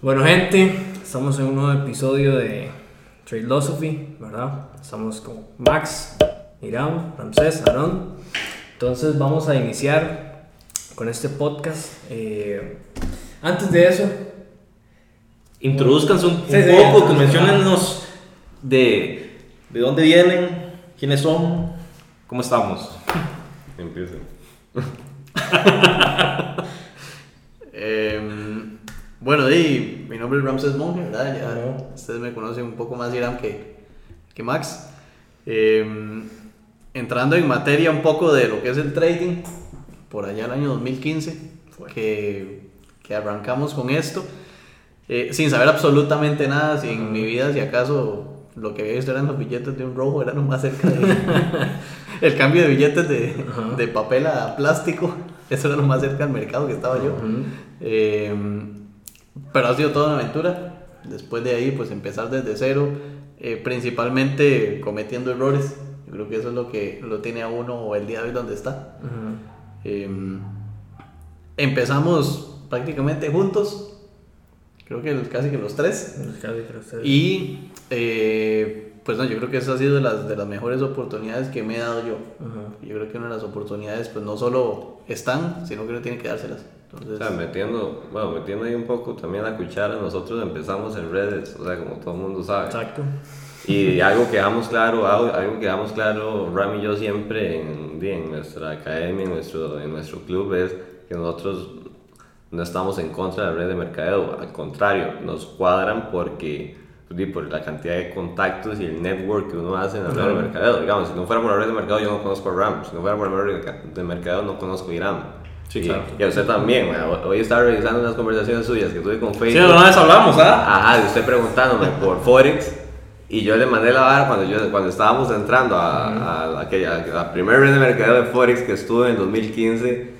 Bueno, gente, estamos en un nuevo episodio de Trade Philosophy, ¿verdad? Estamos con Max, Irán, Ramsés, Aaron. Entonces, vamos a iniciar con este podcast. Eh, antes de eso, Introduzcanse un, un Sí, sí, poco, que mencionenos de, de dónde vienen, quiénes son, cómo estamos. Empiecen. Em, bueno, di, mi nombre es Ramses Monge, ¿verdad? Ya Ajá. ustedes me conocen un poco más Irán que, que Max. Em, entrando en materia un poco de lo que es el trading, por allá el año 2015, que, que arrancamos con esto, eh, sin saber absolutamente nada, si en mi vida, si acaso lo que había visto eran los billetes de un rojo, era lo más cerca de... el cambio de billetes de, de papel a plástico, eso era lo más cerca del mercado que estaba yo. Eh, pero ha sido toda una aventura. Después de ahí, pues empezar desde cero, eh, principalmente cometiendo errores. Yo creo que eso es lo que lo tiene a uno el día de hoy donde está. ujú. Eh, empezamos prácticamente juntos, creo que casi que los tres. Casi que ustedes- Y eh, pues no, yo creo que esa ha sido de las, de las mejores oportunidades que me he dado yo. Ujú. Yo creo que una de las oportunidades pues no solo están, sino que uno tiene que dárselas. Entonces, O sea, metiendo, bueno, metiendo ahí un poco también la cuchara, nosotros empezamos en redes, o sea, como todo el mundo sabe. Exacto. Y algo que dejamos claro, algo, algo que dejamos claro, Ram y yo siempre en, en nuestra academia, en nuestro, en nuestro club, es que nosotros no estamos en contra de la red de mercadeo, al contrario, nos cuadran porque por la cantidad de contactos y el network que uno hace en la red de mercadeo. Digamos, si no fuera por la red de mercadeo, yo no conozco a Ram, si no fuera por la red de mercadeo, no conozco a Irán. Sí, y, claro. y a usted también, bueno, hoy estaba revisando unas conversaciones suyas que tuve con Facebook. Sí, una vez hablamos, ¿ah? Ajá, de usted preguntándome por Forex y yo le mandé la vara cuando, yo, cuando estábamos entrando a, a la, aquella- a la primera red de mercadeo de Forex que estuve en 2015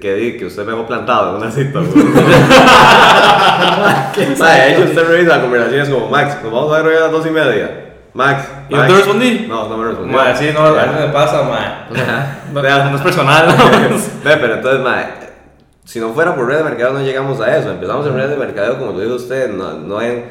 que di que usted me dejó plantado en una cita. de hecho usted revisa las conversaciones como Max, nos vamos a ver hoy a las dos y media. Max. ¿Y no te respondí? No, no me respondió. Mae, sí, no, a veces me pasa. Ajá. No, es personal, Ve, pero entonces, mae, si no fuera por red de mercadeo no llegamos a eso. Empezamos en red de mercadeo, como lo dijo usted, no, no en,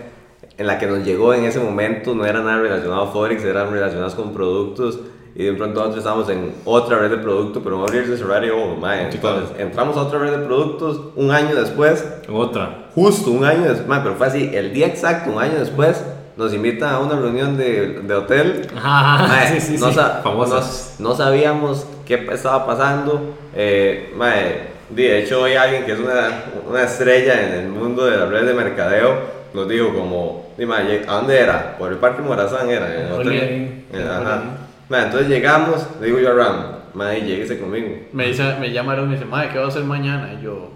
en la que nos llegó en ese momento, no era nada relacionado a Forex, eran relacionados con productos. Y de pronto nosotros estábamos en otra red de productos, pero no abrirse cerrar y ojo, mae. Entonces, entramos a otra red de productos un año después, Otra. justo un año después, mae, pero fue así, el día exacto, un año después, nos invitan a una reunión de, de hotel Ajá, Mae, sí, sí, no, sí. famosas. no- no sabíamos qué estaba pasando. Eh, mae, de hecho, hay alguien que es una, una estrella en el mundo de la red de mercadeo. Nos dijo como, mae, ¿a dónde era? Por el Parque Morazán era. En el hotel. Eh, ajá. Mae, entonces llegamos, le digo yo a Ram, mae, lléguese conmigo. Me, dice, me llamaron y me dice, madre, ¿qué va a hacer mañana? Y yo,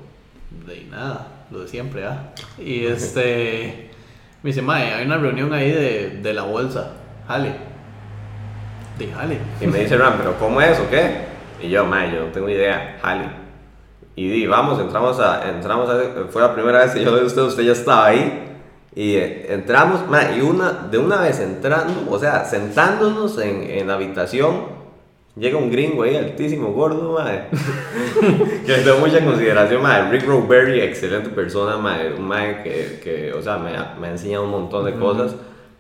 de nada, lo de siempre, ¿ah? Y este, me dice, madre, hay una reunión ahí de, de la bolsa, jale. De jale. Y me dice Ram, ¿pero cómo es o qué? Y yo, mae, yo no tengo idea, jale. Y di, vamos, entramos a, entramos a, fue la primera vez que yo a usted, usted ya estaba ahí. Y eh, entramos, mae, y una, de una vez entrando, o sea, sentándonos en, en la habitación, llega un gringo ahí, altísimo, gordo, mae, que le tengo mucha consideración, mae, Rick Roberry, excelente persona, mae, un mae que, que, o sea, me, ha- me ha enseñado un montón de cosas.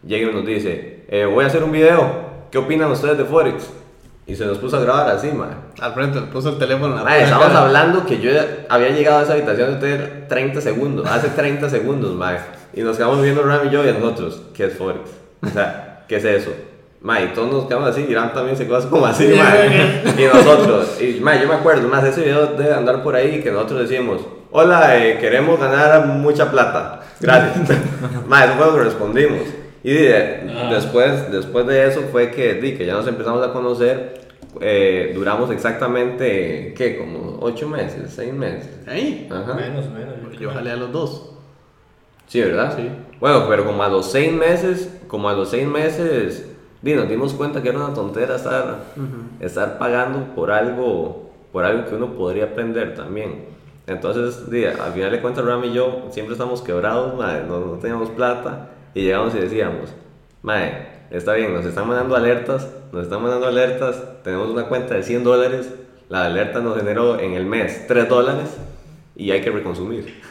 Llega y nos dice, eh, voy a hacer un video, ¿qué opinan ustedes de Forex? Y se nos puso a grabar así, mae. Al frente, puso el teléfono en la pura estamos cara. hablando que yo había llegado a esa habitación de usted 30 segundos, hace 30 segundos, mae. Y nos quedamos viendo Ram y yo y nosotros, ¿qué es Forex? O sea, ¿qué es eso? Mae, y todos nos quedamos así, Irán también se quedó así como así, mae. Y nosotros, y mae, yo me acuerdo, más ese video debe andar por ahí que nosotros decimos, hola, eh, queremos ganar mucha plata, gracias. mae, eso fue lo que respondimos. Y de- después, después de eso fue que, di, que ya nos empezamos a conocer, eh, duramos exactamente, ¿qué? Como 8 meses, 6 meses. Ahí. Ajá. Menos, menos. yo Yo jalé a los dos. Sí, ¿verdad? Sí. Bueno, pero como a los 6 meses, como a los 6 meses, di, nos dimos cuenta que era una tontera estar, estar pagando por algo, por algo que uno podría aprender también. Entonces, di, al final de cuentas, Ram y yo siempre estamos quebrados, madre, no, no teníamos plata y llegamos y decíamos, madre, está bien, nos están mandando alertas, nos están mandando alertas, tenemos una cuenta de 100 dólares, la alerta nos generó en el mes 3 dólares y hay que reconsumir.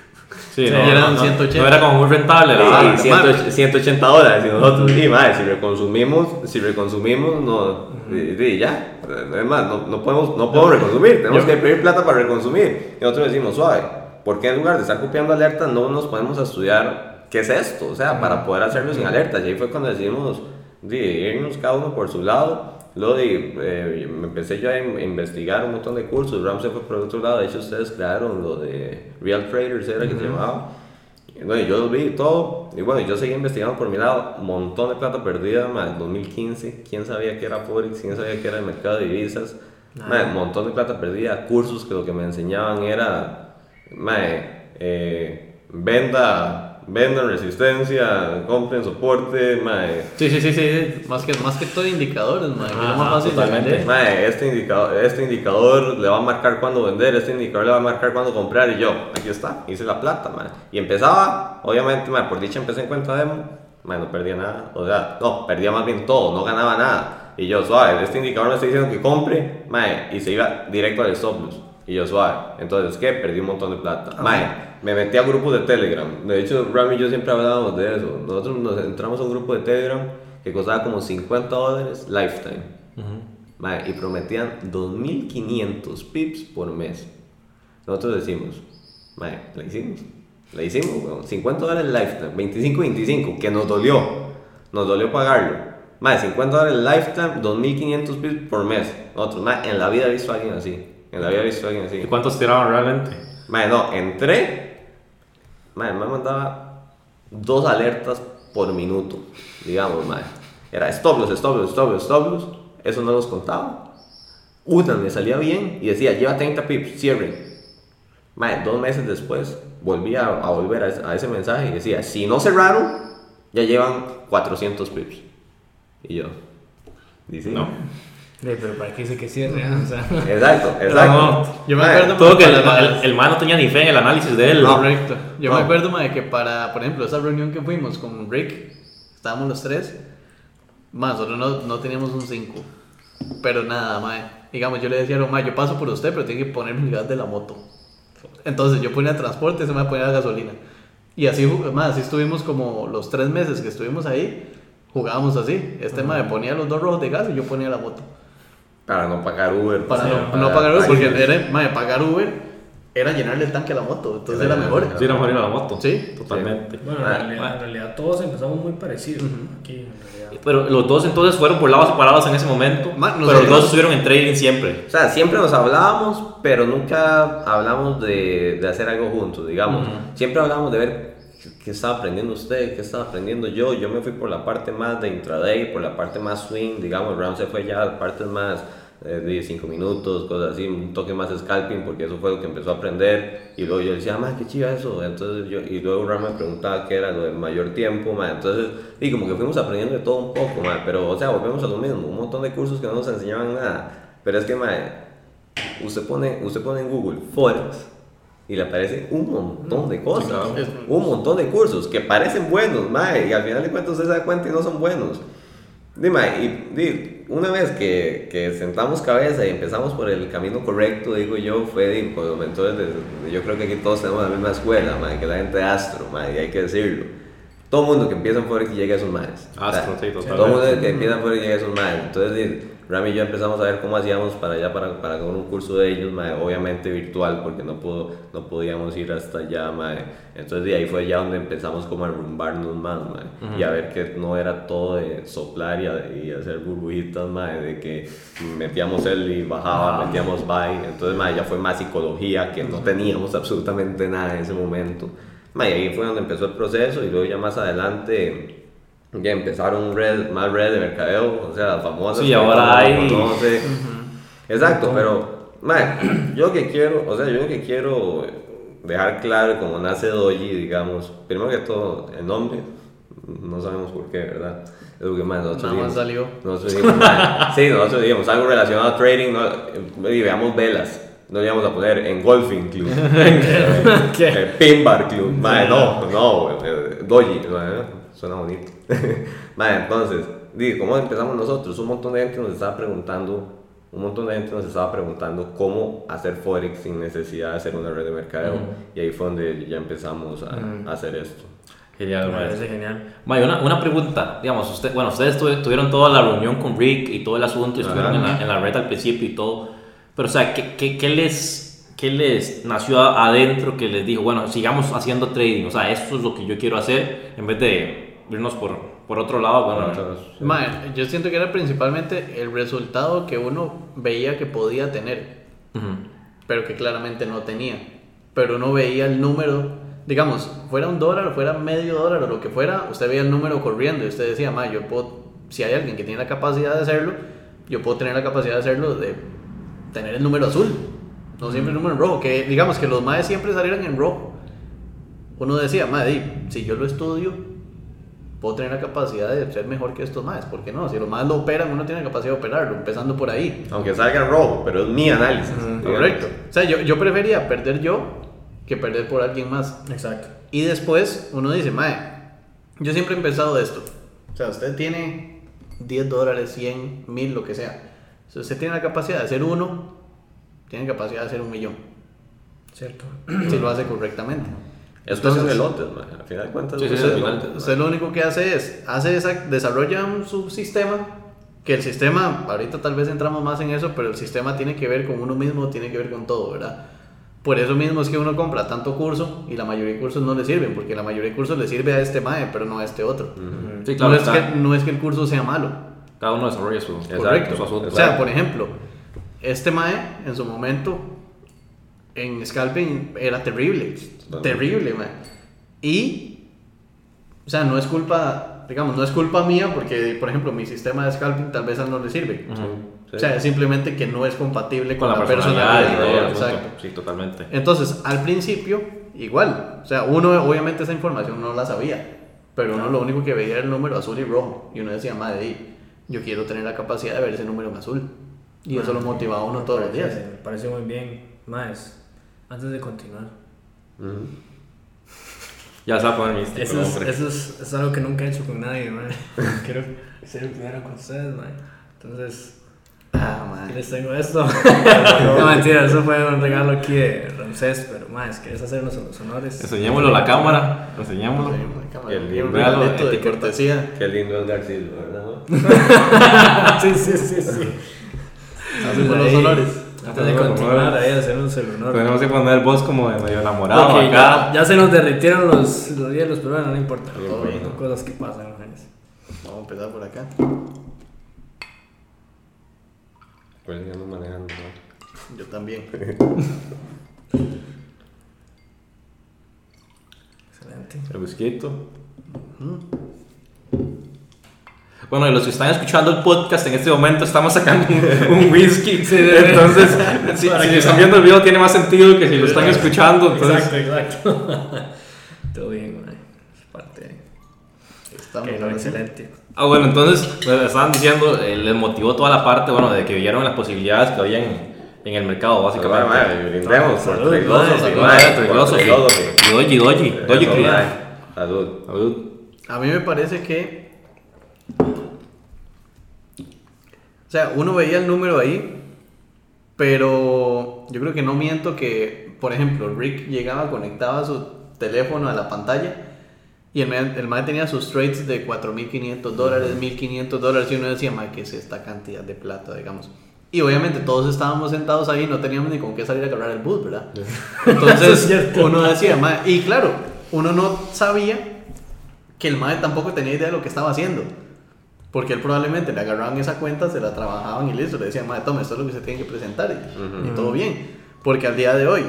Sí, Sí, no, eran no, 180. no era como muy rentable. la verdad. sí, 100 180 dólares y nosotros, sí, madre, si reconsumimos, si reconsumimos, no, sí, sí, ya, es más, no, no podemos, no podemos reconsumir, tenemos que pedir plata para reconsumir. Y nosotros decimos, suave, ¿por qué en lugar de estar copiando alertas no nos ponemos a estudiar qué es esto? O sea, para poder hacerlo sin alertas. Y ahí fue cuando decidimos irnos cada uno por su lado. De, eh, me empecé yo a in- investigar un montón de cursos, Ram se fue por otro lado, de hecho ustedes crearon lo de Real Traders, era que se llamaba. Bueno, yo lo vi todo, y bueno, yo seguí investigando por mi lado, un montón de plata perdida, más 2015, quién sabía que era Forex, quién sabía que era el mercado de divisas, un montón de plata perdida, cursos que lo que me enseñaban era, mae, eh, venda, vendan resistencia, compren soporte, mae, Sí, sí, sí, sí. Más que, más que todo indicadores, mae, es lo más Ajá, fácil totalmente. Mae, este indicador, este indicador le va a marcar cuándo vender, este indicador le va a marcar cuándo comprar y yo, aquí está, hice la plata, mae. Y empezaba, obviamente, mae, por dicha empecé en cuenta demo, mae, no perdía nada, o sea, no, perdía más bien todo, no ganaba nada. Y yo, suave, este indicador me está diciendo que compre, mae, y se iba directo al stop loss. Y yo, suave, entonces, ¿qué? Perdí un montón de plata. Mae, me metí a grupos de Telegram. De hecho, Ram y yo siempre hablábamos de eso. Nosotros nos entramos a un grupo de Telegram que costaba como 50 dólares lifetime. Mae, y prometían 2.500 pips por mes. Nosotros decimos, mae, la hicimos. La hicimos, weón. 50 dólares lifetime, 25-25, que nos dolió. Nos dolió pagarlo. Mae, 50 dólares lifetime, 2.500 pips por mes. Nosotros, mae, en la vida he visto a alguien así. En la vida he visto a alguien así. ¿Y cuántos tiraban realmente? Mae, no, entré. Mae, me mandaba dos alertas por minuto, digamos, mae. Era stop loss, stop loss, stop loss. Eso no los contaba. Una me salía bien y decía, lleva 30 pips, cierren. Mae, dos meses después volví a, a volver a, ese- a ese mensaje y decía, si no cerraron, ya llevan 400 pips. Y yo, dice, No. Sí, pero para qué dice que cierre, o sea. Exacto, exacto. No, Yo me acuerdo Todo que el, el, el man no tenía ni fe en el análisis de él. Correcto. Yo me No. acuerdo, mae, que para, por ejemplo, esa reunión que fuimos con Rick, estábamos los tres, más nosotros no, no teníamos un 5. Pero nada, mae. Digamos, yo le decía a Roma, yo paso por usted, pero tiene que ponerme el gas de la moto. Entonces yo ponía transporte, se me ponía la gasolina. Y así, mae, así estuvimos como los tres meses que estuvimos ahí, jugábamos así. Este mae ponía los dos rojos de gas y yo ponía la moto. Para no pagar Uber. Para sí, no, no pagar Uber, porque era, mae, pagar Uber era llenarle el tanque a la moto, entonces era mejor. Sí, era mejor ir a la moto. Sí. Totalmente. Bueno, en Ah, realidad, en realidad todos empezamos muy parecidos aquí, en realidad. Pero los dos entonces fueron por lados separados en ese momento. Ma- pero los dos estuvieron en trading siempre. O sea, siempre nos hablábamos, pero nunca hablamos de, de hacer algo juntos, digamos. Siempre hablábamos de ver qué- estaba aprendiendo usted, qué estaba aprendiendo yo. Yo me fui por la parte más de intraday, por la parte más swing, digamos. Ram se fue ya a partes más eh, de 5 minutos, cosas así, un toque más scalping, porque eso fue lo que empezó a aprender. Y luego yo decía, más qué chido eso. Entonces yo, y luego Ram me preguntaba qué era lo de mayor tiempo, ma. Entonces, y como que fuimos aprendiendo de todo un poco, ma. Pero, o sea, volvemos a lo mismo, un montón de cursos que no nos enseñaban nada. Pero es que, ma, usted pone, usted pone en Google Forex y le aparece un montón de cosas, claro. un montón de cursos que parecen buenos, mae, y al final de cuentas usted se da cuenta y no son buenos. Dime, y di, una vez que, que sentamos cabeza y empezamos por el camino correcto, digo yo, fue di, con los mentores de, de- yo creo que aquí todos tenemos la misma escuela, mae, que la gente de Astro, mae, y hay que decirlo. Todo el mundo que empieza en Forex llega a esos maes. Astro, sí, Todo el totalmente. mundo que empieza en Forex llega a esos maes. Entonces, di, Ram y yo empezamos a ver cómo hacíamos para allá, para, para con un curso de ellos, mae, obviamente virtual, porque no, pudo, no podíamos ir hasta allá, mae. Entonces, de ahí fue ya donde empezamos como a rumbarnos más, mae, y a ver que no era todo de soplar y, a- y hacer burbujitas, mae, de que metíamos él y bajaba, metíamos buy. Entonces, mae, ya fue más psicología, que no teníamos absolutamente nada en ese momento. Mae, y ahí fue donde empezó el proceso, y luego ya más adelante ya empezaron red, más red de mercadeo, o sea, las famosas. Sí, ahora hay- mundo conoce. Exacto, pero, mae, yo lo que quiero, o sea, yo lo que quiero dejar claro como nace Doji, digamos, primero que todo, el nombre, no sabemos por qué, ¿verdad? Es lo que más nosotros Nada más dijimos. salió. Nosotros dijimos, mae, sí, nosotros dijimos algo relacionado a trading, no, y veamos velas. No íbamos a poner engolfing club, ¿Qué? eh, pin bar club, mae, no, no, eh, doji, suena bonito. mae, entonces, ¿cómo empezamos nosotros? Un montón de gente nos estaba preguntando un montón de gente nos estaba preguntando cómo hacer Forex sin necesidad de hacer una red de mercadeo. Y ahí fue donde ya empezamos a, a hacer esto. Genial, Me parece genial. Mae, una, una pregunta, digamos, usted, bueno, ustedes tuvieron toda la reunión con Rick y todo el asunto, y estuvieron en la, en la red al principio y todo, pero o sea, ¿qué, qué, qué les, ¿qué les nació adentro que les dijo, bueno, sigamos haciendo trading, o sea, esto es lo que yo quiero hacer, en vez de irnos por, por otro lado, bueno, Entonces, Mae, yo siento que era principalmente el resultado que uno veía que podía tener, ujú, pero que claramente no tenía. Pero uno veía el número, digamos, fuera un dólar, fuera medio dólar o lo que fuera, usted veía el número corriendo y usted decía, mae, yo puedo, si hay alguien que tiene la capacidad de hacerlo, yo puedo tener la capacidad de hacerlo, de tener el número azul, no siempre el número en rojo, que digamos que los maes siempre salieran en rojo. Uno decía, di, si yo lo estudio, puedo tener la capacidad de ser mejor que estos maes, ¿por qué no? Si los maes lo operan, uno tiene la capacidad de operarlo, empezando por ahí. Aunque salga rojo, pero es mi análisis. digamos. Correcto. O sea, yo, yo prefería perder yo que perder por alguien más. Exacto. Y después uno dice, mae, yo siempre he empezado de esto. O sea, usted tiene 10 dólares, 100, 1000, lo que sea. Si usted tiene la capacidad de hacer uno, tiene capacidad de hacer un millón. Cierto. Si lo hace correctamente. Esto es en Entonces- elotes, man. Al final de cuentas, Sí, sí, final. elotes, Usted lo único que hace es, hace esa, desarrolla un subsistema, que el sistema, ahorita tal vez entramos más en eso, pero el sistema tiene que ver con uno mismo, tiene que ver con todo, ¿verdad? Por eso mismo es que uno compra tanto curso y la mayoría de cursos no le sirven, porque la mayoría de cursos le sirve a este MAE, pero no a este otro. sí, claro, no, es que, no es que el curso sea malo, cada uno desarrolla su, correcto. su asunto. O sea, por ejemplo, este MAE en su momento en scalping era terrible, Totalmente. terrible, mae. Y, o sea, no es culpa, digamos, no es culpa mía porque, por ejemplo, mi sistema de scalping tal vez a él no le sirve. Ujú. Sí. O sea, es simplemente que no es compatible con la personalidad. personalidad asunto. Exacto. Sí, totalmente. Entonces, al principio, igual. O sea, uno obviamente esa información no la sabía. Pero uno lo único que veía era el número azul y rojo. Y uno decía, madre, yo quiero tener la capacidad de ver ese número en azul. Y eso lo motivaba a uno todos los días. Me parece muy bien. Más, antes de continuar. Ujú. Ya se va a poner místico, Eso es, eso es, es algo que nunca he hecho con nadie, man. Quiero ser el primero con ustedes, man. Entonces, Ah, les tengo esto. no, mentira, eso fue un regalo aquí de Ramsés, pero más, ¿quieres hacernos los honores? Enseñémoslo a la cámara, enseñémoslo. El Un regalo de cortesía. Qué lindo es García, ¿verdad? sí, sí, sí, sí. Hacemos los honores. Antes de continuar, ahí hacernos el honor. Tenemos que poner voz como de medio enamorado Ok, acá. ya, ya se nos derritieron los, los hielos, pero bueno, no importa. Todo bien. Son cosas que pasan, man. Vamos a empezar por acá. Pues ya ando manejando, ¿no? Yo también. Excelente. El whisky. Bueno, y los que están escuchando el podcast en este momento estamos sacando un, un whisky. entonces, si, Para si que- están viendo el video tiene más sentido que si lo están escuchando. Entonces, Exacto, exacto. Todo bien, man. Es parte. Estamos no, ahora sí. excelente. Ah, bueno, entonces, me estaban diciendo, eh, les motivó toda la parte, bueno, de que vieron las posibilidades que había en, en el mercado, Básicamente, madre, brindemos por Salud, sí. Doji, doji, doji. Salud. A mí me parece que. O sea, uno veía el número ahí, pero yo creo que no miento que, por ejemplo, Rick llegaba, conectaba su teléfono a la pantalla y el el man tenía sus trades de 4.500 dólares, 1.500 dólares y uno decía, man, ¿qué es esta cantidad de plata, digamos? Y obviamente todos estábamos sentados ahí, no teníamos ni con qué salir a agarrar el bus, ¿verdad? Entonces uno decía, "Ma", y claro, uno no sabía que el mae tampoco tenía idea de lo que estaba haciendo. Porque él probablemente le agarraban esa cuenta, se la trabajaban y listo, le decían, mae, toma, esto es lo que se tiene que presentar y, Ujú. y todo bien. Porque al día de hoy,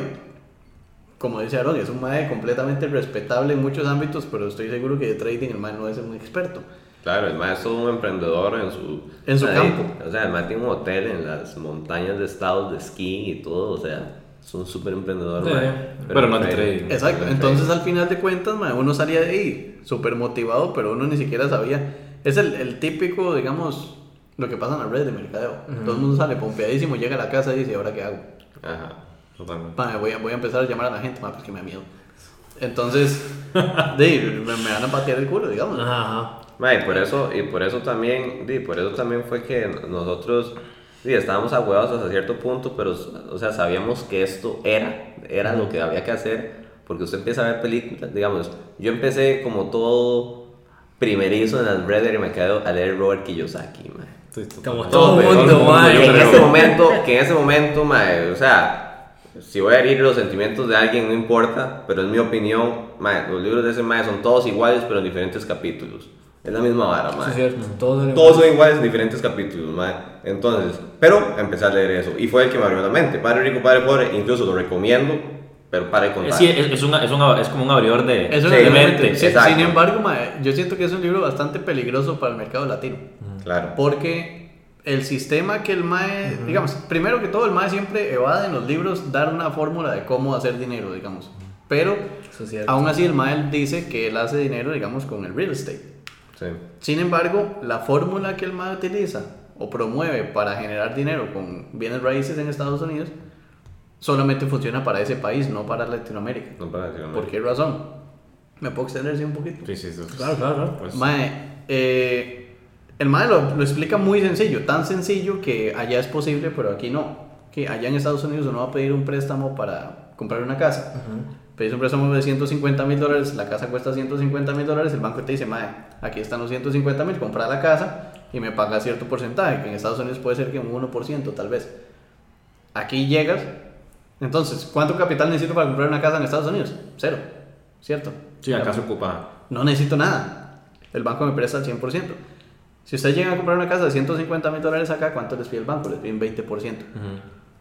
como dice Aaron, es un mae completamente respetable en muchos ámbitos, pero estoy seguro que de trading el mae no es un experto. Claro, el maestro es un emprendedor en su, En su Ahí, campo. O sea, el maestro tiene un hotel en las montañas de estados de esquí y todo. O sea, es un súper emprendedor. Sí, mae. pero no de trading. Exacto, entonces al final de cuentas, mae, uno salía de ahí súper motivado, pero uno ni siquiera sabía. Es el, el típico, digamos, lo que pasa en las redes de mercadeo. Todo el mundo sale pompeadísimo, llega a la casa y dice, ¿ahora qué hago? Ajá. Totalmente. Voy, a, voy a empezar a llamar a la gente, mae, porque me da miedo. Entonces, de, me, me van a patear el culo, digamos. Ajá. Ma, y por eso, y por eso también, di, por eso también fue que nosotros sí, estábamos ahuevados hasta cierto punto, pero, o sea, sabíamos que esto era, era lo que había que hacer, porque usted empieza a ver películas, digamos, yo empecé como todo primerizo en las Redder y me quedé a leer Robert Kiyosaki, mae. Como todo el mundo, que mae. en ese momento, que en ese momento, mae, o sea, si voy a herir los sentimientos de alguien no importa, pero en mi opinión, mae, los libros de ese mae son todos iguales pero en diferentes capítulos. Es la misma vara, Sí, mae. cierto. Todos son Todos son iguales en diferentes capítulos, mae. Entonces, pero empecé a leer eso y fue el que me abrió la mente. Padre rico, padre pobre, incluso lo recomiendo, pero para de contar. Sí, es, es, una- es, una- es como un abridor de, Eso de es mente. Sí. Sin embargo, mae, yo siento que es un libro bastante peligroso para el mercado latino. Claro. Porque el sistema que el MAE, digamos, primero que todo, el MAE siempre evade en los libros dar una fórmula de cómo hacer dinero, digamos. Pero es aún así el MAE dice que él hace dinero, digamos, con el real estate. Sí. Sin embargo, la fórmula que el MAE utiliza o promueve para generar dinero con bienes raíces en Estados Unidos solamente funciona para ese país, no para Latinoamérica. No para decirlo. ¿Por qué razón? ¿Me puedo extender así un poquito? Sí, sí, sí. Claro, claro, claro. Pues, Mae, eh, el Mae lo, lo explica muy sencillo, tan sencillo que allá es posible, pero aquí no. Que allá en Estados Unidos uno va a pedir un préstamo para comprar una casa. Pedís un préstamo de 150 mil dólares, la casa cuesta 150 mil dólares, el banco te dice, Mae, aquí están los 150 mil, compra la casa y me paga cierto porcentaje, que en Estados Unidos puede ser que un 1% tal vez. Aquí llegas, entonces, ¿cuánto capital necesito para comprar una casa en Estados Unidos? Cero, ¿cierto? sí, acá se ocupa. no necesito nada. El banco me presta al 100%. Si ustedes llegan a comprar una casa de 150 mil dólares acá, ¿cuánto les pide el banco? Les piden 20%.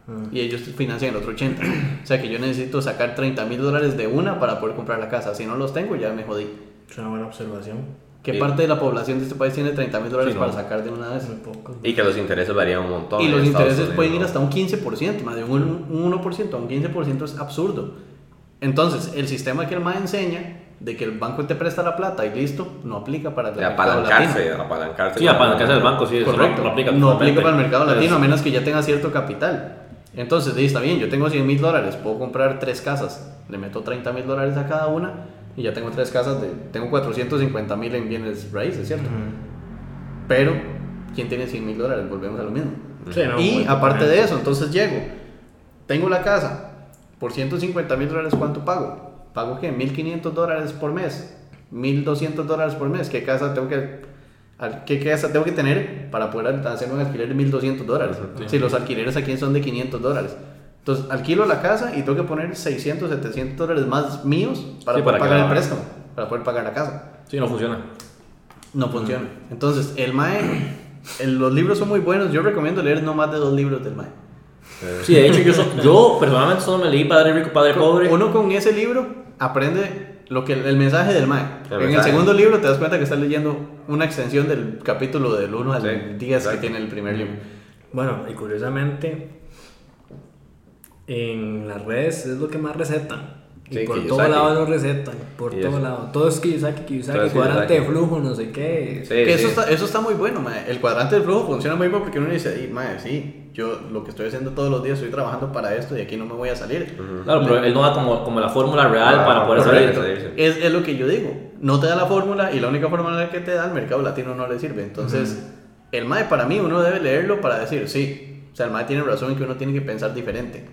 Ujú. Y ellos financian el otro 80%. o sea que yo necesito sacar 30 mil dólares de una para poder comprar la casa. Si no los tengo, ya me jodí. Es una buena observación. ¿Qué Sí. parte de la población de este país tiene 30 mil dólares Sí, no. para sacar de una vez? Muy poco. Y que los intereses varían un montón. Y los intereses pueden ir Unidos. hasta un 15%, más de un, un 1% a un 15% es absurdo. Entonces, el sistema que el MA enseña de que el banco te presta la plata y listo, no aplica para el De mercado apalancarse, latino. apalancarse. Sí, apalancarse del banco, sí, Correcto. no, aplica. No aplica para el mercado Pero latino a menos que ya tenga cierto capital. Entonces, sí, está bien, yo tengo 100 mil dólares, puedo comprar tres casas, le meto 30 mil dólares a cada una y ya tengo tres casas, de, tengo 450 mil en bienes raíces, ¿cierto? Pero, ¿quién tiene 100 mil dólares? Volvemos a lo mismo. Sí, no, y aparte de eso, entonces llego, tengo la casa, por 150 mil dólares, ¿cuánto pago? ¿Pago qué? 1.500 dólares por mes, 1.200 dólares por mes. ¿Qué casa tengo que, qué casa tengo que tener para poder hacer un alquiler de 1.200 dólares? Si los alquileres aquí son de 500 dólares. Entonces, alquilo la casa y tengo que poner 600, 700 dólares más míos para Sí, poder para pagar el préstamo, para poder pagar la casa Sí, no funciona. no funciona. Entonces, el MAE, el- los libros son muy buenos. Yo recomiendo leer no más de dos libros del MAE. Sí, de hecho, yo, so- yo personalmente solo me leí Padre Rico, Padre Pobre. Uno con ese libro aprende lo que el mensaje del MAE. El en el mensaje. segundo libro te das cuenta que estás leyendo una extensión del capítulo del 1 al Sí, 10 que tiene el primer libro. Bueno, y curiosamente, en las redes es lo que más recetan. Y Sí, por Kiyosaki. todo lado lo recetan. Por Y todo eso. lado. Todo es Kiyosaki, Kiyosaki, Todo es cuadrante de flujo, no sé qué. Sí, Que sí. eso, está, eso está muy bueno, mae. El cuadrante del flujo funciona muy bien porque uno dice, "Ay, mae, sí, yo lo que estoy haciendo todos los días estoy trabajando para esto y aquí no me voy a salir. Claro, pero él no da como, como la fórmula real Ah, para poder correcto. salir. Es, es lo que yo digo. No te da la fórmula y la única fórmula que te da el mercado latino no le sirve. Entonces, el MAE para mí uno debe leerlo para decir, sí, o sea, el MAE tiene razón en que uno tiene que pensar diferente.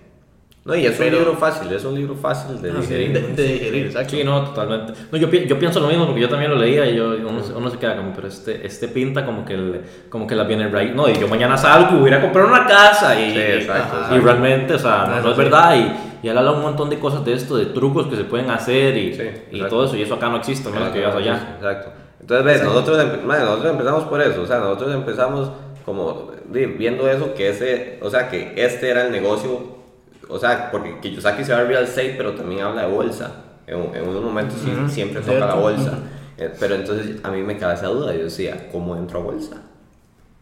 No, y es Pero- un libro fácil, es un libro fácil de Ah, digerir. De, de digerir, exacto. Sí, no, totalmente. No, yo, yo pienso lo mismo porque yo también lo leía y yo, uno, se- uno se queda como, pero este, este pinta como que, el, como que la viene right. No, y yo mañana salgo y voy a comprar una casa y, Sí, exacto, y exacto. realmente, o sea, no, no es sí. verdad. Y, y él habla un montón de cosas de esto, de trucos que se pueden hacer y, Sí, y todo eso. Y eso acá no existe, menos que vivas allá. Exacto. Entonces, ves, nosotros, nosotros empezamos por eso, o sea, nosotros empezamos como viendo eso, que ese, o sea, que este era el negocio, o sea, porque Kiyosaki se va a real estate, pero también habla de bolsa. En, en unos momentos siempre toca la bolsa. Eh, Pero entonces a mí me quedaba esa duda, yo decía, ¿cómo entro a bolsa?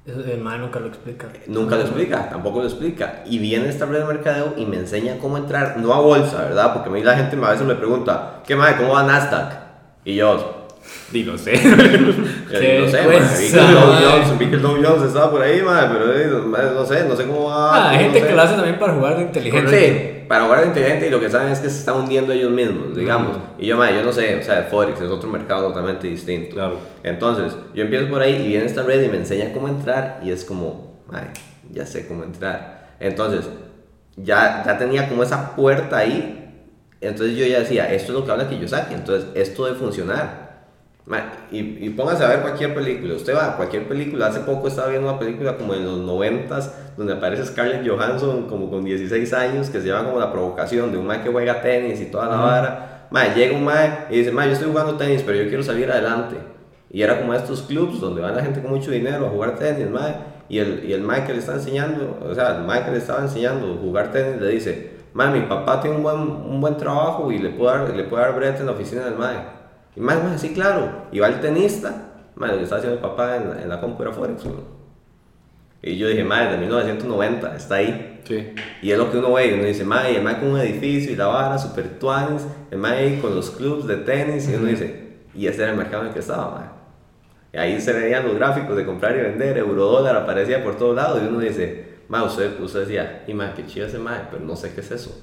El MAE nunca lo explica. Nunca lo explica, tampoco lo explica. Y viene esta red de mercadeo y me enseña cómo entrar, no a bolsa, ¿verdad? Porque a mí la gente a veces me pregunta, ¿qué madre, cómo va Nasdaq? Y yo, Y lo sé. yo Qué no sé, vi que el Dow. Jones, que estaba por ahí, madre, pero eh, no sé, no sé cómo va. Ah, hay no gente sé. que lo hace también para jugar de inteligente. Sí, para jugar de inteligente y lo que saben es que se están hundiendo ellos mismos, digamos. Y yo, madre, yo no sé, o sea, Forex es otro mercado totalmente distinto. Claro. Entonces, yo empiezo por ahí y viene esta red y me enseña cómo entrar y es como, madre, ya sé cómo entrar. Entonces, ya, ya tenía como esa puerta ahí. Entonces yo ya decía, esto es lo que habla Kiyosaki, entonces esto debe funcionar. Y, y póngase a ver cualquier película. Usted va a cualquier película. Hace poco estaba viendo una película como en los 90 donde aparece Scarlett Johansson como con 16 años que se llama como la provocación de un man que juega tenis y toda la vara. Ma, llega un man y dice, ma, yo estoy jugando tenis, pero yo quiero salir adelante. Y era como estos clubs donde va la gente con mucho dinero a jugar tenis, ma. Y el, y el man que le está enseñando, o sea, el man que le estaba enseñando a jugar tenis le dice, ma, mi papá tiene un buen, un buen trabajo y le puedo dar, le dar brete en la oficina del mae. Y más, más, sí, claro. Y va el tenista, madre, que está haciendo el papá en, la- en la compu era Forex. ¿no? Y yo dije, madre, de 1990, está ahí. Sí. Y es lo que uno ve, y uno dice, madre, el con un edificio y la vara, super tuanes, el ahí con los clubs de tenis, y uno dice, y este era el mercado en el que estaba, madre. Y ahí se veían los gráficos de comprar y vender, euro dólar aparecía por todos lados, y uno dice, madre, usted, usted decía, y madre, qué chido ese mae, pero no sé qué es eso.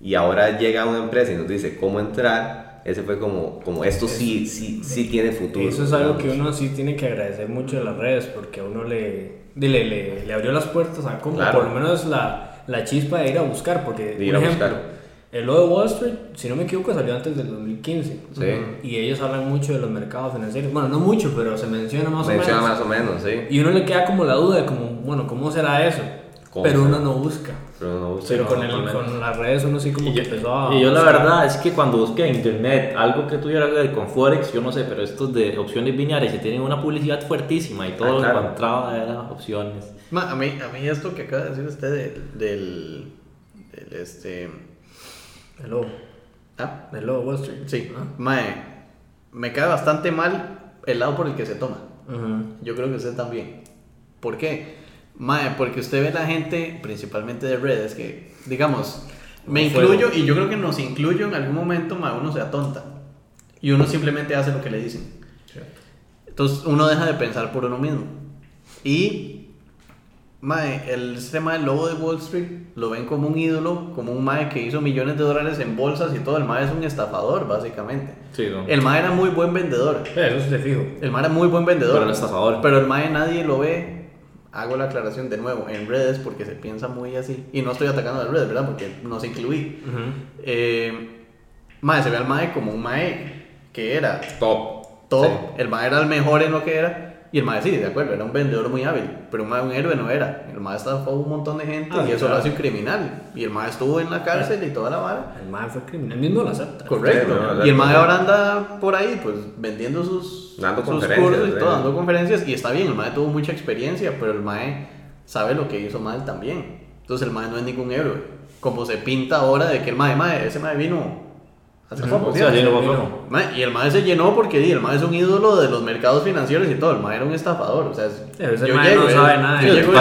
Y ahora llega una empresa y nos dice cómo entrar, ese fue como, como esto sí, sí, sí tiene futuro. Eso es algo digamos. que uno sí tiene que agradecer mucho de las redes porque a uno le, le, le, le abrió las puertas a como Claro. por lo menos la, la chispa de ir a buscar. Porque, por ejemplo, buscar. el lo de Wall Street, si no me equivoco, salió antes del 2015. Sí. Y ellos hablan mucho de los mercados financieros. Bueno, no mucho, pero se menciona más Menciona o menos. más o menos, sí. Y uno le queda como la duda de como, bueno, ¿cómo será eso? ¿Cómo pero uno será? no busca. Pero no, Pero con, el, con las redes uno sí como Y que yo, empezó a... y yo la verdad es que cuando busqué en internet algo que tuviera que ver con Forex, yo no sé, pero estos de opciones binarias que tienen una publicidad fuertísima y todo Ah, lo que claro. encontraba era opciones. Ma, a, mí, a mí esto que acaba de decir usted del, del, del, este... El lobo. ¿Ah? El lobo Wall Street. Sí, Ah. mae, me cae bastante mal el lado por el que se toma. Ujú. Yo creo que usted también. ¿Por qué? Mae, porque usted ve la gente, principalmente de redes, que, digamos, me fuego. incluyo y yo creo que nos incluyo en algún momento, mae, uno se atonta. Y uno simplemente hace lo que le dicen. Entonces uno deja de pensar por uno mismo. Y, mae, el sistema del lobo de Wall Street lo ven como un ídolo, como un mae que hizo millones de dólares en bolsas y todo. El mae es un estafador, básicamente. Sí, ¿no? El mae era muy buen vendedor. Eso es de fijo. El mae era muy buen vendedor. Pero estafador. Pero el mae nadie lo ve. Hago la aclaración de nuevo en redes porque se piensa muy así. Y no estoy atacando a las redes, ¿verdad? Porque no se incluí. Eh, mae, se ve al mae como un mae que era Top. top. Sí. El mae era el mejor en lo que era. Y el mae sí, de acuerdo, era un vendedor muy hábil. Pero un mae un héroe no era. El mae estafó a un montón de gente Ah, y sí, eso lo hace un criminal. Y el mae estuvo en la cárcel y toda la vara. El man fue criminal. El mismo lo acepta. Correcto. Sí, no, y el mae no. ahora anda por ahí, pues vendiendo sus, Dando sus cursos y todo, dando conferencias. Y está bien, el mae tuvo mucha experiencia, pero el mae sabe lo que hizo mal también. Entonces el mae no es ningún héroe. Como se pinta ahora de que el mae, mae, ese mae vino hace poco. O sea, ¿sí? sí, lo Vino. poco. Mae, y el mae se llenó porque el mae es un ídolo de los mercados financieros y todo. El mae era un estafador. O sea, es- pero ese mae no sabe nada de yo llego.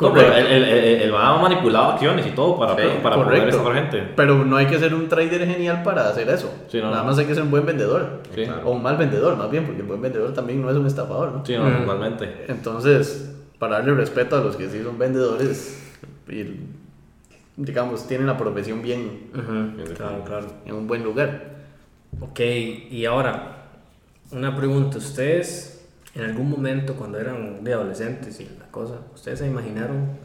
No, pero Correcto. el, el, el, el ha manipulado acciones y todo para, Sí, para poder estafar gente. Pero no hay que ser un trader genial para hacer eso. Sí, no, Nada no. más hay que ser un buen vendedor. Sí. O un mal vendedor, más bien, porque el buen vendedor también no es un estafador, ¿no? Sí, no, Mm. Entonces, para darle respeto a los que sí son vendedores y, digamos, tienen la profesión bien Ujú, Claro, claro. en un buen lugar. Ok, y ahora, una pregunta. ¿Ustedes en algún momento cuando eran de adolescentes y la cosa, ¿ustedes se imaginaron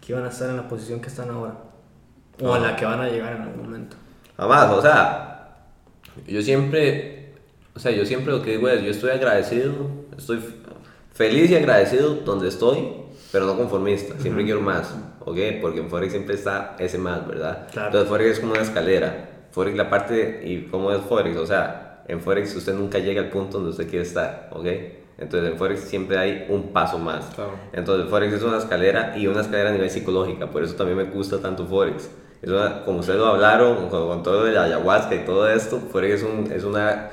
que iban a estar en la posición que están ahora? O en la que van a llegar en algún momento. Jamás, o sea, yo siempre, o sea, yo siempre lo que digo es, yo estoy agradecido, estoy feliz y agradecido donde estoy, pero no conformista, siempre quiero más, ¿ok? Porque en Forex siempre está ese más, ¿verdad? Claro. Entonces Forex es como una escalera, Forex la parte, ¿y cómo es Forex? O sea, en Forex usted nunca llega al punto donde usted quiere estar, ¿ok? Entonces en Forex siempre hay un paso más. Claro. Entonces Forex es una escalera y una escalera a nivel psicológica, por eso también me gusta tanto Forex. Es una- como ustedes lo hablaron, con, con todo de la ayahuasca y todo esto, Forex es, un- es una,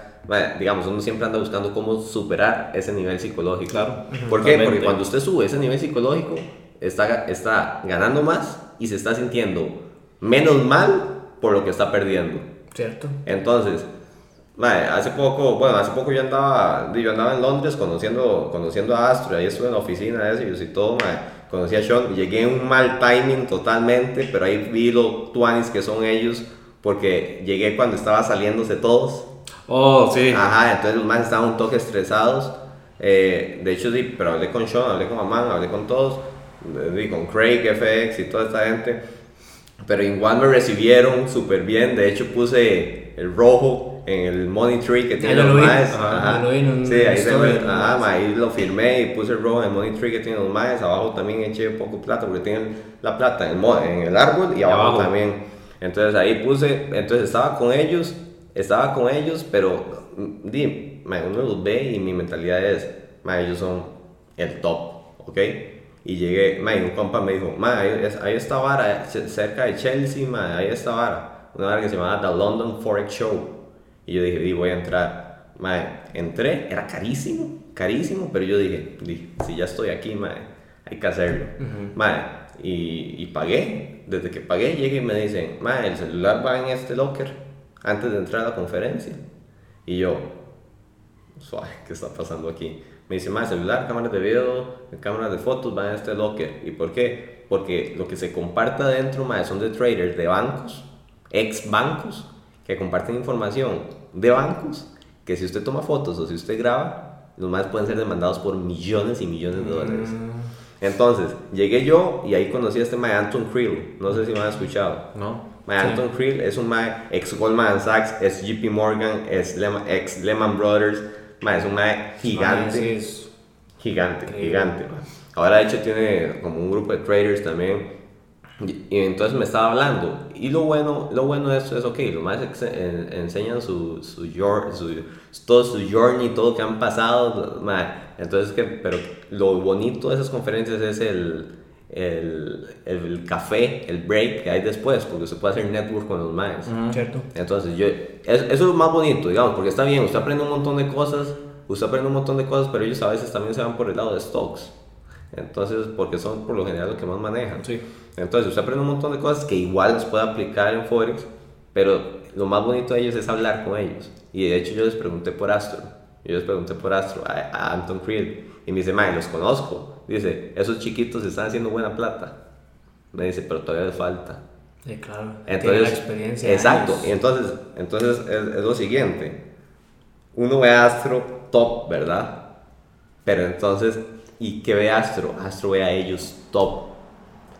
digamos, uno siempre anda buscando cómo superar ese nivel psicológico. Claro. ¿Por qué? Porque cuando usted sube ese nivel psicológico, está, está ganando más y se está sintiendo menos mal por lo que está perdiendo. ¿Cierto? Entonces, mae, hace poco, bueno, hace poco yo andaba, yo andaba en Londres conociendo, conociendo a Astro, ahí estuve en la oficina de ellos y todo, mae, conocí a Sean, llegué en un mal timing totalmente, pero ahí vi los tuanis que son ellos, porque llegué cuando estaba saliéndose todos, Oh, sí. ajá, entonces los más estaban un toque estresados, eh, de hecho sí, pero hablé con Sean, hablé con Amán, hablé con todos, de- con Craig FX y toda esta gente. Pero igual me recibieron súper bien. De hecho, puse el rojo en el money tree que tiene yo los maes. Ajá, Ajá. yo lo vi en un Sí, ahí, se los ajá, ma, ahí lo firmé y puse el rojo en el money tree que tiene los maes. Abajo también eché un poco plata porque tienen la plata en el, en el árbol y abajo, abajo. también. Entonces ahí puse, entonces estaba con ellos, estaba con ellos, pero mm, di, uno los ve y mi mentalidad es, ellos son el top, ¿ok? Y llegué, ma, un compa me dijo, ma, ahí, es- ahí está vara, cerca de Chelsea, ma, ahí está vara, una vara que se llama The London Forex Show. Y yo dije, di, voy a entrar. Ma, entré, era carísimo, carísimo, pero yo dije, di, si ya estoy aquí, ma, hay que hacerlo. Ma, y, y pagué, desde que pagué llegué y me dicen, ma, el celular va en este locker antes de entrar a la conferencia. Y yo, suave, ¿qué está pasando aquí? Me dice, más celular, cámaras de video, cámaras de fotos van en este locker. ¿Y por qué? Porque lo que se comparte adentro, más son de traders de bancos, ex bancos, que comparten información de bancos, que si usted toma fotos o si usted graba, los más pueden ser demandados por millones y millones de dólares. Entonces, llegué yo y ahí conocí a este mae Anton Krill, no sé si me han escuchado. ¿No? Mae Sí. Anton Krill es un mae ex Goldman Sachs, es JP Morgan, es Lehman- ex Lehman Brothers, mae es un mae gigante, Mae, sí, es- gigante, Increíble. gigante. mae. Ahora de hecho tiene como un grupo de traders también. Y, y entonces me estaba hablando. Y lo bueno, lo bueno de esto es, ok, los más en- enseñan su, su, su- todo su journey, todo lo que han pasado. mae. Entonces, que, pero lo bonito de esas conferencias es el, el, el café, el break que hay después, porque se puede hacer network con los maes. Cierto. Entonces, yo, es- eso es lo más bonito, digamos, porque está bien, usted aprende un montón de cosas, usted aprende un montón de cosas, pero ellos a veces también se van por el lado de stocks. Entonces, porque son por lo general lo que más manejan. Sí. Entonces, usted aprende un montón de cosas que igual las puede aplicar en Forex, pero lo más bonito de ellos es hablar con ellos. Y de hecho, yo les pregunté por Astro. Yo les pregunté por Astro a, a Anton Creel. Y me dice, Mae, los conozco. Dice, esos chiquitos están haciendo buena plata. Me dice, pero todavía les falta. Sí, claro. Entonces, Tiene la experiencia. Exacto. Y entonces, entonces es, es lo siguiente. Uno ve a Astro top, ¿verdad? Pero entonces, ¿y qué ve Astro? Astro ve a ellos top.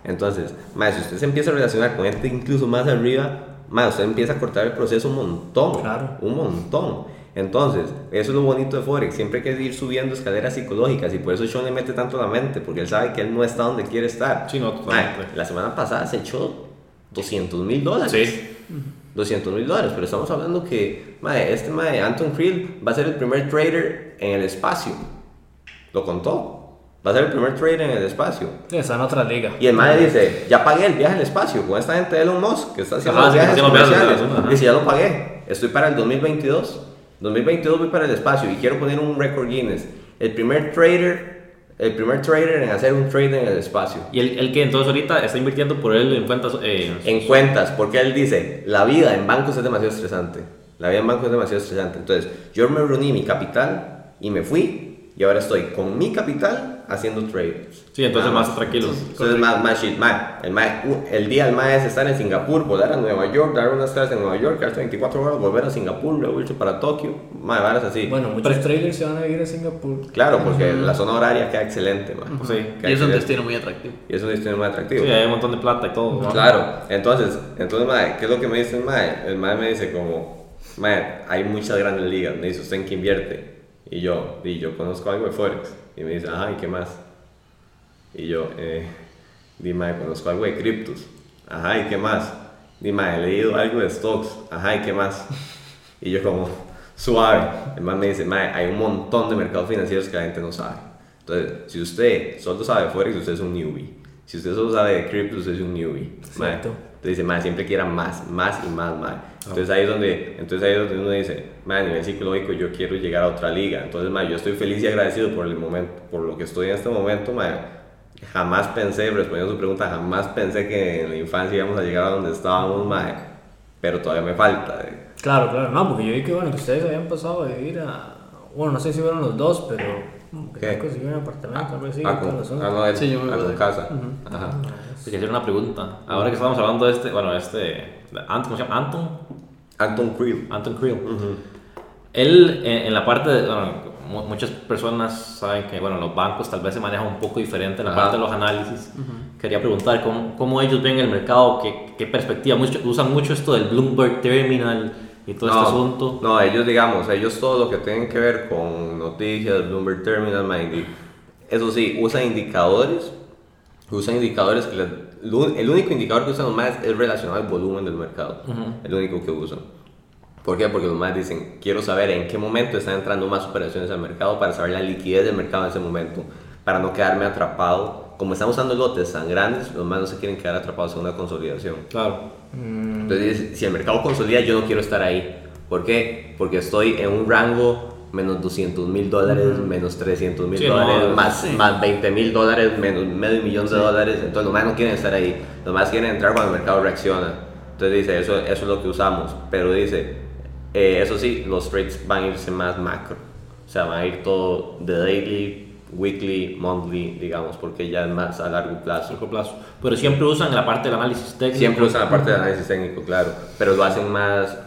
Entonces, más si usted se empieza a relacionar con gente incluso más arriba, más usted empieza a cortar el proceso un montón. Claro. Un montón. Entonces, eso es lo bonito de Forex. Siempre hay que ir subiendo escaleras psicológicas y por eso Sean le mete tanto la mente, porque él sabe que él no está donde quiere estar. Sí, no, totalmente. la semana pasada se echó 200 mil dólares. Sí. 200 mil dólares, pero estamos hablando que mae, este mae, Anton Creel va a ser el primer trader en el espacio. Lo contó. Va a ser el primer trader en el espacio. Sí, está en otra liga. Y el mae dice, ya pagué el viaje al espacio con esta gente de Elon Musk que está haciendo Ajá, los sí, viajes haciendo viajes, comerciales. ajá. Dice, ya lo pagué. Estoy para el 2022. 2022 voy para el espacio y quiero poner un récord Guinness. El primer trader, el primer trader en hacer un trade en el espacio. Y el, el que entonces ahorita está invirtiendo por él en cuentas. Eh, en cuentas, porque él dice, la vida en bancos es demasiado estresante. La vida en bancos es demasiado estresante. Entonces, yo me reuní mi capital y me fui y ahora estoy con mi capital haciendo trades. Sí, entonces Nada más tranquilos. Entonces, más, más shit, más. El, más, el día el más es estar en Singapur, volar a Nueva York, dar unas clases en Nueva York, quedarse 24 horas, volver a Singapur, luego irse para Tokio, más varas así. Bueno, muchos traders se van a ir a Singapur. claro, porque la zona horaria queda excelente, man. Sí. Queda Y es un excelente. destino muy atractivo. Y es un destino muy atractivo. Sí, hay un montón de plata y todo. ¿no? Claro, entonces, entonces, mae, ¿qué es lo que me dice el mae? El mae me dice como, mae, hay muchas grandes ligas, me dice, ¿usted en qué invierte? Y yo, y yo conozco algo de Forex. Y me dice, ajá, ¿y qué más? Y yo, eh, di, mae, conozco algo de criptos. Ajá, ¿y qué más? Di, mae, he leído algo de stocks. Ajá, ¿y qué más? Y yo como, suave. El mae me dice, mae, hay un montón de mercados financieros que la gente no sabe. Entonces, si usted solo sabe Forex, usted es un newbie. Si usted solo sabe de criptos, usted es un newbie. mae. Entonces dice, mae, siempre quiera más, más y más, mae. Entonces ahí es donde, entonces ahí es donde uno dice, mae, a nivel psicológico yo quiero llegar a otra liga. Entonces, mae, yo estoy feliz y agradecido por el momento, por lo que estoy en este momento, mae. Jamás pensé, respondiendo a su pregunta, jamás pensé que en la infancia íbamos a llegar a donde estábamos, mae. Pero todavía me falta. eh. Claro, claro, no, porque yo vi que bueno, que ustedes habían pasado a vivir a. Bueno, no sé si fueron los dos, pero. Que consiguieron un apartamento, algo así. Ah, con, asunto. ah, no, él, Sí, yo me ah, con mudé. casa. Ajá. Te quería hacer una pregunta. Ahora que estamos hablando de este, bueno, este, Anton, ¿cómo se llama? Anton, Anton Creel. Anton Creel. Él, en, en la parte de, bueno, muchas personas saben que, bueno, los bancos tal vez se manejan un poco diferente en la Ajá. parte de los análisis. Quería preguntar cómo, cómo ellos ven el mercado, qué, qué perspectiva, mucho, usan mucho esto del Bloomberg Terminal y todo este asunto. No, ellos, digamos, ellos todo lo que tienen que ver con noticias, Bloomberg Terminal, eso sí, usan indicadores, usan indicadores que el único indicador que usan los más es relacionado al volumen del mercado, el único que usan. ¿Por qué? Porque los más dicen, quiero saber en qué momento están entrando más operaciones al mercado para saber la liquidez del mercado en ese momento, para no quedarme atrapado. Como están usando lotes tan grandes, los más no se quieren quedar atrapados en una consolidación. Claro. Entonces, si el mercado consolida, yo no quiero estar ahí. ¿Por qué? Porque estoy en un rango menos 200 mil dólares, menos 300 mil Sí, no, dólares, más, sí. más 20 mil dólares, menos medio millón de dólares. Entonces, los más no quieren estar ahí. Los más quieren entrar cuando el mercado reacciona. Entonces, dice, eso, eso es lo que usamos. Pero dice, eh, eso sí, los trades van a irse más macro. O sea, van a ir todo de daily, weekly, monthly, digamos, porque ya es más a largo plazo. largo plazo. Pero siempre usan la parte del análisis técnico. Siempre usan la parte de análisis técnico, claro, pero lo hacen más,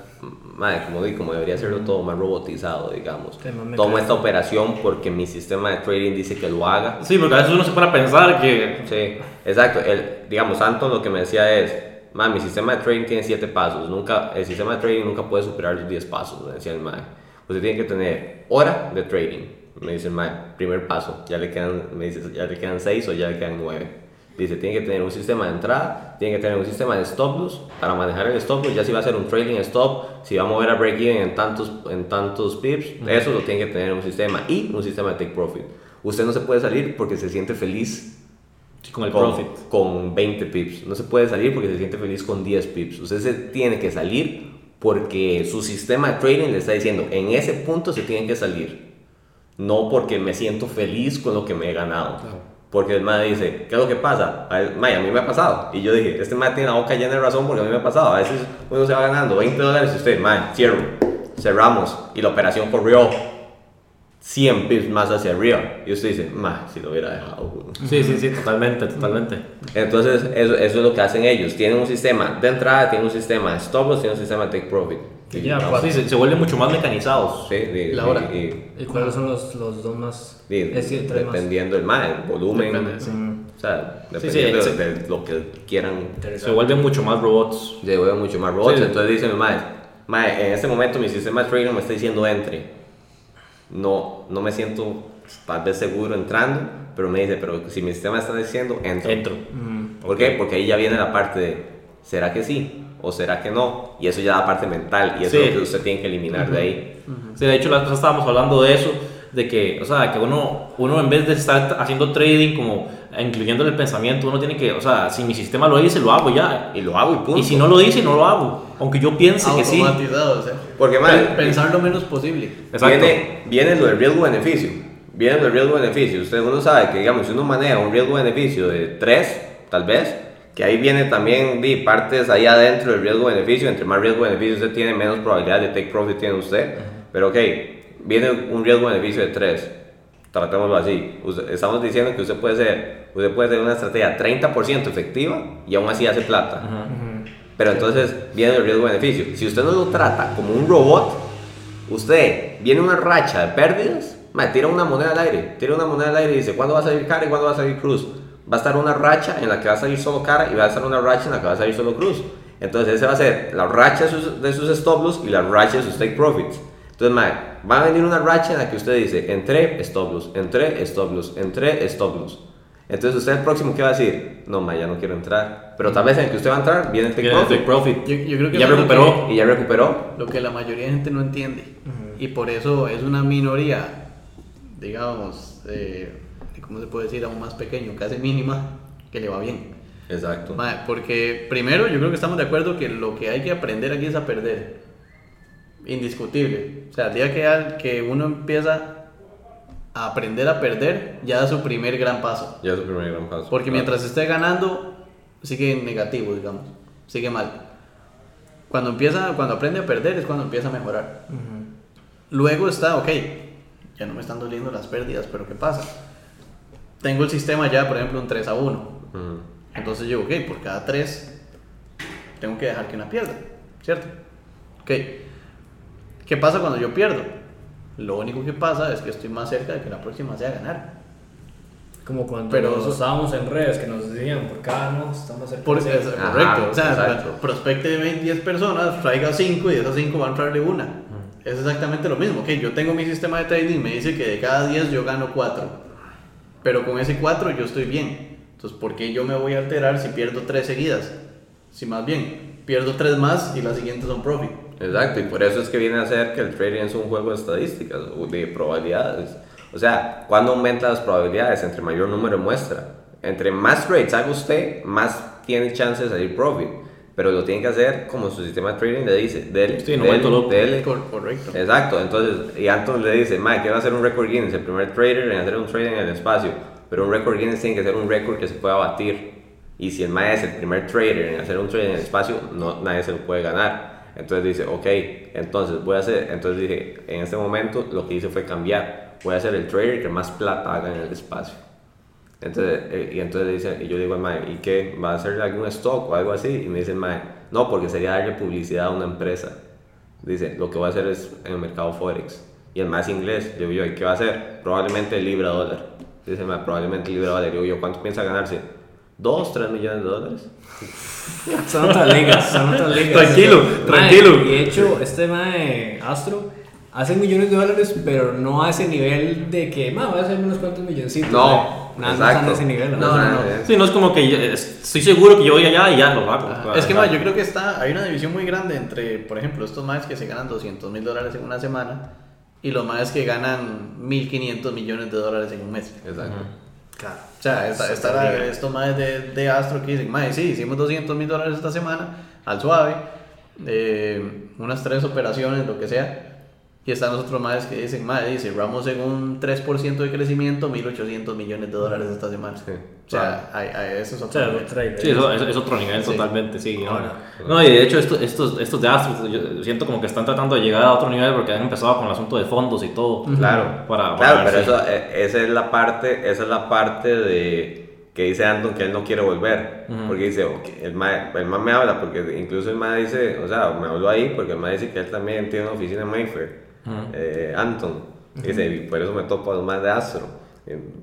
más como, di- como debería serlo todo más robotizado, digamos. Tomo esta operación porque mi sistema de trading dice que lo haga. Sí, porque a veces uno se pone a pensar que. Sí, exacto. El, digamos, Anton lo que me decía es, man, mi sistema de trading tiene 7 pasos. Nunca, el sistema de trading nunca puede superar los 10 pasos, me decía el man. Usted tiene que tener hora de trading. Me dice el man, primer paso. Ya le quedan, me dice, ya le quedan 6 o ya le quedan 9. Dice, tiene que tener un sistema de entrada, tiene que tener un sistema de stop loss para manejar el stop loss, ya si va a ser un trading stop, si va a mover a break even en tantos, en tantos pips, eso lo tiene que tener un sistema y un sistema de take profit. Usted no se puede salir porque se siente feliz Sí, con el con, profit. con 20 pips. No se puede salir porque se siente feliz con 10 pips. Usted se tiene que salir porque su sistema de trading le está diciendo, en ese punto se tiene que salir. No porque me siento feliz con lo que me he ganado. Porque el man dice, ¿qué es lo que pasa? A, él- mae, a mí me ha pasado. Y yo dije, este man tiene la boca llena de razón porque a mí me ha pasado. A veces uno se va ganando 20 dólares y usted, man, cierro. Cerramos. Y la operación corrió 100 pips más hacia arriba. Y usted dice, man, si lo hubiera dejado. weón". Sí, sí, sí, totalmente, totalmente. Entonces, eso, eso es lo que hacen ellos. Tienen un sistema de entrada, tienen un sistema de stop loss, tienen un sistema de take profit. Que ya, No, ¿cuál- sí, se, se vuelven mucho más mecanizados. Sí, y- La hora. y- y- ¿Y cuáles son los, los dos más? y Es dependiendo del mal, el volumen. Depende, sí. Mm, O sea, Sí, sí, dependiendo sí. de, de lo que quieran. Se vuelven mucho más robots. Se vuelven mucho más robots. Sí. Entonces dicen maes, mae, en este momento mi sistema de trading me está diciendo entre. No, no me siento tal vez seguro entrando, pero me dice, pero si mi sistema está diciendo entro. Entro. Mm, ¿Por qué? Porque ahí ya viene la parte de, ¿será que sí? ¿O será que no? Y eso ya da parte mental y eso Sí. es lo que usted tiene que eliminar de ahí. Sí, de hecho, la otra vez estábamos hablando de eso, de que, o sea, que uno, uno en vez de estar haciendo trading, como incluyendo el pensamiento, uno tiene que, o sea, si mi sistema lo dice, lo hago ya. Y lo hago y punto. Y si no lo dice, no lo hago. Aunque yo piense que sí. Automatizado, o sea. Porque, Pen- Pensar lo menos posible. Exacto. Viene, viene lo del riesgo-beneficio. Viene lo del riesgo-beneficio. Usted uno sabe que, digamos, si uno maneja un riesgo-beneficio de 3, tal vez, que ahí viene también di, partes ahí adentro del riesgo-beneficio. Entre más riesgo-beneficio usted tiene, menos probabilidad de take profit tiene usted. Pero, ok, viene un riesgo-beneficio de 3. Tratémoslo así. Estamos diciendo que usted puede ser, usted puede ser una estrategia 30% efectiva y aún así hace plata. Pero entonces viene el riesgo-beneficio. Si usted no lo trata como un robot, usted viene una racha de pérdidas, mae, tira una moneda al aire, tira una moneda al aire y dice, ¿cuándo va a salir cara y cuándo va a salir cruz? Va a estar una racha en la que va a salir solo cara y va a estar una racha en la que va a salir solo cruz. Entonces ese va a ser la racha de sus, de sus stop loss y la racha de sus take profits. Entonces, mae, va a venir una racha en la que usted dice, entré, stop loss, entré, stop loss, entré, stop loss. Entonces usted el próximo que va a decir, no, mae, ya no quiero entrar. Pero tal vez en el que usted va a entrar, viene el take Viene el profit. take profit. Yo, yo creo que ya es lo recuperó. que- Y ya recuperó. lo que la mayoría de gente no entiende. Y por eso es una minoría, digamos, eh, ¿cómo se puede decir? Aún más pequeño, casi mínima, que le va bien. Exacto. Porque primero yo creo que estamos de acuerdo que lo que hay que aprender aquí es a perder. Indiscutible. O sea, el día que, al- que uno empieza a aprender a perder, ya da su primer gran paso. Ya es su primer gran paso. Porque mientras esté ganando, sigue en negativo, digamos. Sigue mal. Cuando empieza, cuando aprende a perder es cuando empieza a mejorar. Luego está, ok, ya no me están doliendo las pérdidas, pero ¿qué pasa? Tengo el sistema ya, por ejemplo, un 3 a 1. Ujú. Entonces yo, ok, por cada 3 tengo que dejar que una pierda, ¿cierto? Ok. ¿Qué pasa cuando yo pierdo? Lo único que pasa es que estoy más cerca de que la próxima sea ganar. Como cuando Pero nos estábamos en redes que nos decían, por cada no, estamos cerca Por, de es- cero". Ajá, correcto. O sea, exacto. prospecte de 20, 10 personas, traiga 5 y de esas 5 van a entrarle una. Es exactamente lo mismo. que Yo tengo mi sistema de trading, me dice que de cada 10 yo gano 4. Pero con ese 4 yo estoy bien. Entonces, ¿por qué yo me voy a alterar si pierdo 3 seguidas? Si más bien, pierdo 3 más y las siguientes son profit. Exacto, y por eso es que viene a ser que el trading es un juego de estadísticas, de probabilidades. O sea, cuando aumenta las probabilidades, entre mayor número muestra. Entre más trades haga usted, más tiene chance de salir profit. Pero lo tiene que hacer como su sistema de trading le dice. Dele, Sí, no correcto. Exacto, entonces, y Anton le dice, Mike, quiero hacer un record Guinness, el primer trader en hacer un trading en el espacio, pero un record Guinness tiene que ser un récord que se pueda batir. Y si el Mae es el primer trader en hacer un trading en el espacio, no, nadie se lo puede ganar. Entonces dice, ok, entonces voy a hacer, entonces dije, en este momento lo que hice fue cambiar, voy a ser el trader que más plata haga en el espacio. Entonces, eh, y entonces dice, y yo digo mae, ¿y qué? ¿Va a hacer algún stock o algo así? Y me dice el mae, no, porque sería darle publicidad a una empresa. Dice, lo que voy a hacer es en el mercado Forex. Y el más inglés, yo digo, ¿y qué va a hacer? Probablemente libra dólar. Dice, mae, probablemente libra dólar. Digo yo, ¿cuánto piensa ganarse? ¿Dos, tres millones de dólares? Son otras ligas, son otras ligas. Tranquilo, Mae, tranquilo. Y de hecho, este mae Astro hace millones de dólares, pero no a ese nivel de que, mae, voy a hacer unos cuantos milloncitos. No, mae. Nada más exacto. ese nivel. No, no, no. Sí, no es como que yo- es- estoy seguro que yo voy allá y ya lo hago. O sea, Es que más, yo creo que está, hay una división muy grande entre, por ejemplo, estos más que se ganan 200 mil dólares en una semana y los más que ganan 1.500 millones de dólares en un mes. Exacto. Claro. O sea, está, está la- estos más de, de Astro que dicen, mae, sí, hicimos 200 mil dólares esta semana, al suave, eh, unas tres operaciones, lo que sea. Y están los otros más que dicen, mae, dice, cerramos en un 3% de crecimiento, 1.800 millones de dólares esta semana. Sí, o sea, hay, hay, eso es O otro sea, nivel. Sí, eso, es, es otro nivel Sí. totalmente, sí. ¿no? Ahora. No, y de hecho estos, estos, estos de Astro, yo siento como que están tratando de llegar a otro nivel porque han empezado con el asunto de fondos y todo. Claro, Para- para claro, pero eso, eh, esa es la parte, esa es la parte de que dice Anton que él no quiere volver, porque dice, ok, el ma, el ma me habla, porque incluso el ma dice, o sea, me habló ahí porque el ma dice que él también tiene una oficina en Mayfair, eh, Anton, dice, y por eso me topo a los más de Astro,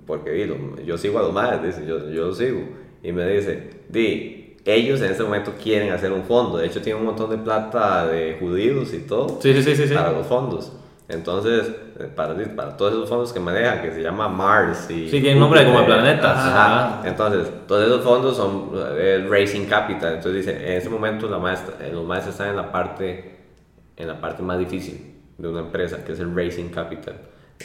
porque di, lo- yo sigo a los más, dice, yo, yo los sigo, y me dice, di, ellos en este momento quieren hacer un fondo, de hecho tienen un montón de plata de judíos y todo, Sí, sí, sí, para los fondos. Entonces, eh, para, para todos esos fondos que manejan, que se llama Mars y... Sí, tiene nombre como de planetas. ajá. Ajá. Entonces, todos esos fondos son eh, Racing Capital. Entonces dice, en ese momento la maestra, eh, los maestros están en la parte, en la parte más difícil de una empresa, que es el Racing Capital,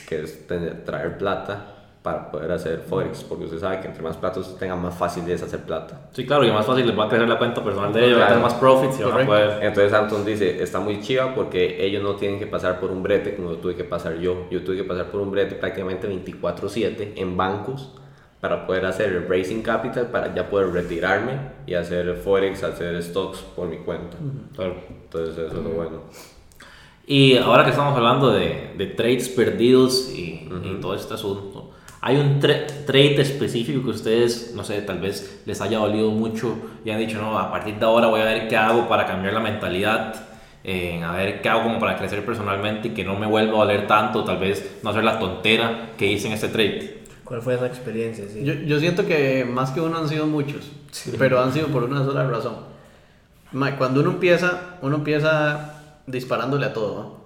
que es tener- traer plata para poder hacer Forex, porque usted sabe que entre más plata usted tenga, más fácil es hacer plata. Sí, claro, y más fácil les va a crecer la cuenta personal de ellos, va a tener más profits y van a poder... Entonces Anton dice, está muy chiva porque ellos no tienen que pasar por un brete como lo tuve que pasar yo. Yo tuve que pasar por un brete prácticamente 24/7 en bancos para poder hacer el Racing Capital, para ya poder retirarme y hacer Forex, hacer stocks por mi cuenta. Claro. Entonces eso es lo bueno. Y ahora que estamos hablando de, de trades perdidos y, y todo este asunto, ¿hay un tra- trade específico que ustedes, no sé, tal vez les haya dolido mucho y han dicho, no, a partir de ahora voy a ver qué hago para cambiar la mentalidad, eh, a ver qué hago como para crecer personalmente y que no me vuelva a doler tanto, tal vez no hacer la tontera que hice en este trade? ¿Cuál fue esa experiencia? Sí. Yo, yo siento que más que uno han sido muchos, pero han sido por una sola razón. Cuando uno empieza, uno empieza disparándole a todo, ¿no?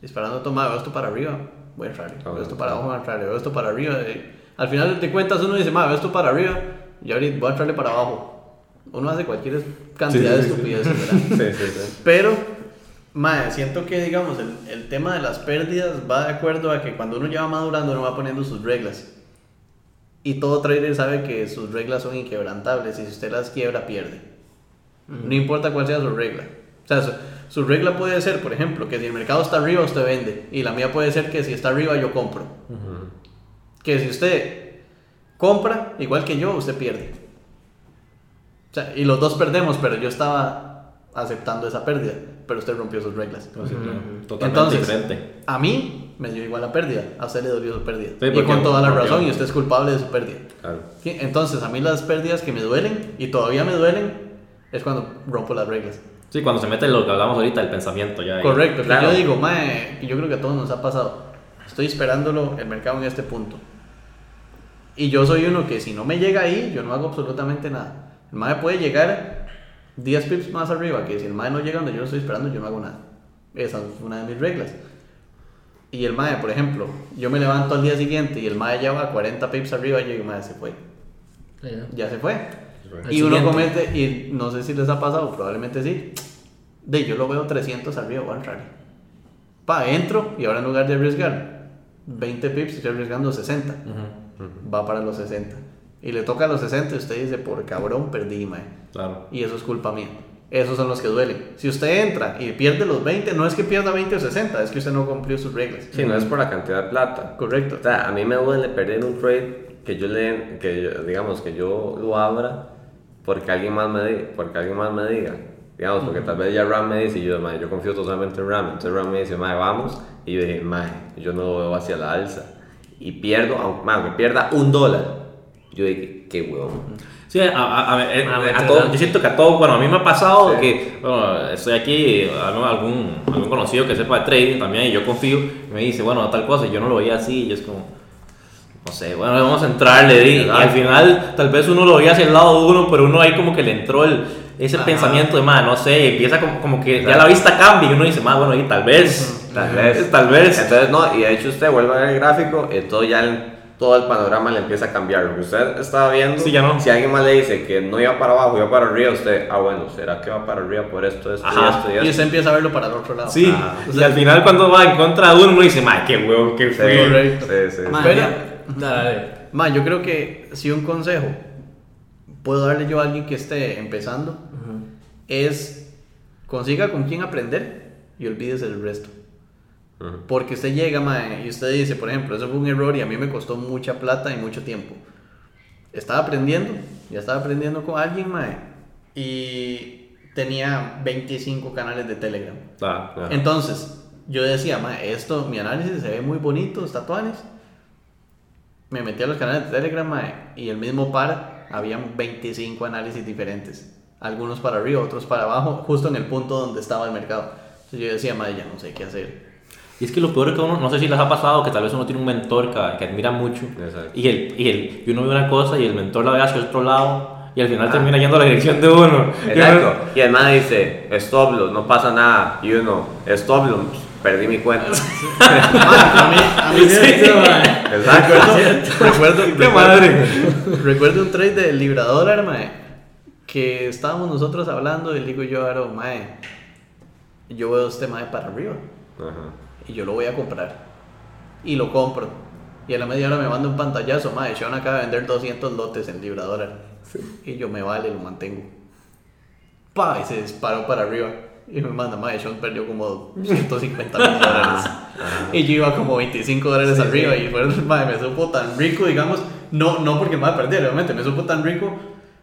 Disparando a todo, ma, veo esto para arriba, voy a entrarle, veo esto para abajo, voy a entrarle, veo esto para arriba. eh. Al final de cuentas uno dice, ma, veo esto para arriba, y ahorita voy a entrarle para abajo. Uno hace cualquier cantidad de estupideces, ¿verdad? Sí, sí, sí. Pero, mae, siento que, digamos, el, el tema de las pérdidas va de acuerdo a que cuando uno ya va madurando, uno va poniendo sus reglas. Y todo trader sabe que sus reglas son inquebrantables y si usted las quiebra, pierde. No importa cuál sea su regla. O sea, su, regla puede ser, por ejemplo, que si el mercado está arriba, usted vende. Y la mía puede ser que si está arriba, yo compro. Que si usted compra, igual que yo, usted pierde. O sea, y los dos perdemos, pero yo estaba aceptando esa pérdida, pero usted rompió sus reglas. Totalmente Entonces, diferente. a mí me dio igual la pérdida, a usted le dolió su pérdida. Sí, y con toda la razón, y usted es culpable de su pérdida. Entonces, a mí las pérdidas que me duelen, y todavía me duelen, es cuando rompo las reglas. Sí, cuando se mete lo que hablamos ahorita, el pensamiento ya. Correcto, claro. yo digo, mae, yo creo que a todos nos ha pasado. estoy esperándolo el mercado en este punto. Y yo soy uno que si no me llega ahí, yo no hago absolutamente nada. El MAE puede llegar 10 pips más arriba, que si el MAE no llega donde yo lo estoy esperando, yo no hago nada. Esa es una de mis reglas. Y el MAE, por ejemplo, yo me levanto al día siguiente y el MAE ya va 40 pips arriba, yo digo, MAE, se fue. Ya se fue. Y uno comete, y no sé si les ha pasado, probablemente sí. De yo lo veo 300 arriba, voy a entrar. Pa, entro y ahora en lugar de arriesgar 20 pips, estoy arriesgando 60. Va para los 60. Y le toca a los 60 y usted dice, por cabrón, perdí, mae. Claro. Y eso es culpa mía. Esos son los que duelen. Si usted entra y pierde los 20, no es que pierda 20 o 60, es que usted no cumplió sus reglas. Sí, no es por la cantidad de plata. Correcto. O sea, a mí me duele perder un trade que yo le, que yo- digamos, que yo lo abra porque alguien más me diga, porque alguien más me diga. Digamos, porque tal vez ya Ram me dice, y yo, "Mae, yo confío totalmente en Ram. Entonces Ram me dice, mae, vamos. Y yo dije, mae, yo no lo veo hacia la alza. Y pierdo, aunque, pierda un dólar. Yo dije, qué huevón. Sí, a, a- a- eh, Ah, a meter todo- yo siento que a todo, bueno, a mí me ha pasado Sí. que, bueno, estoy aquí, algún, algún, algún conocido que sepa de trading también, y yo confío, y me dice, bueno, tal cosa, y yo no lo veía así, y es como, no sé, bueno, vamos a entrarle, di, y Exacto. al final, tal vez uno lo veía hacia el lado de uno, pero uno ahí como que le entró el, ese Ajá. pensamiento de, más, no sé, empieza como, como que ya la vista cambia, y uno dice, más, bueno, y tal vez, Tal vez. tal vez. Entonces, no, y de hecho usted vuelve a ver el gráfico y todo ya el, todo el panorama le empieza a cambiar. Lo que usted estaba viendo, Sí, ya no. si alguien más le dice que no iba para abajo, iba para arriba, usted, ah, bueno, ¿será que va para arriba por esto, esto, Ajá. y esto, y Y esto? usted empieza a verlo para el otro lado. Sí, Ah, y al final cuando va en contra de uno, uno dice, más, qué huevo, qué Sí, frío. Correcto. sí, sí. Ma, Pero- ya- dale, dale. Ma, yo creo que si un consejo puedo darle yo a alguien que esté empezando es consiga con quién aprender y olvídese del resto. Porque usted llega, mae, y usted dice, por ejemplo, eso fue un error y a mí me costó mucha plata y mucho tiempo. Estaba aprendiendo, ya estaba aprendiendo con alguien, mae, y tenía 25 canales de Telegram. Ah. Entonces, yo decía, mae, esto, mi análisis se ve muy bonito, está tuanes. Me metí a los canales de Telegram, mae, y el mismo par, habían 25 análisis diferentes. Algunos para arriba, otros para abajo, justo en el punto donde estaba el mercado. Entonces yo decía, mae, ya no sé qué hacer. Y es que lo peor es que uno, no sé si les ha pasado, que tal vez uno tiene un mentor que, que admira mucho Exacto. y, el, y, el, y uno ve una cosa y el mentor la ve hacia otro lado y al final termina yendo a la dirección de uno. Exacto. Y el man dice, stop no pasa nada. Y uno, stop perdí mi cuenta. a mí, a mí Sí. Exacto. recuerdo, ¡Qué recuerdo, madre! recuerdo un trade de Libra dólar, mae, que estábamos nosotros hablando y le digo yo a mae, yo veo este mae para arriba Ajá. y yo lo voy a comprar. Y lo compro. Y a la media hora me manda un pantallazo, mae, Sean acaba de vender 200 lotes en Libra dólar. Y yo me vale, lo mantengo. Pa, y se disparó para arriba. Y me manda, mae, Sean perdió como 150 mil dólares. Y yo iba como 25 dólares arriba. Y fue, mae, me supo tan rico, digamos. No, no porque me va a perder, obviamente. Me supo tan rico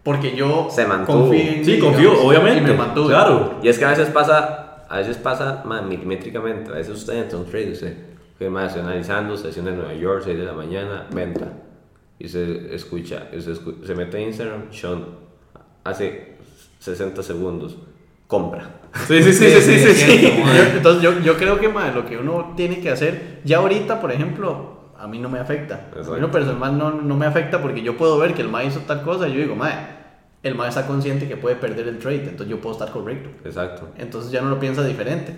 porque yo Se mantuvo. en Sí, confío, digamos, obviamente. Y me mantuve. Claro. Y es que a veces pasa, a veces pasa man, milimétricamente. A veces usted entra un trade, usted, que más analizando, sesión de Nueva York, 6 de la mañana, venta. Y se escucha, y se, se mete a Instagram, Sean, hace 60 segundos, compra. Sí, sí, sí, sí, sí, sí, Entonces yo, yo creo que lo que uno tiene que hacer, ya ahorita, por ejemplo, a mí no me afecta. A Exacto. mí lo personal no, no me afecta porque yo puedo ver que el mae hizo tal cosa y yo digo, mae, el mae está consciente que puede perder el trade, entonces yo puedo estar correcto. Exacto. Entonces ya no lo piensa diferente.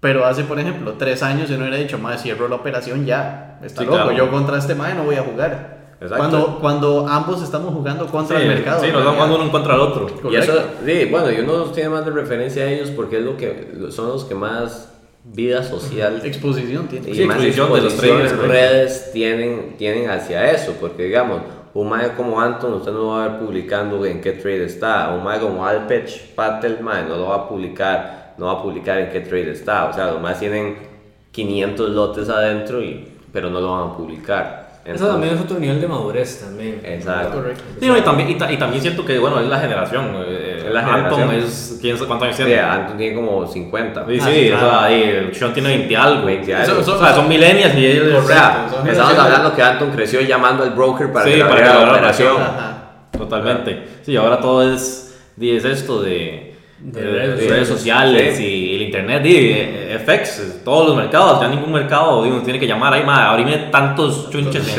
Pero hace, por ejemplo, tres años yo no hubiera dicho, mae, cierro la operación ya. Está Sí, loco, claro. yo contra este mae no voy a jugar. Exacto. Cuando, cuando ambos estamos jugando contra Sí, el mercado. sí, nos dan jugando uno contra del otro. Y eso, sí, bueno, y uno tiene más de referencia a ellos porque es lo que son los que más vida social Exposición tiene. y Sí, más exposición de los traders, redes tienen, tienen hacia eso, porque digamos, un mae como Anton, usted no va a ver publicando en qué trade está, un mae como Alpech Patel, mae, no lo va a publicar, no va a publicar en qué trade está, o sea, los más tienen 500 lotes adentro, y, pero no lo van a publicar. Eso también es otro nivel de madurez también. Exacto. Correcto. Sí, no, y, también, y, y también siento que, bueno, es la generación. eh, Es la Anton generación. es, ¿quién sabe cuántos años Sí, tiene? Anton tiene como 50. Sí, Ah, sí, sí, o claro. sea, ahí, Sean tiene 20 algo. 20 Eso- algo. eso- o sea, son millennials y ellos... O sea, Correcto, estamos hablando que Anton creció llamando al broker para Sí, para la le abra la operación. Totalmente. Sí, ahora todo es, di, es esto de, de redes, sociales y el internet, y FX, todos los mercados, ya ningún mercado uno tiene que llamar ahí, madre, abrime tantos chunches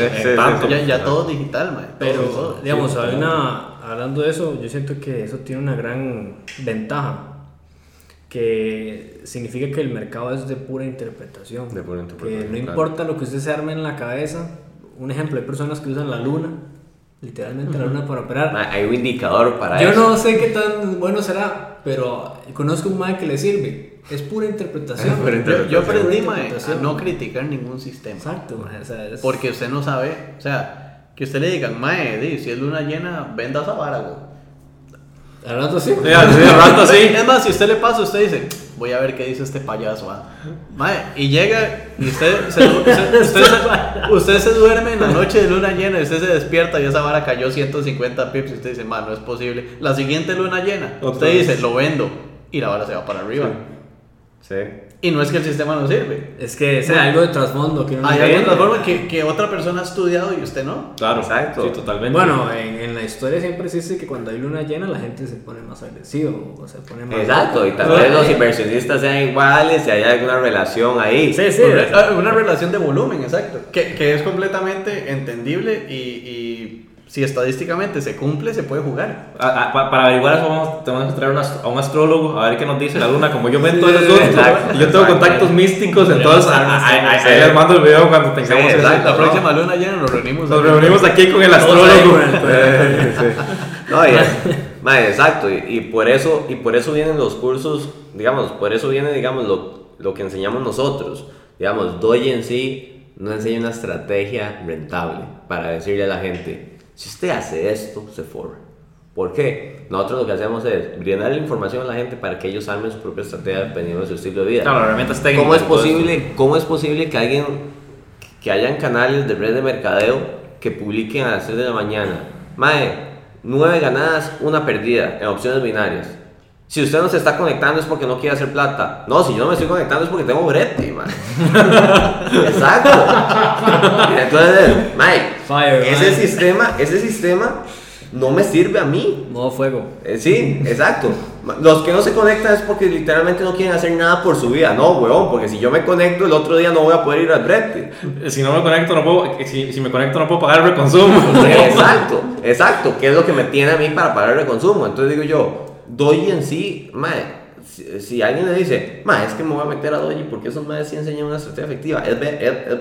Ya, ya, todo digital, madre. Pero, digamos, hay una, hablando de eso, yo siento que eso tiene una gran ventaja que significa que el mercado es de pura interpretación. De pura interpretación. Que no importa lo que usted se arme en la cabeza. Un ejemplo, hay personas que usan la luna literalmente la luna para operar. Hay un indicador para Yo eso. Yo no sé qué tan bueno será, pero conozco un mae que le sirve. Es pura interpretación. Yo, aprendí, mae, a no criticar ningún sistema. Exacto, mae, o sea, Porque usted no sabe, o sea, que usted le digan, mae, si es luna llena, venda esa vara, güey. Al rato sí. Sí, al rato sí. Es más, si usted le pasa, usted dice, voy a ver qué dice este payaso. ¿ah? y llega y usted se, usted, se, duerme en la noche de luna llena y usted se despierta y esa vara cayó 150 pips y usted dice, no es posible. La siguiente luna llena, usted dice, lo vendo y la vara se va para arriba. Sí. Y no es que el sistema no sirve. Es que es algo de trasfondo. Que hay algo de trasfondo que, que, otra persona ha estudiado y usted no. Claro, exacto. Sí, totalmente. Bueno, en, en, la historia siempre se dice que cuando hay luna llena la gente se pone más agresivo o se pone más... Exacto, y tal vez los inversionistas sean iguales y hay alguna relación ahí. Sí, sí. Una, relación de volumen, exacto. Que, que es completamente entendible y, y si estadísticamente se cumple, se puede jugar. para averiguar eso, vamos, tenemos que traer a un astrólogo a ver qué nos dice la luna. Como yo el asunto, yo tengo contactos místicos, entonces ahí les mando el video cuando tengamos sí, La próxima luna llena nos reunimos. Nos reunimos aquí con el astrólogo. no, exacto, y, por eso, y por eso vienen los cursos, digamos, por eso viene, digamos, lo, lo que enseñamos nosotros. Digamos, Doy en sí no enseña una estrategia rentable para decirle a la gente, si usted hace esto, se forra. ¿Por qué? Nosotros lo que hacemos es brindar la información a la gente para que ellos armen su propia estrategia dependiendo de su estilo de vida. Claro, herramientas técnicas. ¿Cómo es posible, cómo es posible que alguien, que hayan canales de red de mercadeo que publiquen a las 6 de la mañana? Mae, 9 ganadas, una perdida en opciones binarias. Si usted no se está conectando es porque no quiere hacer plata. No, si yo no me estoy conectando es porque tengo brete, man. Exacto. Entonces, Mike, ese sistema, ese sistema no me sirve a mí. Modo fuego. Eh, sí, exacto. Los que no se conectan es porque literalmente no quieren hacer nada por su vida. No, weón, porque si yo me conecto el otro día no voy a poder ir al brete. Si no me conecto, no puedo, si, si me conecto no puedo pagar el reconsumo. exacto, exacto. ¿Qué es lo que me tiene a mí para pagar el reconsumo? Entonces digo yo, Doji en sí, mae, si, alguien le dice, mae, es que me voy a meter a Doji porque esos maes sí enseñan una estrategia efectiva, es, es, es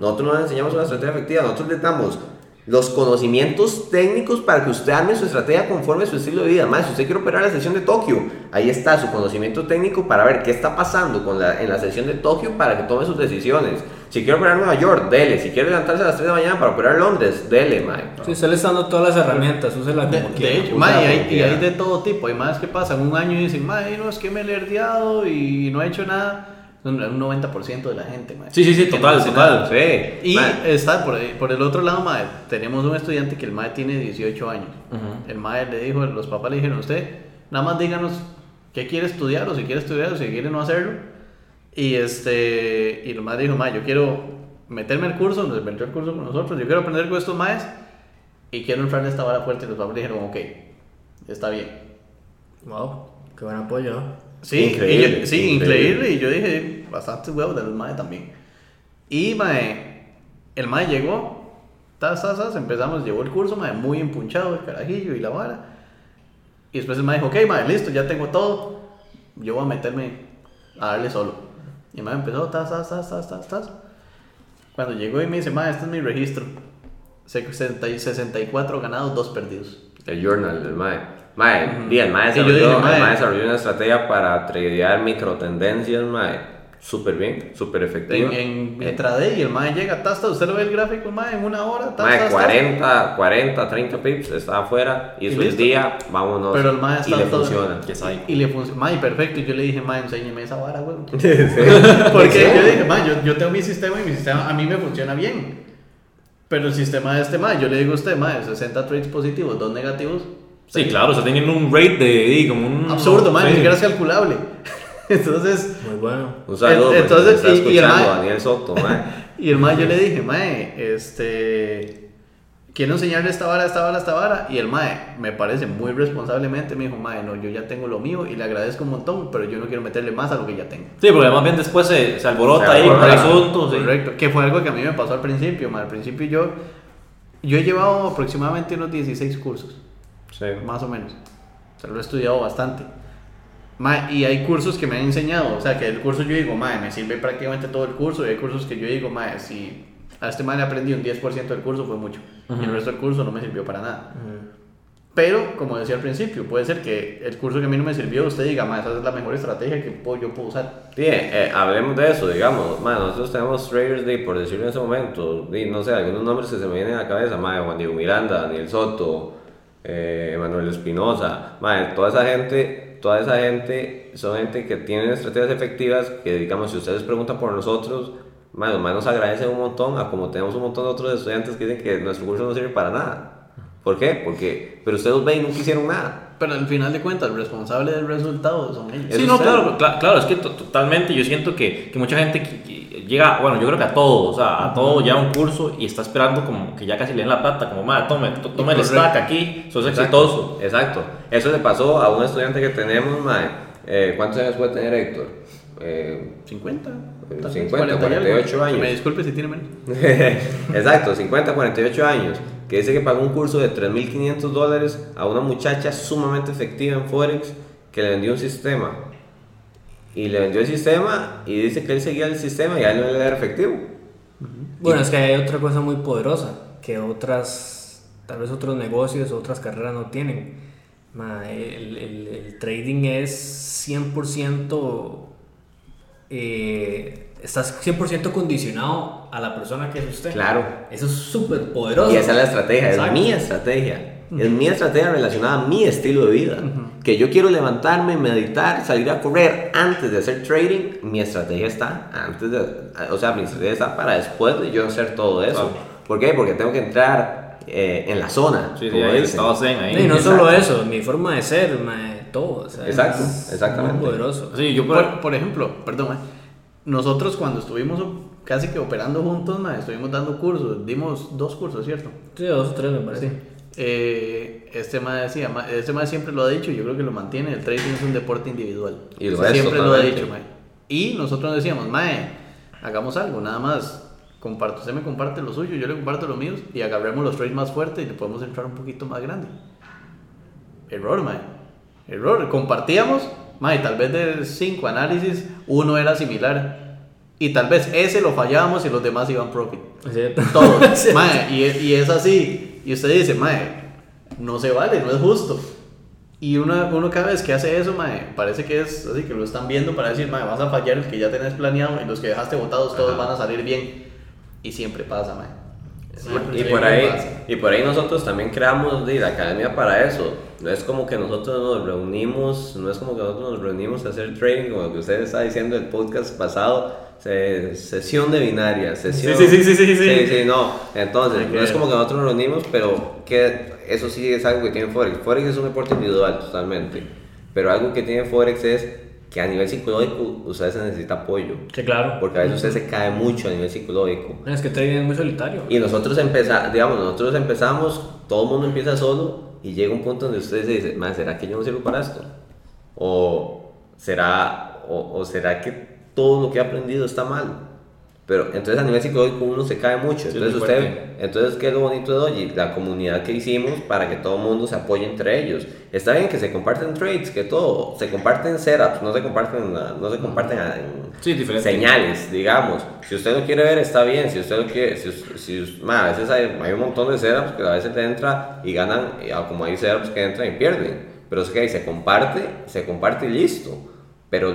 Nosotros no les enseñamos una estrategia efectiva, nosotros le damos los conocimientos técnicos para que usted arme su estrategia conforme a su estilo de vida. Más, si usted quiere operar la sesión de Tokio, ahí está su conocimiento técnico para ver qué está pasando con la, en la sesión de Tokio para que tome sus decisiones. Si quiere operar Nueva York, dele. Si quiere levantarse a las 3 de la mañana para operar Londres, dele, mae. Sí, usted le está dando todas las herramientas, úsela como de, De hecho, mae, hay, y hay de todo tipo. Hay más que pasan un año y dicen, mae, no, es que me he lerdeado y no he hecho nada un 90% de la gente, mae. Sí, sí, sí, total, total. Sí. Y está por, por, el otro lado, mae, tenemos un estudiante que el mae tiene 18 años. El mae le dijo, los papás le dijeron, usted, nada más díganos qué quiere estudiar o si quiere estudiar o si quiere no hacerlo. Y este, y el mae dijo, mae, yo quiero meterme al curso, nos metió el curso con nosotros, yo quiero aprender con estos maes y quiero entrar en esta vara fuerte. Y los papás dijeron, ok, está bien. Wow, qué buen apoyo, Sí, increíble, sí, increíble. Y yo dije, bastante huevo de los mae también. Y mae, el mae llegó, tas, tas, tas, empezamos, llevó el curso, mae, muy empunchado, el carajillo y la vara. Y después el mae dijo, ok, mae, listo, ya tengo todo. Yo voy a meterme a darle solo. Y el mae empezó, tas, tas, tas, tas, tas, tas. Cuando llegó y me dice, mae, este es mi registro. 64 ganados, 2 perdidos. El journal del mae. Mae, uh -huh. el mae desarrolló, una estrategia para tradear micro tendencias, mae. Súper bien, súper efectivo. En, en intraday, y el mae llega, tasta, usted lo ve el gráfico, mae, en una hora, tasta, mae, 40, 40, 30 pips, está afuera, y, es el día, vámonos. Pero el mae está y le todo, funciona. Y, y le funciona, mae, perfecto. Y yo le dije, mae, enséñeme esa vara, güey. Porque yo dije, mae, yo, yo tengo mi sistema y mi sistema a mí me funciona bien. Pero el sistema de este mae, yo le digo a usted, mae, 60 trades positivos, 2 negativos, Sí, claro, o sea, tienen un rate de, como un... Absurdo, man, ni siquiera es calculable. Entonces... Muy bueno. Un saludo, entonces, y, y, el mae, Daniel Soto, mae. y el mae, yo le dije, mae, este... quiero enseñarle esta vara, esta vara, esta vara. Y el mae, me parece muy responsablemente, me dijo, mae, no, yo ya tengo lo mío y le agradezco un montón, pero yo no quiero meterle más a lo que ya tengo. Sí, porque más bien después se, se alborota Se ahí con el sí. Correcto, que fue algo que a mí me pasó al principio, mae. Al principio yo, yo he llevado aproximadamente unos 16 cursos, Sí. más o menos. O sea, lo he estudiado bastante. Mae, y hay cursos que me han enseñado, o sea, que el curso yo digo, mae, me sirve prácticamente todo el curso, y hay cursos que yo digo, mae, si a este mae le aprendí un 10% del curso fue mucho, y el resto del curso no me sirvió para nada. Pero, como decía al principio, puede ser que el curso que a mí no me sirvió, usted diga, mae, esa es la mejor estrategia que puedo- yo puedo usar. Sí, eh, hablemos de eso, digamos. Man, nosotros tenemos traders de, por decirlo en ese momento, no sé, algunos nombres que se me vienen a la cabeza, man, Juan Diego Miranda, Daniel Soto, eh, Manuel Espinosa, man, toda esa gente, toda esa gente son gente que tienen estrategias efectivas que, digamos, si ustedes preguntan por nosotros, los man nos agradecen un montón, a como tenemos un montón de otros estudiantes que dicen que nuestro curso no sirve para nada. ¿Por qué? Porque, pero ustedes los ven y nunca hicieron nada. Pero al final de cuentas, el responsable del resultado son ellos. Sí, no, claro, cla- claro, es que to- totalmente yo siento que, que mucha gente que- que llega, bueno, yo creo que a todo, o sea, a todo ya un curso y está esperando como que ya casi le den la plata, como, madre, tome, to- tome el stack aquí, sos Exacto, exitoso. Exacto. Eso le pasó a un estudiante que tenemos, mae. Eh, ¿Cuántos años puede tener Héctor? Eh, 50. Eh, tal vez, 50, 40 y algo. 48 años. Me disculpe si tiene menos. Exacto, 50, 48 años. Que dice que pagó un curso de 3.500 dólares a una muchacha sumamente efectiva en Forex que le vendió un sistema. Y le vendió el sistema y dice que él seguía el sistema y a él no le era efectivo. Bueno, es que hay otra cosa muy poderosa que otras, tal vez otros negocios, otras carreras no tienen. Ma, el, el- el trading es 100%, eh, estás 100% condicionado a la persona que es usted. Claro. Eso es súper poderoso. Y esa es la estrategia, Exacto. es mi estrategia. Es mi estrategia relacionada a mi estilo de vida. Que yo quiero levantarme, meditar, salir a correr antes de hacer trading. Mi estrategia está antes de. O sea, mi estrategia está para después de yo hacer todo eso. Claro. ¿Por qué? Porque tengo que entrar eh, en la zona. Sí, sí, ahí dicen. ahí. No, y no Exacto. solo eso, mi forma de ser, ma, todo. o sea, Exacto, es exactamente. Muy poderoso. Sí, yo por, Por, por ejemplo, perdón, mae, nosotros cuando estuvimos casi que operando juntos, mae, estuvimos dando cursos, dimos dos cursos, ¿cierto? Sí, dos o tres me parece. Eh, este mae decía, este mae siempre lo ha dicho, yo creo que lo mantiene, el trading es un deporte individual. Y lo siempre lo ha totalmente. dicho, mae. Y nosotros decíamos, mae, hagamos algo, nada más. Comparto, usted me comparte lo suyo, yo le comparto lo mío y agarremos los trades más fuertes y le podemos entrar un poquito más grande. Error, mae. Error. Compartíamos, mae, tal vez de cinco análisis, uno era similar. Y tal vez ese lo fallábamos y los demás iban profit. Es. Todos. Mae, y, y es así. Y usted dice, mae, no se vale, no es justo. Y uno, uno cada vez que hace eso, mae, parece que es así, que lo están viendo para decir, mae, vas a fallar el que ya tenés planeado y los que dejaste votados todos Ajá. van a salir bien. Y siempre pasa, mae. Siempre, Y por, siempre ahí, pasa. y por ahí nosotros también creamos di, la academia para eso. No es como que nosotros nos reunimos, no es como que nosotros nos reunimos a hacer trading, como lo que usted está diciendo el podcast pasado, se- sesión de binaria, sesión... Sí, sí, sí, sí, sí, sí. Sí, no. Entonces, no es como que nosotros nos reunimos, pero que eso sí es algo que tiene Forex. Forex es un deporte individual totalmente, pero algo que tiene Forex es que a nivel psicológico usted se necesita apoyo, Sí, claro. porque a veces usted se cae mucho a nivel psicológico. Es que trading es muy solitario. Y nosotros empezamos, digamos, nosotros empezamos, todo el mundo empieza solo y llega un punto donde usted se dice, "Man, ¿será que yo no sirvo para esto? O será, o, o será que todo lo que he aprendido está mal. Pero entonces a nivel psicológico uno se cae mucho. Entonces usted, entonces ¿qué es lo bonito de Doji? La comunidad que hicimos para que todo el mundo se apoye entre ellos. Está bien que se comparten trades, que todo, se comparten setups, no se comparten, no se comparten Sí, señales, digamos. Si usted lo quiere ver, está bien. Si usted lo quiere, si, si a veces hay, hay un montón de setups que a veces te entra y ganan, ah, como hay setups que entran y pierden. Pero es que ahí se comparte, se comparte y listo. Pero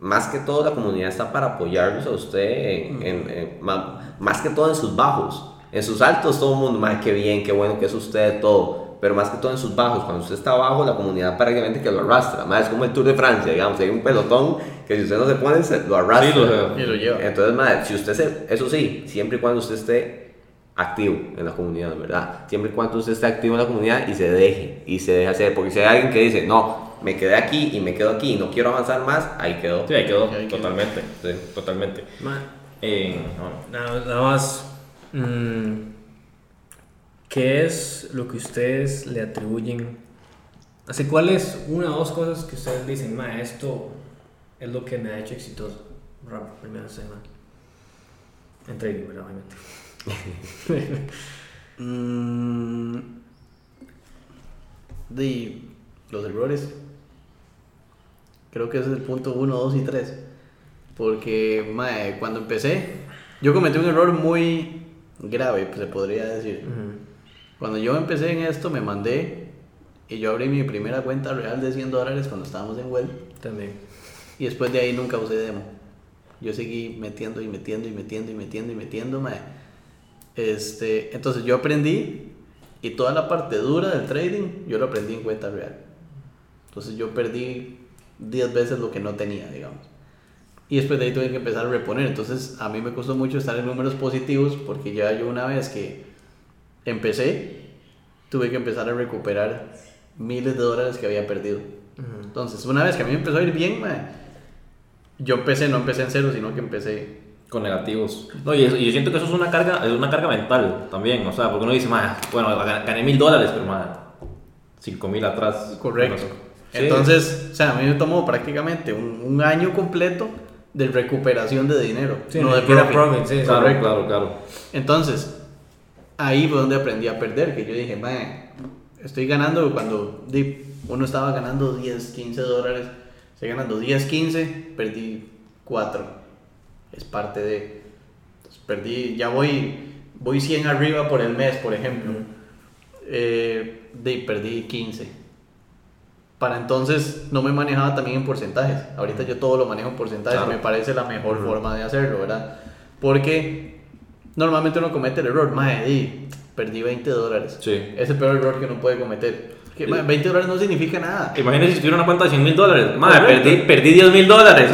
más que todo la comunidad está para apoyarlos a usted, en, en- en- ma- más que todo en sus bajos. En sus altos todo el mundo, más qué bien, qué bueno que es usted, todo. Pero más que todo en sus bajos, cuando usted está abajo, la comunidad prácticamente que lo arrastra. Más es como el Tour de Francia, digamos, hay un pelotón que si usted no se pone, se lo arrastra. Sí, lo- Y lo lleva. Entonces, madre, si usted se, eso sí, siempre y cuando usted esté activo en la comunidad, ¿verdad? Siempre y cuando usted esté activo en la comunidad y se deje, y se deje hacer, porque si hay alguien que dice, no, me quedé aquí y me quedo aquí y no quiero avanzar más, ahí quedó. Sí, ahí quedó, Ahí quedó. totalmente. Sí, totalmente. Eh, no. Nada, nada más. mm, ¿qué es lo que ustedes le atribuyen? Así, ¿cuál es una o dos cosas que ustedes dicen, ma, esto es lo que me ha hecho exitoso? Rápido, primera semana. En trading, ¿verdad? Obviamente. Mm, de los errores. Creo que ese es el punto 1, 2 y 3. Porque mae, cuando empecé, yo cometí un error muy grave, pues, se podría decir. Ujú. Cuando yo empecé en esto, me mandé y yo abrí mi primera cuenta real de 100 dólares cuando estábamos en Well. También. Y después de ahí nunca usé demo. Yo seguí metiendo y metiendo y metiendo y metiendo y metiendo, mae. Este, entonces yo aprendí y toda la parte dura del trading yo lo aprendí en cuenta real. Entonces yo perdí 10 veces lo que no tenía, digamos. Y después de ahí tuve que empezar a reponer. Entonces a mí me costó mucho estar en números positivos porque ya yo una vez que empecé, tuve que empezar a recuperar miles de dólares que había perdido. Entonces, una vez que a mí me empezó a ir bien, mae, yo empecé, no empecé en cero, sino que empecé. Con negativos. No, y, yo siento que eso es una carga, es una carga mental también. O sea, porque uno dice, "Ma, bueno, ga- gané mil dólares, pero más cinco mil atrás. Correcto. Sí. Entonces, o sea, a mí me tomó prácticamente un, un año completo de recuperación de dinero, Sí, no de profit. profit, sí. Claro, Correcto. claro, claro. Entonces, ahí fue donde aprendí a perder, que yo dije, mae, estoy ganando cuando uno estaba ganando 10, 15 dólares, estoy ganando 10, 15, perdí 4. Es parte de... entonces, perdí, ya voy, voy 100 arriba por el mes, por ejemplo. Eh, de, perdí 15. Para entonces no me manejaba también en porcentajes. Ahorita yo todo lo manejo en porcentajes Claro. y me parece la mejor forma de hacerlo, ¿verdad? Porque normalmente uno comete el error, mae, di, perdí 20 dólares. Sí. Es el peor error que uno puede cometer. Que, mae, 20 dólares no significa nada. Imagínense si tuviera una cuenta de 100 mil dólares. Madre, Correcto. perdí, perdí 10 mil dólares.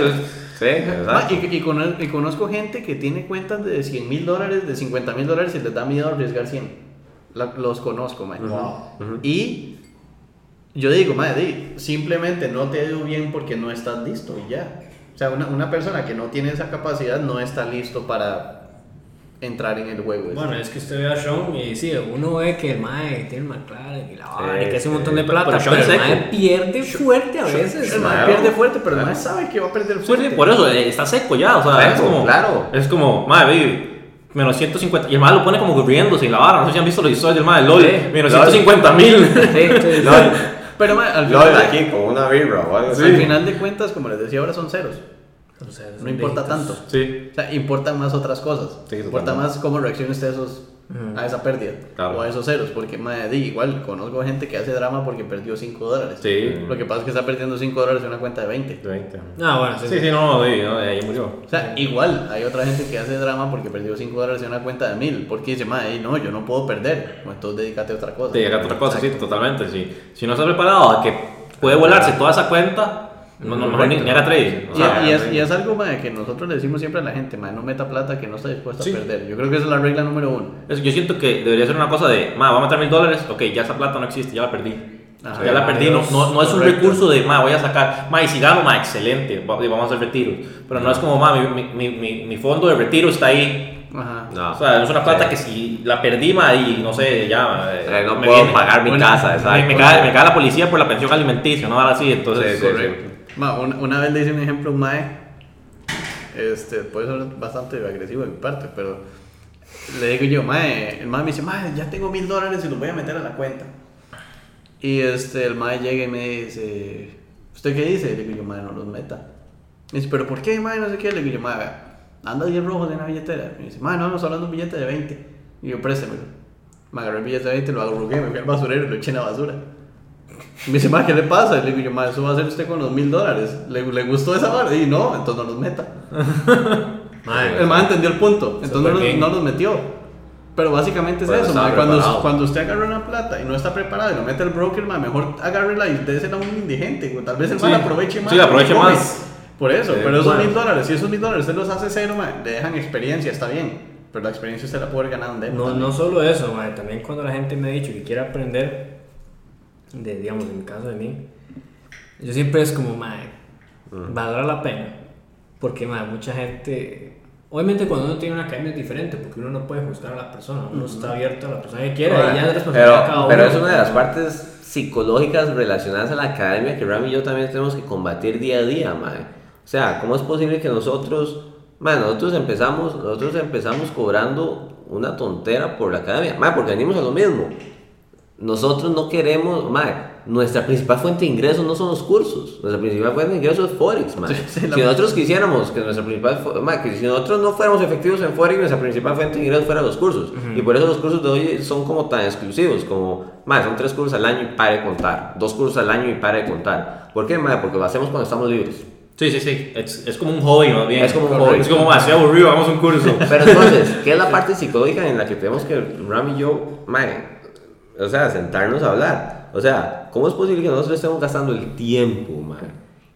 Sí, Ma, exacto. y, y cono- y conozco gente que tiene cuentas de 100 mil dólares, de 50 mil dólares y les da miedo arriesgar 100. La- los conozco, mae. Y yo digo, madre, simplemente no te ido bien porque no estás listo y ya. O sea, una, una persona que no tiene esa capacidad no está listo para entrar en el juego. ese. Bueno, es que usted ve a Sean y sí, uno ve que el mae tiene el McLaren y la vara y Sí, que hace un sí. montón de Pero- plata, pero pero, es el mae pierde fuerte a veces. el mae. mae claro. pierde fuerte, pero el mae sabe que va a perder Sí, fuerte. sí, por eso, eh, está seco ya, o sea, es como, claro. es como, madre, baby, menos 150, y el madre lo pone como riéndose y la vara, no sé si han visto los historias del madre, LOL, Sí, menos LOL. 150 mil. No, Pero al, final, aquí con una birra o algo así. al final de cuentas, como les decía, ahora son ceros. O sea, No importa viejitos. tanto. Sí, O sea, importan más otras cosas. Sí, importa totalmente. más cómo reacciona usted a, esos, a esa pérdida Claro. o a esos ceros. Porque, madre, di, igual conozco gente que hace drama porque perdió 5 dólares. sí. Lo que pasa es que está perdiendo 5 dólares en una cuenta de 20. 20. Ah, bueno, sí. Sí, sí, no, sí, no, ahí murió. O sea, igual hay otra gente que hace drama porque perdió 5 dólares en una cuenta de 1000. Porque dice, madre, no, yo no puedo perder. Bueno, entonces dedícate a otra cosa. Sí, acá otra cosa, sí, totalmente, sí. Si no está preparado a que puede volarse toda esa cuenta, no, no, mejor ni, ni. O Y, sea, y es, y es algo madre, que nosotros le decimos siempre a la gente, madre, no meta plata que no está dispuesta Sí. a perder. Yo creo que esa es la regla número uno. es- yo siento que debería ser una cosa de, ma, voy a meter mil dólares, ok, ya esa plata no existe, ya la perdí. Ajá. ya la perdí, no, no, no es un Correcto. recurso de, ma, voy a sacar, ma, y si gano, ma, excelente, va- vamos a hacer retiros. Pero no es como, ma, mi, mi, mi, mi fondo de retiro está ahí. Ajá. No. O sea, es una plata Sí. que si la perdí, ma, y no sé, ya. eh, Eh, no me puedo viene- pagar mi una- casa, me, exacto. me cae, me cae la policía por la pensión alimenticia, no ahora así, entonces. Sí, sí, Correcto. Ma, una, una vez le hice un ejemplo a un mae, este, puede ser bastante agresivo de mi parte, pero le digo yo, mae, el mae me dice, mae, ya tengo mil dólares y los voy a meter a la cuenta. Y este, el mae llega y me dice, ¿usted qué dice? Le digo yo, mae, no los meta. Me dice, ¿pero por qué, mae? No sé qué. Le digo yo, mae, anda 10 rojos en la billetera. Me dice, mae, no, nos hablando de un billete de 20. Y yo, préstemelo. Me agarré el billete de 20, lo arrugué, me fui al basurero y lo eché en la basura. Y me dice, ma, ¿qué le pasa? Le digo yo, ma, eso va a hacer usted con los mil dólares. ¿Le, ¿Le gustó esa vara? Y no, entonces no los meta. Mae, El ma entendió el punto, entonces no los, no los metió. Pero básicamente es Pero eso, cuando, cuando usted agarra una plata y no está preparado y lo mete el broker, ma, mejor agárrela y désela a un indigente. Tal vez el Sí. mal aproveche más. Sí, aproveche y más. Por eso, Sí, pero esos mil dólares, si esos mil dólares usted los hace cero, ma, le dejan experiencia, está bien. Pero la experiencia usted la puede en demo. No, también. no solo eso, mae, también cuando la gente me ha dicho que quiere aprender, de, digamos, en mi caso de mí, yo siempre es como, mae, valdrá la pena, porque mae, mucha gente Obviamente cuando uno tiene una academia es diferente, porque uno no puede juzgar a la persona, uno está abierto a la persona que quiera y ya es responsabilidad pero, cada uno. pero es una de las partes psicológicas relacionadas a la academia que Ram y yo también tenemos que combatir día a día, mae. O sea, ¿cómo es posible que nosotros, mae, nosotros empezamos, nosotros empezamos cobrando una tontera por la academia, mae, porque venimos a lo mismo. Nosotros no queremos, mae, nuestra principal fuente de ingresos no son los cursos, nuestra principal fuente de ingresos es Forex, mae. Sí, si nosotros quisiéramos que nuestra principal, mae, que si nosotros no fuéramos efectivos en Forex, nuestra principal fuente de ingresos fueran los cursos. Y por eso los cursos de hoy son como tan exclusivos, como, mae, son tres cursos al año y pare de contar, dos cursos al año y pare de contar. ¿Por qué, mae? Porque lo hacemos cuando estamos libres. Sí, sí, sí. Es, es como un hobby, más bien. Es como un hobby. Es como, "Ma, estoy aburrido, vamos a un curso. Pero entonces, ¿qué es la parte psicológica en la que tenemos que Ram y yo, mae, o sea, sentarnos a hablar? O sea, ¿cómo es posible que nosotros estemos gastando el tiempo, mae?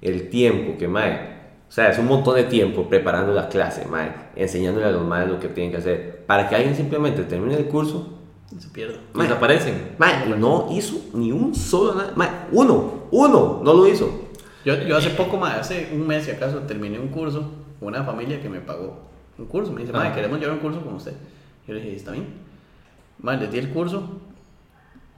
El tiempo que, mae, o sea, es un montón de tiempo preparando la clase, mae, enseñándole a los maes lo que tienen que hacer, para que alguien simplemente termine el curso, Se pierde. Y desaparecen. mae, no hizo ni un solo, na- mae, uno, uno, no lo hizo. Yo, yo hace poco, ma, hace un mes si acaso, terminé un curso con una familia que me pagó un curso. Me dice, Ah. madre, queremos llevar un curso con usted. Yo le dije, está bien. Madre, les di el curso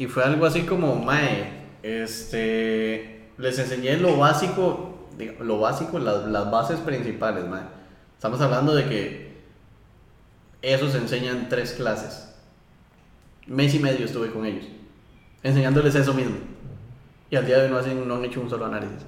y fue algo así como, mae, este, les enseñé lo básico, lo básico, las, las bases principales, mae. Estamos hablando de que eso se enseña en tres clases. Mes y medio estuve con ellos, enseñándoles eso mismo. Y al día de hoy no, hacen, no han hecho un solo análisis.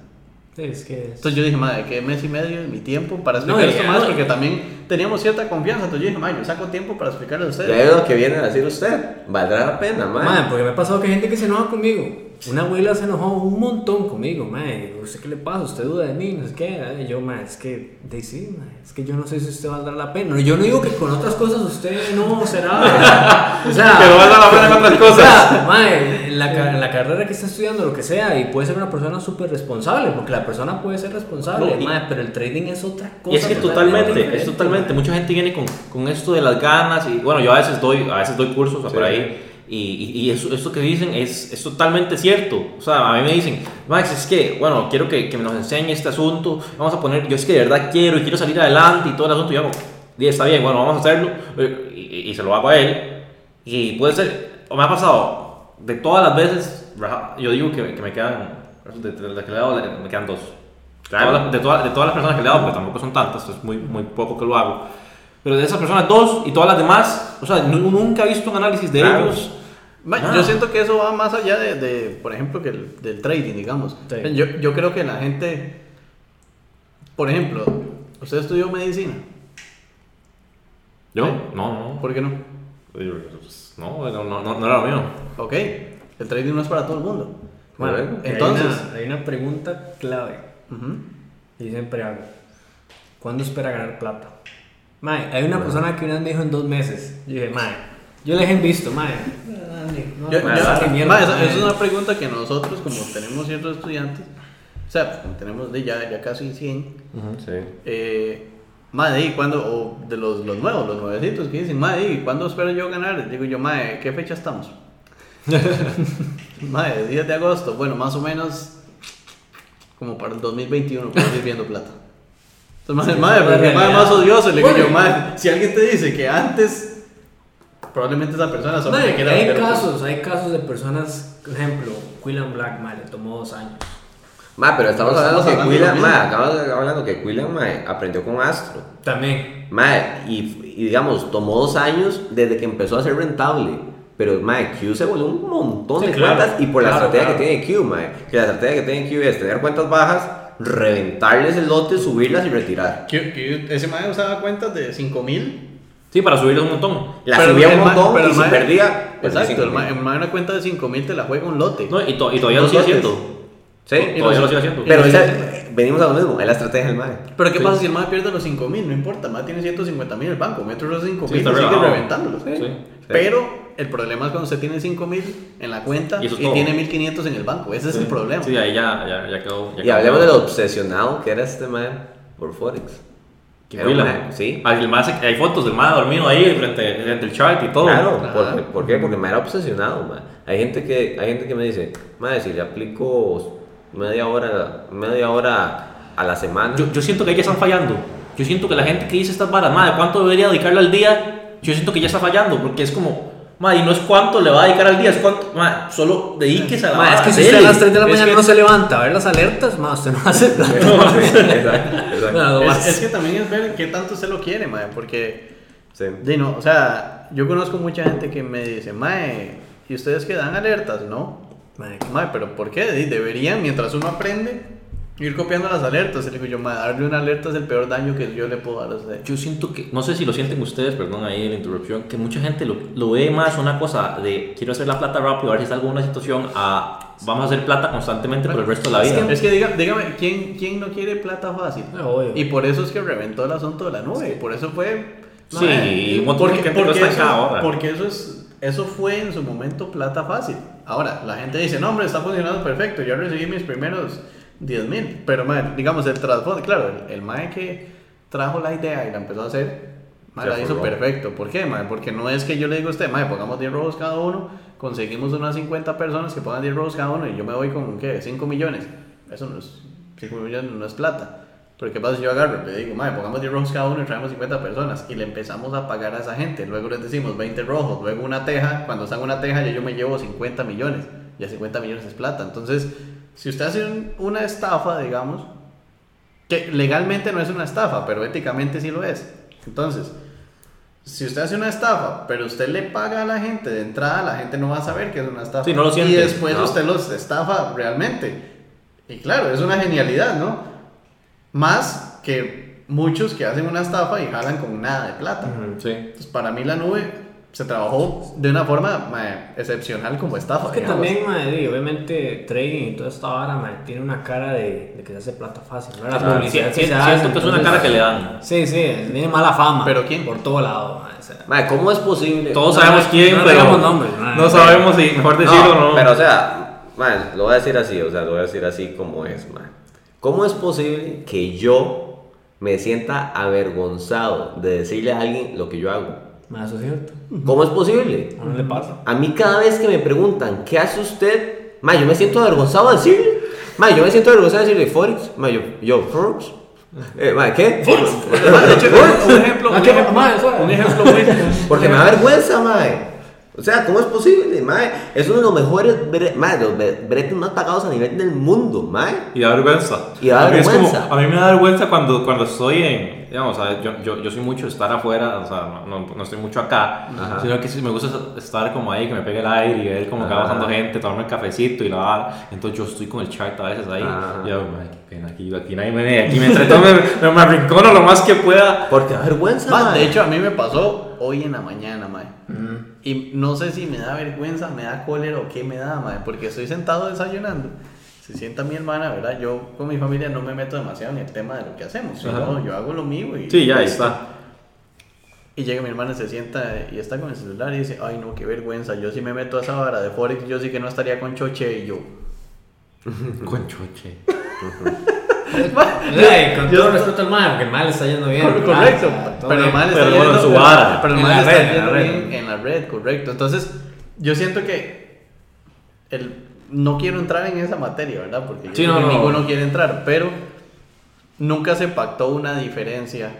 Es que es- Entonces yo dije, madre, que mes y medio de mi tiempo para No, explicar y- esto más, no, porque también teníamos cierta confianza. Entonces yo dije, madre, yo saco tiempo para explicarle a ustedes. es lo que viene a decir usted, valdrá la pena, mae. Madre, porque me ha pasado que hay gente que se enoja conmigo. Una abuela se enojó un montón conmigo, madre. ¿Usted qué le pasa? ¿Usted duda de mí? No sé qué. Y yo, madre, es que, de sí, madre, es que yo no sé si usted valdrá la pena. Yo no digo que con otras cosas usted no será. o sea, Pero valga la pena con otras o cosas. sea, madre, en la, en la carrera que está estudiando, lo que sea, y puede ser una persona súper responsable, porque la persona puede ser responsable, No, madre, pero el trading es otra cosa. Y es que totalmente, es totalmente. Mucha gente viene con, con esto de las ganas y bueno, yo a veces doy, a veces doy cursos por ahí y, y, eso, esto que dicen es, es totalmente cierto. O sea, a mí me dicen, Max, es que, bueno, quiero que, que nos enseñe este asunto, vamos a poner, yo es que de verdad quiero y quiero salir adelante y todo el asunto. Y yo hago, "Di, está bien, bueno, vamos a hacerlo eh, y, y- y se lo hago a él. Y puede ser, o me ha pasado, de todas las veces, yo digo que, que me quedan, de, de las que le he dado, me quedan dos. De, todas- de todas las personas que le he dado, porque tampoco son tantas, es muy, muy poco que lo hago. Pero de esas personas, dos y todas las demás, o sea, nu- nunca he visto un análisis de Claro. ellos. Nada. Yo siento que eso va más allá de, de, por ejemplo, que el, del trading, digamos. Sí. Yo, yo creo que la gente, por ejemplo, usted estudió medicina, ¿Yo? Sí. No, no. ¿por qué no? No, no, no, no, no era lo mío. Ok, el trading no es para todo el mundo. Bueno, Correcto. entonces- hay una, hay una pregunta clave. Ujú. Y siempre hago. ¿Cuándo espera ganar plata? Mae, hay una persona que una vez me dijo en dos meses. Yo dije, mae, yo les he visto, mae. No, Yo- yo- mierda, mae. es una pregunta que nosotros, como tenemos ciertos estudiantes, o sea, pues, como tenemos de ya, ya casi 100, Sí. eh, madre, ¿y cuándo? O de los, los nuevos, los nuevecitos que dicen, madre, ¿y cuándo espero yo ganar? Digo yo, madre, ¿qué fecha estamos? madre, 10 de agosto, bueno, más o menos como para el 2021 puedes ir viendo plata. Entonces, madre, madre, la porque madre realidad. más odioso, le digo yo, madre, si alguien te dice que antes, probablemente esa persona solo Mae, te quiera hay casos, hay casos de personas, por ejemplo, William Black, mae, le tomó dos años. Ma, pero estamos hablando estamos que hablando de Quillan, ma, acabamos hablando que Quillan, ma, aprendió con Astro. También. Ma, y, y digamos, tomó dos años desde que empezó a ser rentable. Pero, ma, Q se volvió un montón Sí, de claro, cuentas y por la claro, estrategia claro. que tiene Q, ma. Que la estrategia que tiene Q es tener cuentas bajas, reventarles el lote, subirlas y retirar. Ese madre usaba cuentas de 5000. Sí, para subirles un montón. La Pero subía un montón pero y ma- perdía, perdía Exacto, el 5.000. ma- el ma- una cuenta de 5000 te la juega un lote. No, y, to- y todavía lo sigue haciendo. Sí, Y Todavía lo sigue haciendo. pero esa- venimos a lo mismo, es la estrategia del MAE. Pero ¿qué Sí. pasa si el MAE pierde los 5000? No importa, el MAE tiene 150 mil en el banco, mete los 5000 Sí, y está sigue reventándolos. Sí. Pero el problema es cuando usted tiene 5000 en la cuenta Y y, tiene 1500 en el banco. Ese es el problema. Sí, ahí ya, ya, ya quedó. ya Y quedó. hablemos de lo obsesionado que era este MAE por Forex. Que Era un Willa. mae, sí. Ah, hay fotos del mae dormido ahí frente, frente al chart y todo. Claro, Claro. ¿por, por qué? Porque me era obsesionado, ma. Hay gente que, hay gente que me dice, madre, si le aplico media hora, media hora a la semana. Yo, yo siento que ahí ya están fallando. yo siento que la gente que dice estas varas, madre, ¿cuánto debería dedicarle al día? Yo siento que ya está fallando, porque es como, madre, y no es cuánto le va a dedicar al día, es cuánto, madre, solo dedíquese a la Ma, es que si usted a las 3 de la mañana que- no se levanta a ver las alertas, ma, usted no hace plata. exacto, exacto. Es, es que también es ver qué tanto usted lo quiere, mae, porque, Sí. di, no, o sea, yo conozco mucha gente que me dice, mae, ¿y ustedes que dan alertas? No. Ma, Mae, pero ¿por qué? Deberían, mientras uno aprende, ir copiando las alertas. Le digo yo, darle una alerta es el peor daño que yo le puedo dar a usted. Yo siento que, no sé si lo sienten ustedes, perdón ahí la interrupción, que mucha gente lo, lo ve más una cosa de quiero hacer la plata rápido, a ver si salgo de una situación, a vamos a hacer plata constantemente por el resto de la vida. Es que diga- dígame, ¿quién, ¿quién no quiere plata fácil? No, obvio. Y por eso es que reventó el asunto de la nube. Por eso fue. Sí, y un montón de porque, gente lo porque está eso, cada hora. porque eso es. Eso fue en su momento plata fácil. Ahora, la gente dice, no, hombre, está funcionando perfecto. Yo recibí mis primeros 10 mil. Pero, mae, digamos, el trasfondo, claro, el, el mae que trajo la idea y la empezó a hacer, mae, la hizo perfecto. ¿Por qué, mae? Porque no es que yo le digo a usted, mae, pongamos 10 robos cada uno, conseguimos unas 50 personas que pongan 10 robos cada uno y yo me voy con, ¿qué? 5 millones. Eso no es, 5 millones no es plata. Pero ¿qué pasa si yo agarro le digo, mae, pongamos 10 rojos cada uno y traemos 50 personas y le empezamos a pagar a esa gente? Luego les decimos 20 rojos, luego una teja, cuando salga una teja ya yo me llevo 50 millones, ya 50 millones es plata. Entonces, si usted hace un- una estafa, digamos, que legalmente no es una estafa, pero éticamente sí lo es. Entonces, si usted hace una estafa, pero usted le paga a la gente de entrada, la gente no va a saber que es una estafa. Sí, no lo Y después No. usted los estafa realmente. Y claro, es una genialidad, ¿no? Más que muchos que hacen una estafa y jalan con nada de plata. Sí. Entonces, para mí la nube se trabajó de una forma ma, excepcional como estafa. Es que digamos. también, ma, di, obviamente, trading y toda esta vara, ma, tiene una cara de, de que se hace plata fácil. ¿no? La Claro, publicidad sí, que sí, se hace, que es una entonces- cara que le dan. Sí, sí, tiene mala fama. ¿Pero quién? Por todo lado, ma, o sea. Mae, ¿cómo es posible? Todos No, sabemos quién, no pero digamos nombres, no, no sabemos si mejor decirlo o no. Pero o sea, man, lo voy a decir así, o sea, lo voy a decir así como es, man. ¿Cómo es posible que yo me sienta avergonzado de decirle a alguien lo que yo hago? Eso es cierto. ¿Cómo es posible? A uno le pasa. A mí cada vez que me preguntan, ¿qué hace usted? Ma, yo me siento avergonzado de decirle. Ma, yo me siento avergonzado de decirle Forex. Ma, yo, yo, Forex. Eh, ma, ¿qué? Hecho, un ejemplo, un ejemplo, un ejemplo. Porque me da vergüenza, mae. O sea, ¿cómo es posible, mae? Es uno de los mejores bre- mae, los bre- bretes más pagados a nivel del mundo, mae. Y da vergüenza. Y da a es como- vergüenza. a mí me da vergüenza cuando, cuando estoy en, digamos, o sea, yo, yo, yo soy mucho estar afuera, o sea, no, no, no estoy mucho acá, Ajá. sino que me gusta estar como ahí, que me pegue el aire y ver cómo va Ajá. pasando gente, tomarme el cafecito y la. Entonces yo estoy con el chart a veces ahí. Ajá. Y yo, "Ay, qué pena, aquí, aquí nadie me ve, aquí me entretengo, me, me, me arrincono lo más que pueda. Porque da vergüenza, Ma, mae. de hecho, a mí me pasó hoy en la mañana, mae. Y no sé si me da vergüenza, me da cólera o qué me da, mae. Porque estoy sentado desayunando. Se sienta mi hermana, ¿verdad? Yo con mi familia no me meto demasiado en el tema de lo que hacemos. sino yo hago lo mío y... Sí, ya está. Y llega mi hermana, se sienta y está con el celular y dice, ay no, qué vergüenza, yo si me meto a esa vara de Forex, yo sí que no estaría con Choche y yo. Con choche. Con yo- todo respeto al mal, porque el mal está yendo bien. Correcto, Ah, o sea, todo pero el mal está yendo su pero- el mal la está yendo bien en la red, correcto. Entonces, yo siento que el, no quiero entrar en esa materia, ¿verdad? Porque Sí, no, no. ninguno quiere entrar, pero nunca se pactó una diferencia.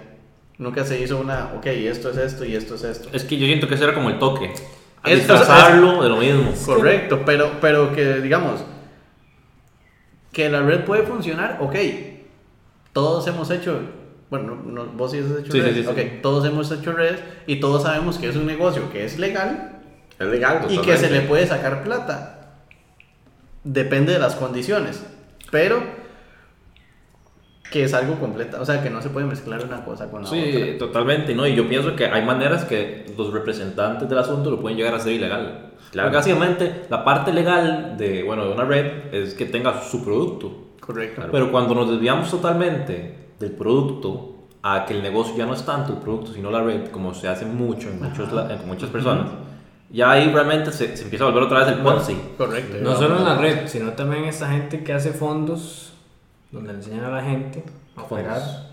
Nunca se hizo una, ok, esto es esto y esto es esto. Es que yo siento que ese era como el toque. Es- disfrazarlo de lo mismo. Correcto, pero, pero que digamos que la red puede funcionar, ok. Todos hemos hecho, bueno, no, vos sí has hecho Sí, redes, sí, sí. ok, todos hemos hecho redes y todos sabemos que es un negocio que es legal Es legal, y que se le puede sacar plata. Depende de las condiciones, pero que es algo completa, o sea, que no se puede mezclar una cosa con la Sí, otra. totalmente, ¿no? Y yo pienso que hay maneras que los representantes del asunto lo pueden llegar a ser ilegal. Claro. Porque básicamente la parte legal de, bueno, de una red es que tenga su producto. Correcto. Pero cuando nos desviamos totalmente del producto a que el negocio ya no es tanto el producto, sino la red, como se hace mucho en, muchos, en muchas personas, ya ahí realmente se, se empieza a volver otra vez el Ponzi. Correcto. No solo en la red, sino también esta gente que hace fondos donde le enseñan a la gente a Fondos. operar.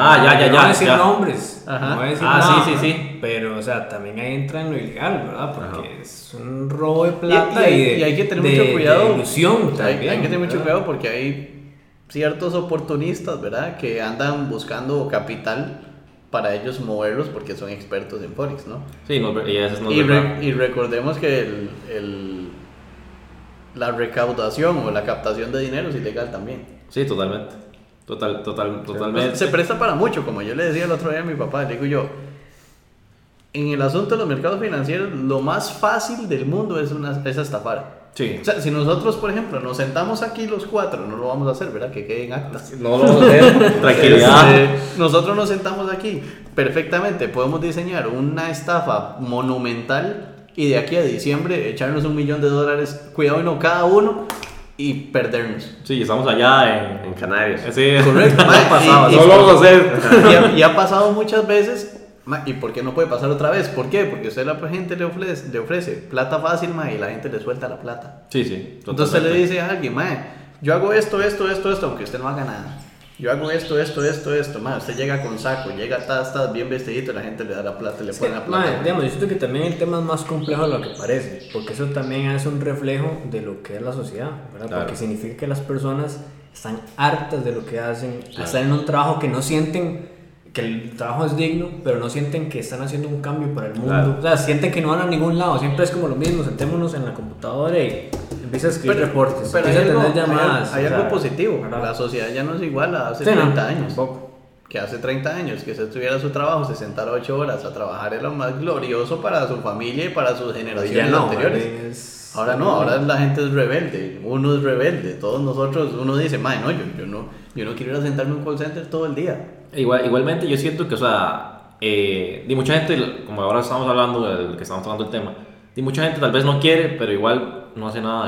Ah, ya, ya, No ya, voy a decir ya. nombres. Ajá. No voy a decir Ah, nada, sí, sí, sí. Pero, o sea, también ahí entra en lo ilegal, ¿verdad? Porque Ajá. es un robo de plata y hay- y, de, y hay que tener de- mucho cuidado. de ilusión también. hay que tener mucho ¿verdad? cuidado porque hay ciertos oportunistas, ¿verdad? Que andan buscando capital para ellos moverlos porque son expertos en Forex, ¿no? Sí, no, y eso no es Y, verdad. re- y recordemos que el, el- la recaudación o la captación de dinero es ilegal también. Sí, totalmente. Total, total, totalmente. Se presta para mucho, como yo le decía el otro día a mi papá, le digo yo, en el asunto de los mercados financieros, lo más fácil del mundo es, una, es estafar. Sí. O sea, si nosotros, por ejemplo, nos sentamos aquí los cuatro, no lo vamos a hacer, ¿verdad? Que queden actas. No lo vamos a hacer. Tranquilidad. Este, nosotros nos sentamos aquí perfectamente, podemos diseñar una estafa monumental y de aquí a diciembre echarnos un millón de dólares, cuidado y no cada uno, y perdernos. Sí, estamos allá En en. Canarias. Sí, Correcto, y- y- No lo vamos a hacer. y, ha, y ha pasado muchas veces. ma, ¿Y por qué no puede pasar otra vez? ¿Por qué? Porque usted a la gente le ofrece, le ofrece plata fácil ma, y la gente le suelta la plata. Sí, sí. Entonces usted le totalmente. dice a alguien, ma, yo hago esto, esto, esto, esto, aunque usted no haga nada. Yo hago esto, esto, esto, esto. Ma, usted llega con saco, llega tas, tas, bien vestidito, la gente le da la plata, le Es que, pone la plata. mae, digamos, yo siento que también el tema es más complejo de lo que parece, porque eso también es un reflejo de lo que es la sociedad, ¿verdad? Claro. Porque significa que las personas están hartas de lo que hacen, están en un trabajo que no sienten que el trabajo es digno, pero no sienten que están haciendo un cambio para el mundo. Claro. O sea, sienten que no van a ningún lado, siempre es como lo mismo, sentémonos en la computadora y empieza a escribir reportes, pero hay a algo, tener llamadas. hay, hay o algo sea, positivo. ¿verdad? La sociedad ya no es igual a hace Sí, no, 30 años. tampoco. que hace 30 años que se tuviera su trabajo, se sentara 8 horas a trabajar era lo más glorioso para su familia y para sus generaciones no, anteriores. es- Ahora no, ahora la gente es rebelde, uno es rebelde, todos nosotros, uno dice, "Mae, no, yo, yo no, yo no quiero ir a sentarme en un call center todo el día. Igual, igualmente yo siento que, o sea, eh, y mucha gente, como ahora estamos hablando, del, que estamos tocando el tema, y mucha gente tal vez no quiere, pero igual no hace nada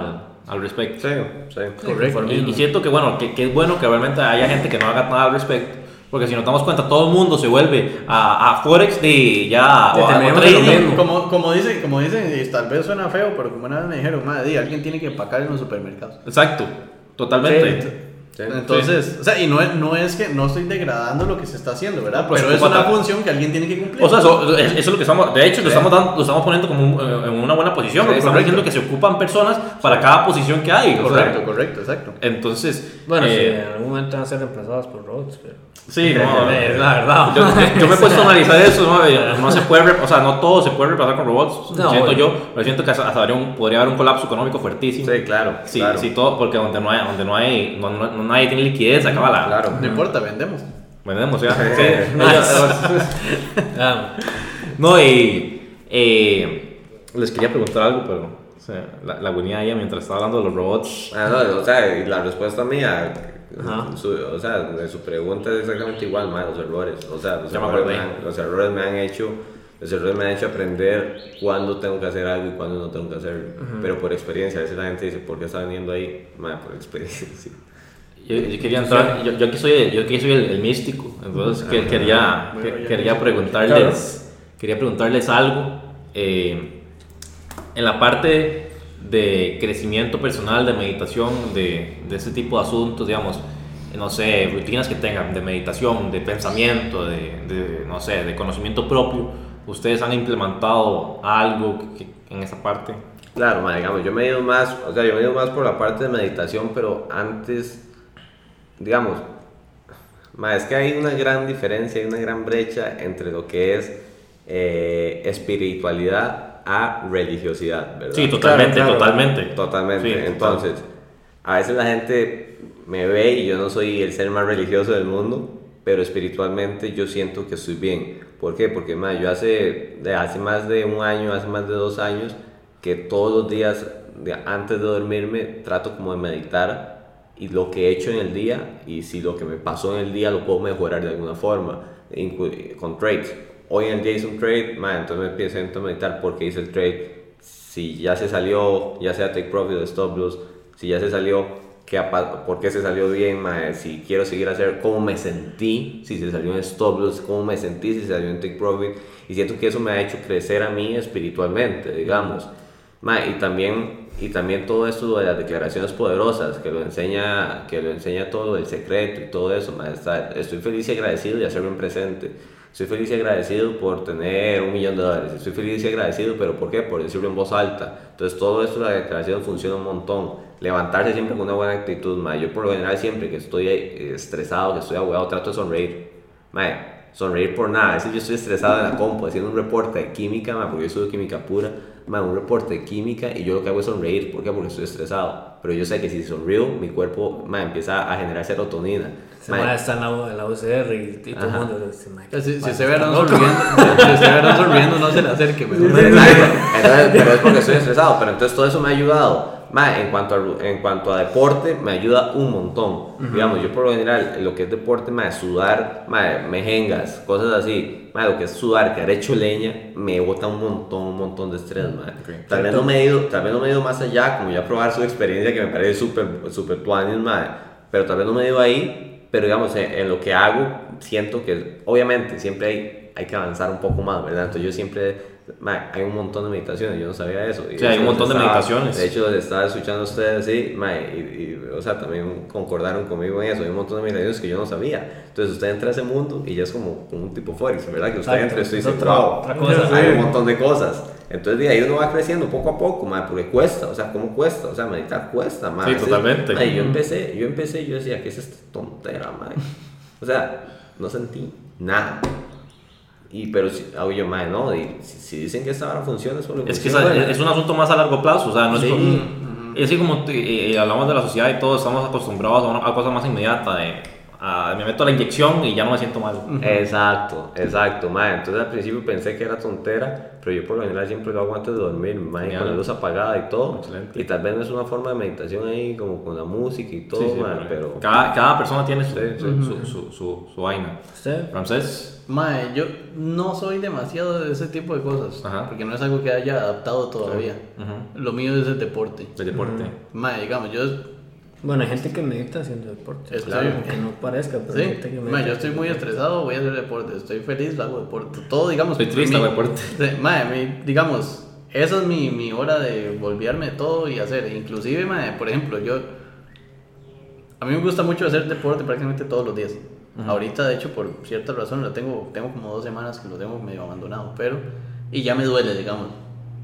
al, al respecto. Sí, sí. Correcto. Y, y siento que, bueno, que, que es bueno que realmente haya gente que no haga nada al respecto. Porque si nos damos cuenta, todo el mundo se vuelve a, a Forex de ya. De o a- trading. Como, como dice, como dice, y tal vez suena feo, pero como una vez me dijeron, madre, di, alguien tiene que empacar en los supermercados. Exacto, totalmente. Sí, Sí. Entonces, o sea, y no es, no es que no estoy degradando lo que se está haciendo, ¿verdad? Pero es una tal- función que alguien tiene que cumplir. O sea, eso, eso es lo que estamos, de hecho, lo estamos, dando, lo estamos poniendo como un- eh, en una buena posición, porque estamos diciendo que se ocupan personas para cada posición que hay. o sea, correcto, correcto, exacto. entonces, Bueno, sí, eh, en algún momento van a ser reemplazadas por robots, pero... sí, no, Es la verdad. Yo, yo- yo me he puesto a analizar eso, ¿no? Se puede, re- o sea, no todo se puede reemplazar con robots, No, siento yo, pero siento que hasta, podría haber un colapso económico fuertísimo. Sí, claro. Sí, claro. sí, todo, porque donde no hay, donde no hay, no, no- no- nadie tiene liquidez, acaba la... Claro. No importa, vendemos. Vendemos, ya. Sí. Ah, No, y eh, les quería preguntar algo, pero o sea, la, la venía ella mientras estaba hablando de los robots. Ah, no, o sea, y la respuesta mía, Ajá. su- o sea, de su pregunta es exactamente igual, ma, los errores. O sea, los, errores me han, los errores me han hecho, los errores me han hecho aprender cuándo tengo que hacer algo y cuándo no tengo que hacerlo. Pero por experiencia, a veces la gente dice, ¿por qué está viniendo ahí? Ma, por experiencia. Yo, yo quería entrar, yo, yo aquí soy, yo aquí soy el, el místico, entonces que- quería, Bueno, que- quería preguntarles, quería preguntarles algo eh, en la parte de crecimiento personal, de meditación, de, de ese tipo de asuntos, digamos, no sé, rutinas que tengan de meditación, de pensamiento, de, de, no sé, de conocimiento propio, ¿ustedes han implementado algo que- que- en esa parte? Claro, ma, digamos, yo me he ido más, o sea, yo me he ido más por la parte de meditación, pero antes, digamos, es que hay una gran diferencia, hay una gran brecha entre lo que es eh, espiritualidad a religiosidad, ¿verdad? Sí, totalmente, claro. totalmente. Totalmente. Sí, total. Entonces, a veces la gente me ve y yo no soy el ser más religioso del mundo, pero espiritualmente yo siento que estoy bien. ¿Por qué? Porque ma, yo hace, de hace más de un año, hace más de dos años, que todos los días, antes de dormirme, trato como de meditar y lo que he hecho en el día y si lo que me pasó en el día lo puedo mejorar de alguna forma, con trades. Hoy en el día hice un trade, ma, entonces me empiezo a meditar porque hice el trade si ya se salió, ya sea take profit o stop loss, si ya se salió, ¿qué ¿por qué se salió bien? mae? Si quiero seguir a hacer, ¿cómo me sentí? Si se salió en stop loss, ¿cómo me sentí? Si se salió en take profit. Y siento que eso me ha hecho crecer a mí espiritualmente, digamos. Mae, y también y también todo esto de las declaraciones poderosas que lo enseña que lo enseña todo el secreto y todo eso mae, está- estoy feliz y agradecido de hacerlo en presente Estoy feliz y agradecido por tener un millón de dólares. Estoy feliz y agradecido, pero ¿por qué? Por decirlo en voz alta. Entonces todo esto, la declaración funciona un montón. Levantarse siempre con una buena actitud, mae. Yo por lo general siempre que estoy eh, estresado, que estoy abogado, trato de sonreír. Mae, sonreír por nada. A veces yo estoy estresado en la compu haciendo un reporte de química, mae, porque yo soy de química pura. Mae, un reporte de química y yo lo que hago es sonreír. ¿Por qué? Porque estoy estresado. Pero yo sé que si sonrío, mi cuerpo mae, empieza a generar serotonina. Se mae está en la, en la UCR y, y todo el mundo dice, Si, si se ve loco. sonriendo, si se ve sonriendo, no se le acerque, mejor. Exacto. Entonces, pero es porque estoy estresado. Pero entonces todo eso me ha ayudado. Ma, en, cuanto a, en cuanto a deporte, me ayuda un montón. Digamos, yo por lo general, lo que es deporte, ma, sudar, ma, mejengas, cosas así. Lo que es sudar, que hecho leña, me bota un montón, un montón de estrés. ma. Tal, vez no me he ido, tal vez no me he ido más allá, como ya probar su experiencia, que me parece súper ma, pero tal vez no me he ido ahí. Pero digamos, en, en lo que hago, siento que obviamente siempre hay, hay que avanzar un poco más, ¿verdad? Entonces yo siempre Hay un montón de meditaciones, yo no sabía eso. Y Sí, hay un montón de estaba- meditaciones. De hecho, estaba escuchando a ustedes, sí, ma, y, y, o sea, también concordaron conmigo en eso. Hay un montón de meditaciones que yo no sabía. Entonces, usted entra a ese mundo y ya es como, como un tipo Forex, ¿verdad? Que usted Exacto, entra y usted dice, otra- wow, otra cosa, hay un montón de cosas. Entonces, de ahí uno va creciendo poco a poco, ma, porque cuesta, o sea, ¿cómo cuesta? O sea, meditar cuesta, ma. Sí, veces, totalmente. ma, y yo empecé, yo empecé, yo decía, ¿qué es esta tontera, ma? O sea, no sentí nada. Y, pero, si, hago yo, ma, no, y si, si dicen que esta vara funciona, es porque Es que es, es un asunto más a largo plazo, o sea, no es Sí. como- es así como eh, hablamos de la sociedad y todos estamos acostumbrados a, una, a cosas más inmediatas, de, a- me meto la inyección y ya no me siento mal. Exacto, exacto, mae. Entonces al principio pensé que era tontera, pero yo por lo general siempre lo hago antes de dormir, mae, Genial. con la luz apagada y todo. Excelente. Y tal vez no es una forma de meditación ahí, como con la música y todo, Sí, sí, mae, pero. cada, cada persona tiene su, Sí, sí. su, su, su, su vaina. ¿Usted? Francés, Mae, yo no soy demasiado de ese tipo de cosas, Ajá. porque no es algo que haya adaptado todavía. Lo mío es el deporte. del deporte. Mae, digamos, yo Bueno, hay gente que medita haciendo deporte. Estoy- Claro, que no parezca, pero hay Sí, gente que mae, medita. yo estoy muy estresado, voy a hacer deporte. Estoy feliz, hago deporte. Todo, digamos. Estoy triste, hago deporte. Mae, digamos, esa es mi, mi hora de volverme todo y hacer. Inclusive, mae, por ejemplo, yo. A mí me gusta mucho hacer deporte prácticamente todos los días. Ahorita, de hecho, por cierta razón, lo tengo, tengo como dos semanas que lo tengo medio abandonado, pero. Y ya me duele, digamos.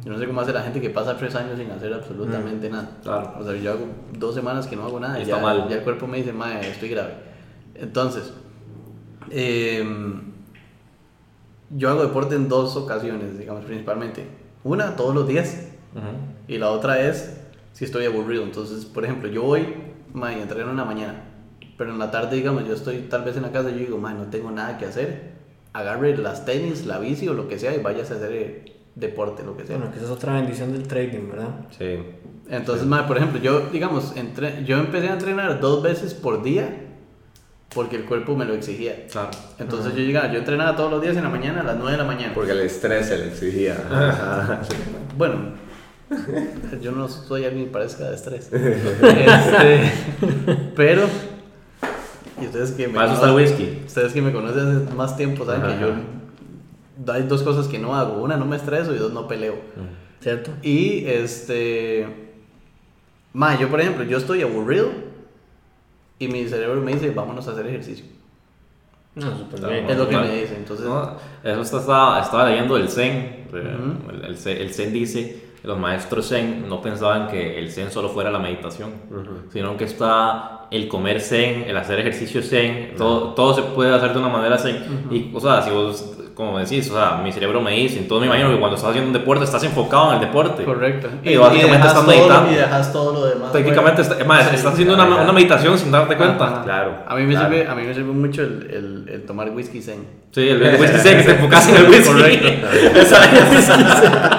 Yo no sé cómo hace la gente que pasa tres años sin hacer absolutamente nada. claro. O sea, yo hago dos semanas que no hago nada Y está ya, mal. ya el cuerpo me dice, mae, estoy grave. Entonces, em, yo hago deporte en dos ocasiones, digamos, principalmente. Una, todos los días, y la otra es si estoy aburrido. Entonces, por ejemplo, yo voy, mae, entreno en la mañana, pero en la tarde, digamos, yo estoy tal vez en la casa y yo digo, mae, no tengo nada que hacer. Agarre las tenis, la bici o lo que sea y vayas a hacer eh, deporte, lo que sea. Bueno, que esa es otra bendición del trading, ¿verdad? Sí. Entonces, mae, por ejemplo, yo, digamos, entre, yo empecé a entrenar dos veces por día porque el cuerpo me lo exigía. Claro. Entonces yo llegaba, yo entrenaba todos los días en la mañana a las 9 de la mañana. Porque el estrés se le exigía. Ajá. Bueno, yo no soy alguien que parezca de estrés. Este, pero, y ustedes que me conocen, whisky. ustedes que me conocen hace más tiempo saben Ajá, que yo hay dos cosas que no hago. Una, no me estreso y dos, no peleo. ¿Cierto? Y este. Ma, yo por ejemplo, yo estoy aburrido y mi cerebro me dice, vámonos a hacer ejercicio. No, súper Claro. bien. Es lo que me dice. Entonces, No, eso está- estaba, estaba leyendo el Zen. eh, Ujú. el, el Zen- el Zen dice los maestros Zen no pensaban que el Zen solo fuera la meditación, sino que está el comer Zen, el hacer ejercicio Zen, todo, todo se puede hacer de una manera Zen. Y, o sea, si vos, como decís, o sea, mi cerebro me dice, entonces me imagino que cuando estás haciendo un deporte estás enfocado en el deporte. correcto. Y básicamente dejas estás todo lo- meditando. Y dejas todo lo demás. Técnicamente, fuera. está- Sí, estás haciendo una, una meditación sin darte cuenta. Ajá. Claro. A mí me, claro. sirve, a mí me sirve mucho el, el, el tomar whisky zen. Sí, el, el whisky Zen, que te enfocas en el whisky. Correcto.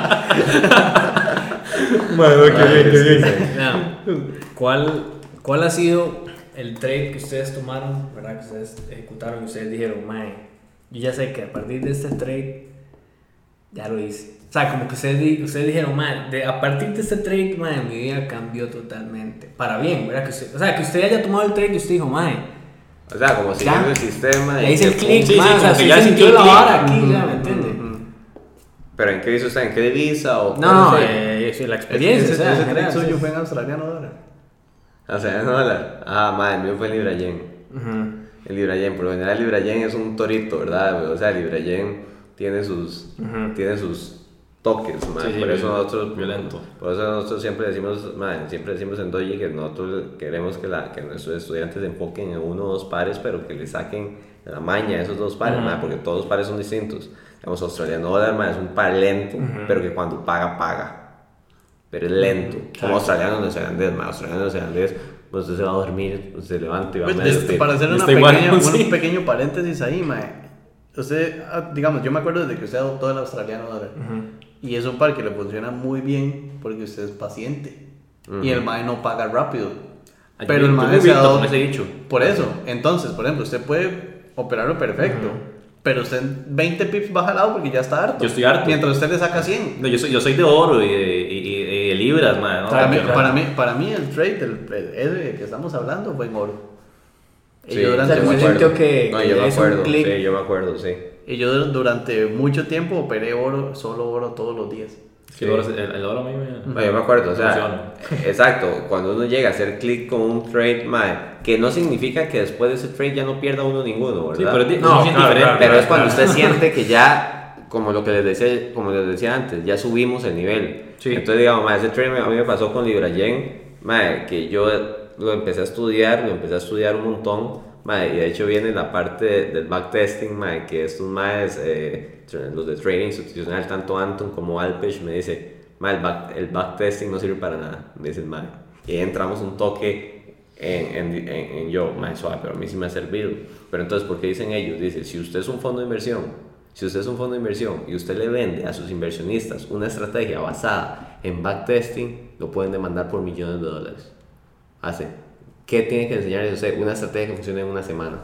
Bueno, qué bien, qué bien. ¿cuál, ¿Cuál ha sido el trade que ustedes tomaron, verdad? Que ustedes ejecutaron y ustedes dijeron, mae, yo ya sé que a partir de este trade ya lo hice. O sea, como que ustedes, ustedes dijeron, mae, de, a partir de este trade, mae, mi vida cambió totalmente. Para bien, ¿verdad? Que usted, o sea, que usted haya tomado el trade y usted dijo, mae, O sea, como siguiendo el sistema. ya y hice el click, Sí, sí, mae, o sea, sí ya sintió la vara aquí, ya, ¿me entiende? ¿Pero en qué hizo usted? ¿En qué divisa? O No, es eh, la experiencia, Ese, o sea, ese en trade general, suyo fue en australiano dólar. el- O sea, no dólar. Ah, madre, el mío fue en libra yen. Ujú. El Librayen, por lo general el Librayen es un torito, ¿verdad? O sea, el Librayen tiene sus, tiene sus toques. Sí, sí, por eso nosotros violento. por eso nosotros siempre decimos, man, siempre decimos en Doji que nosotros queremos que, la, que nuestros estudiantes se enfoquen en uno o dos pares, pero que le saquen la maña a esos dos pares, man, porque todos los pares son distintos. Digamos, australiano dólar, man, es un par lento, pero que cuando paga, paga. Pero es lento. Como australiano neozelandés, man, australiano neozelandés, pues usted se va a dormir, usted se levanta y va a Pues, medio este, para hacer una pequeña- sí. un pequeño paréntesis ahí, mae. Usted, ah, digamos, yo me acuerdo de que usted adoptó el australiano dólar. Y es un par que le funciona muy bien porque usted es paciente. Y el mae no paga rápido. Ay, Pero el mae se ese dicho. Por eso, entonces, por ejemplo, usted puede operarlo perfecto. Pero usted en 20 pips baja al lado porque ya está harto. Yo estoy harto. Mientras usted le saca 100. No, yo, soy, yo soy de oro y de, y- y- y de libras, man. ¿no? Para mí, para, mí, para mí el trade, el, que estamos hablando, fue en oro. Y Sí, yo O durante sea, mucho- sintió que- No, yo me acuerdo, sí, yo me acuerdo, sí. Y yo dur- durante mucho tiempo operé oro, solo oro todos los días. Sí, el, oro, el, el oro a mí me... No, yo me acuerdo, o sea, exacto, cuando uno llega a hacer clic con un trade, mae, que no significa que después de ese trade ya no pierda uno ninguno, ¿verdad? Sí, pero es, No, es claro, diferente. claro, Pero es cuando claro. usted siente que ya, como lo que les decía, como les decía antes, ya subimos el nivel. Sí. Entonces, digamos, mae, ese trade a mí me pasó con Librayen, mae, que yo lo empecé a estudiar, lo empecé a estudiar un montón, mae, y de hecho viene la parte de- del backtesting, mae, que estos maes, eh, los de trading institucional, tanto Anton como Alpech, me dice, el, back, el backtesting no sirve para nada, me dice el mae. Y ahí entramos un toque en, en, en, en yo, más suave, pero a mí sí me ha servido. Pero entonces, ¿por qué dicen ellos? Dice, si usted es un fondo de inversión, si usted es un fondo de inversión y usted le vende a sus inversionistas una estrategia basada en backtesting, lo pueden demandar por millones de dólares. Hace, ¿qué tiene que enseñarles usted? Una estrategia que funcione en una semana.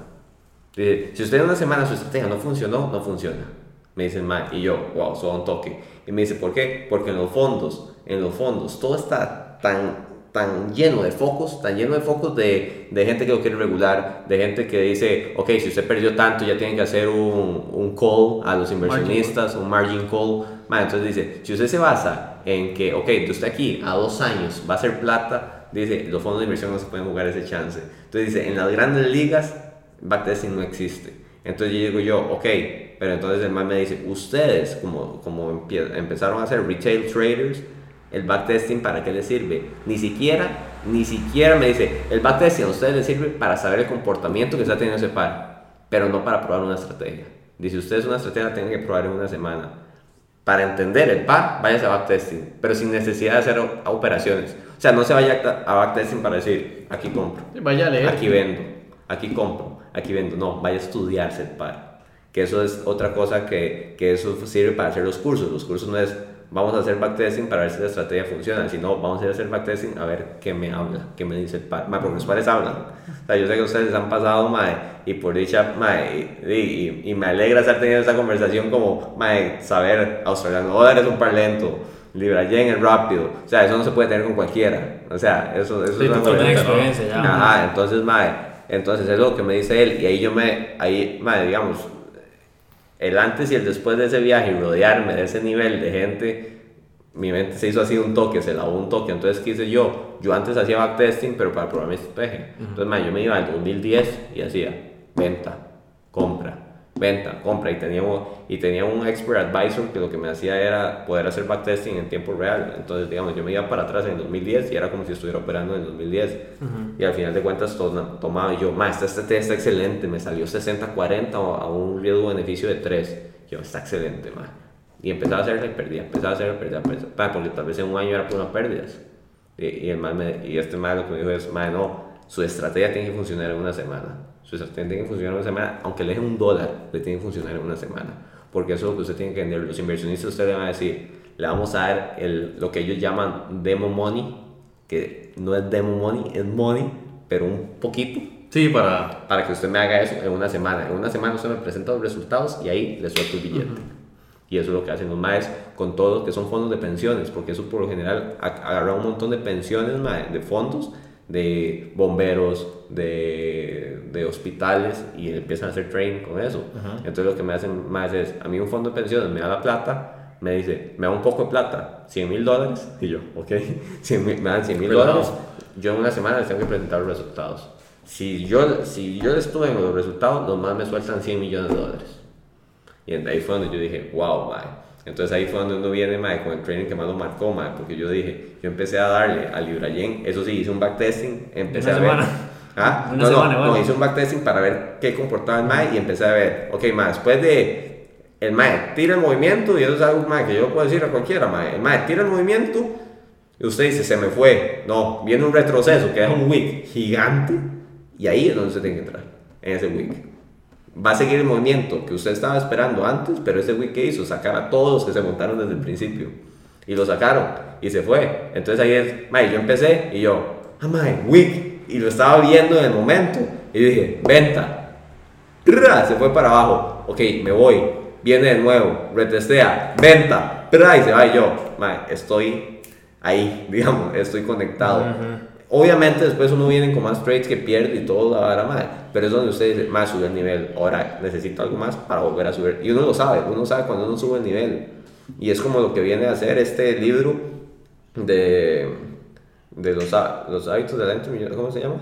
Dice, si usted en una semana su estrategia no funcionó, no funciona. Me dicen, ma, y yo, wow, solo un toque. Y me dice, ¿por qué? Porque en los fondos, en los fondos, todo está tan, tan lleno de focos, tan lleno de focos de, de gente que lo quiere regular, de gente que dice, ok, si usted perdió tanto, ya tienen que hacer un, un call a los inversionistas, un margin call. Ma, entonces dice, si usted se basa en que, ok, de usted aquí a dos años va a ser plata, dice, los fondos de inversión no se pueden jugar ese chance. Entonces dice, en las grandes ligas, backtesting no existe. Entonces yo digo yo, ok, pero entonces el man me dice, ustedes como, como empezaron a ser retail traders, el backtesting para qué les sirve? Ni siquiera, ni siquiera me dice, el backtesting a ustedes les sirve para saber el comportamiento que está teniendo ese par, pero no para probar una estrategia. Dice, ustedes una estrategia la tienen que probar en una semana. Para entender el par, váyase a backtesting, pero sin necesidad de hacer operaciones. O sea, no se vaya a backtesting para decir, aquí compro. Vaya a leer. Aquí vendo, aquí compro, aquí vendo. No, vaya a estudiarse el par. Que eso es otra cosa que, que eso sirve para hacer los cursos. Los cursos no es vamos a hacer backtesting para ver si la estrategia funciona, sino vamos a ir a hacer backtesting a ver qué me habla, qué me dice el par. Ma, porque los pares hablan. O sea, yo sé que ustedes han pasado, mae, y por dicha, mae, y, y- y me alegra estar teniendo esta conversación como, mae, saber australiano dólar es un par lento. Libra yen es rápido, o sea, eso no se puede tener con cualquiera, o sea, eso, eso Sí, es una experiencia ya. Ajá, entonces, mae, entonces es lo que me dice él, y ahí yo me, ahí, mae, digamos, el antes y el después de ese viaje y rodearme de ese nivel de gente, mi mente se hizo así un toque, se lavó un toque, entonces, ¿qué hice yo? Yo antes hacía backtesting, pero para probar mi estrategia. Entonces, mae, yo me iba al 2010 y hacía venta, compra, venta, compra, y tenía, y tenía un expert advisor que lo que me hacía era poder hacer backtesting en tiempo real. Entonces, digamos, yo me iba para atrás en el 2010 y era como si estuviera operando en el 2010. Y al final de cuentas, todo, tomaba y yo, ma, esta estrategia está excelente, me salió 60-40 o a un riesgo-beneficio de 3. Yo, está excelente, ma. Y empezaba a hacerla y perdía, empezaba a perdía, pa, porque tal vez en un año era por unas pérdidas. Y, y, el man me- y este man lo que me dijo es, ma, no, su estrategia tiene que funcionar en una semana. Su estrategia tiene que funcionar una semana, aunque le deje un dólar, le tiene que funcionar en una semana. Porque eso es lo que usted tiene que entender. Los inversionistas, usted le van a decir, le vamos a dar el, lo que ellos llaman demo money, que no es demo money, es money, pero un poquito, Sí, para. para que usted me haga eso en una semana. En una semana usted me presenta los resultados y ahí le suelto el billete. Y eso es lo que hacen los maes con todos que son fondos de pensiones, porque eso por lo general agarra un montón de pensiones, mae, de fondos, de bomberos, de, de hospitales y empiezan a hacer training con eso. Entonces lo que me hacen más es, a mí un fondo de pensiones me da la plata, me dice, me da un poco de plata, 100 mil dólares, y yo, ok, 100 mil- me dan 100 mil dólares, yo en una semana les tengo que presentar los resultados. si yo, si yo estuve en los resultados, los más me sueltan 100 millones de dólares. Y ahí fue donde yo dije, wow, mae. Entonces ahí fue donde uno viene, mae, con el training que más lo marcó, mae, porque yo dije, yo empecé a darle al Librayen, eso sí, hice un backtesting, empecé Una a ver. semana. ¿Ah? Una no, no, semana, no, vale. hice un backtesting para ver qué comportaba el mae y empecé a ver, ok, mae, después de el mae tira el movimiento, y eso es algo mae, que yo puedo decir a cualquiera, mae, el mae tira el movimiento y usted dice, se me fue. No, viene un retroceso, que es un wick gigante y ahí es donde usted tiene que entrar, en ese wick. Va a seguir el movimiento que usted estaba esperando antes, pero ese wick que hizo, sacar a todos los que se montaron desde el principio. Y lo sacaron y se fue. Entonces ahí es, mae, yo empecé y yo, ah, mae, wick. Y lo estaba viendo en el momento y dije, venta. Se fue para abajo. Ok, me voy. Viene de nuevo. Retestea. Venta. Tra, Y se va y yo. mae, estoy ahí, digamos. Estoy conectado. Obviamente después uno viene con más trades que pierde y todo la vara, mae, Pero es donde usted dice, más sube el nivel. Ahora necesito algo más para volver a subir. Y uno lo sabe. Uno sabe cuando uno sube el nivel. Y es como lo que viene a hacer este libro de, de los, los hábitos de la mente millonaria. ¿Cómo se llama?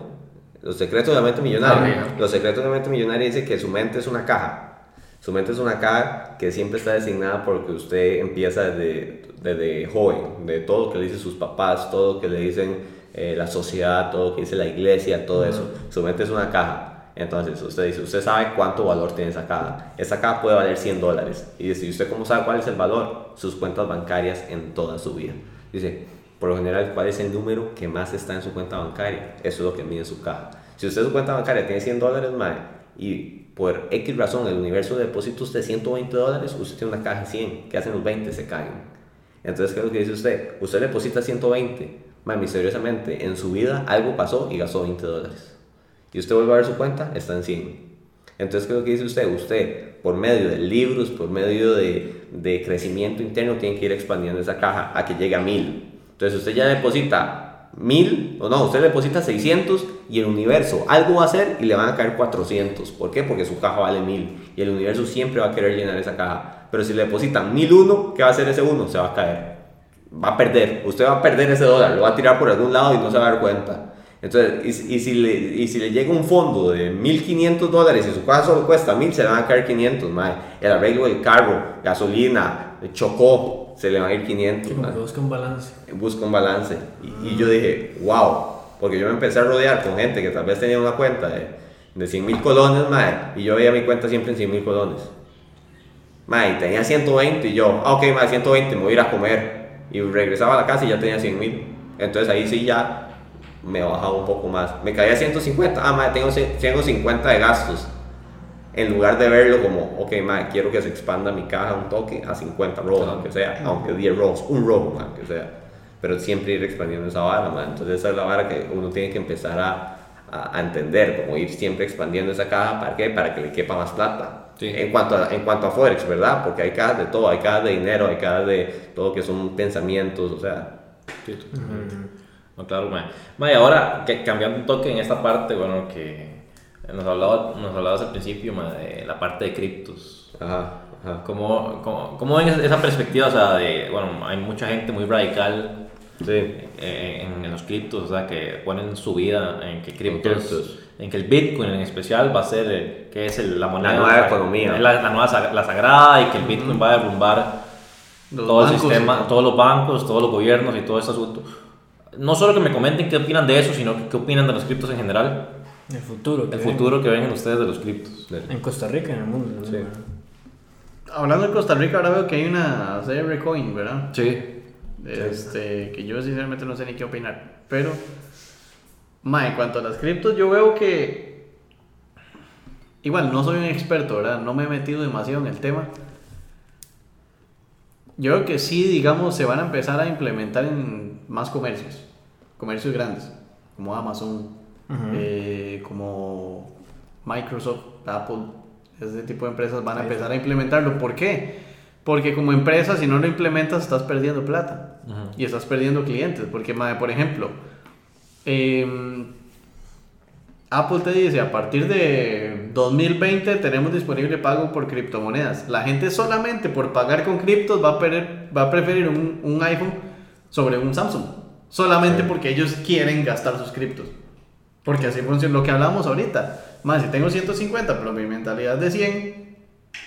Los secretos de la mente millonaria. Ah, Los secretos de la mente millonaria dice que su mente es una caja. Su mente es una caja que siempre está designada porque usted empieza desde, desde joven, de todo lo que le dicen sus papás, todo lo que le dicen eh, la sociedad, todo lo que dice la iglesia, todo eso. Su mente es una caja. Entonces usted dice, usted sabe cuánto valor tiene esa caja. Esa caja puede valer 100 dólares. Y dice, ¿y usted cómo sabe cuál es el valor? Sus cuentas bancarias en toda su vida. Dice, por lo general, ¿cuál es el número que más está en su cuenta bancaria? Eso es lo que mide su caja. Si usted su cuenta bancaria tiene 100 dólares, mae, y por X razón el universo de depósitos de 120 dólares, usted tiene una caja de 100. ¿Qué hacen los 20? Se caen. Entonces, ¿qué es lo que dice usted? Usted le deposita 120, mae, misteriosamente en su vida algo pasó y gastó 20 dólares. Y usted vuelve a ver su cuenta, está en 100. Entonces, ¿qué es lo que dice usted? Usted, por medio de libros, por medio de, de crecimiento interno, tiene que ir expandiendo esa caja a que llegue a 1000. Entonces, usted ya deposita 1000, o no, usted deposita 600 y el universo algo va a hacer y le van a caer 400. ¿Por qué? Porque su caja vale 1000 y el universo siempre va a querer llenar esa caja. Pero si le depositan 1001, ¿qué va a hacer ese uno? Se va a caer. Va a perder. Usted va a perder ese dólar, lo va a tirar por algún lado y no se va a dar cuenta. Entonces, y, y si, le, y si le llega un fondo de 1500 dólares y su casa solo cuesta 1000, se le van a caer 500, mae. El arreglo del carro, gasolina, chocó, se le van a ir 500. Sí, busca un balance. Busca un balance. Y, y yo dije, wow, porque yo me empecé a rodear con gente que tal vez tenía una cuenta de, de 100 mil colones, mae, y yo veía mi cuenta siempre en 100 mil colones. Mae, tenía 120 y yo, ah, ok, mae, 120, me voy a ir a comer. Y regresaba a la casa y ya tenía 100 mil. Entonces ahí sí ya me bajaba un poco más. Me caía 150, ah, mae, tengo 150 de gastos. En lugar de verlo como, ok, mae, quiero que se expanda mi caja un toque a 50 rolls, aunque sea, aunque 10 rolls, un roll, aunque sea. Pero siempre ir expandiendo esa vara, mae. Entonces esa es la vara que uno tiene que empezar a, a, a entender, como ir siempre expandiendo esa caja, ¿para qué? Para que le quepa más plata. Sí. En, cuanto a, en cuanto a Forex, ¿verdad? Porque hay cajas de todo, hay cajas de dinero, hay cajas de todo que son pensamientos, o sea, Sí. No, claro, mae. Mae, ahora que cambiando un toque en esta parte, bueno, que nos hablaba, nos hablabas al principio, mae, de la parte de criptos. ajá, ajá. ¿Cómo, cómo, cómo ven esa perspectiva? O sea, de, bueno, hay mucha gente muy radical Sí. eh, en, en los criptos, o sea, que ponen su vida en que criptos, criptos. En que el Bitcoin en especial va a ser, que es el- la moneda, nueva o sea, economía. La, la nueva la sagrada y que el Bitcoin va a derrumbar Los todo el bancos, sistema, ¿no? todos los bancos, todos los gobiernos y todo ese asunto. No solo que me comenten qué opinan de eso, sino que qué opinan de los criptos en general, El futuro. que el viene. futuro que ven ustedes de los criptos. En Costa Rica, en el mundo. Sí. Hablando de Costa Rica, ahora veo que hay una CR Coin, ¿verdad? Sí. Este, que yo sinceramente no sé ni qué opinar. Pero, ma, en cuanto a las criptos, yo veo que. Igual, no soy un experto, ¿verdad? No me he metido demasiado en el tema. Yo creo que sí, digamos, se van a empezar a implementar en más comercios. Comercios grandes, como Amazon, eh, como Microsoft, Apple. Ese tipo de empresas van a empezar a implementarlo. ¿Por qué? Porque como empresa, si no lo implementas, estás perdiendo plata y estás perdiendo clientes. Porque, mae, por ejemplo, em, Apple te dice, a partir de 2020 tenemos disponible pago por criptomonedas. La gente solamente por pagar con criptos va a, va a preferir un, un iPhone sobre un Samsung. Solamente porque ellos quieren gastar sus criptos. Porque así funciona lo que hablamos ahorita. Más, si tengo 150, pero mi mentalidad es de 100,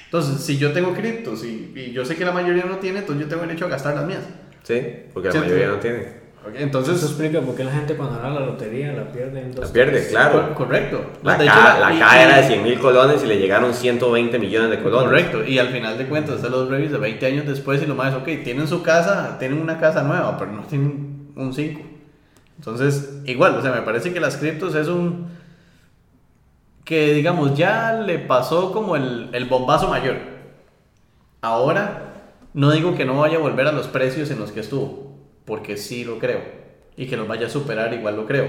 entonces si yo tengo criptos y, y yo sé que la mayoría no tiene, entonces yo tengo derecho a gastar las mías. Sí, porque la mayoría no tiene. Ok, Eso Entonces, explica por qué la gente cuando gana la lotería la pierde en dos La pierde, tres. claro. cor- correcto. La, De hecho, ca- la y- caja y- era de 100 mil colones y le llegaron 120 millones de colones. Correcto, y al final de cuentas, de los reviews de 20 años después, y lo más, ok, tienen su casa, tienen una casa nueva, pero no tienen un 5. Entonces, igual, o sea, me parece que las criptos es un. que digamos, ya le pasó como el, el bombazo mayor. Ahora, no digo que no vaya a volver a los precios en los que estuvo, porque sí lo creo, y que los vaya a superar, igual lo creo.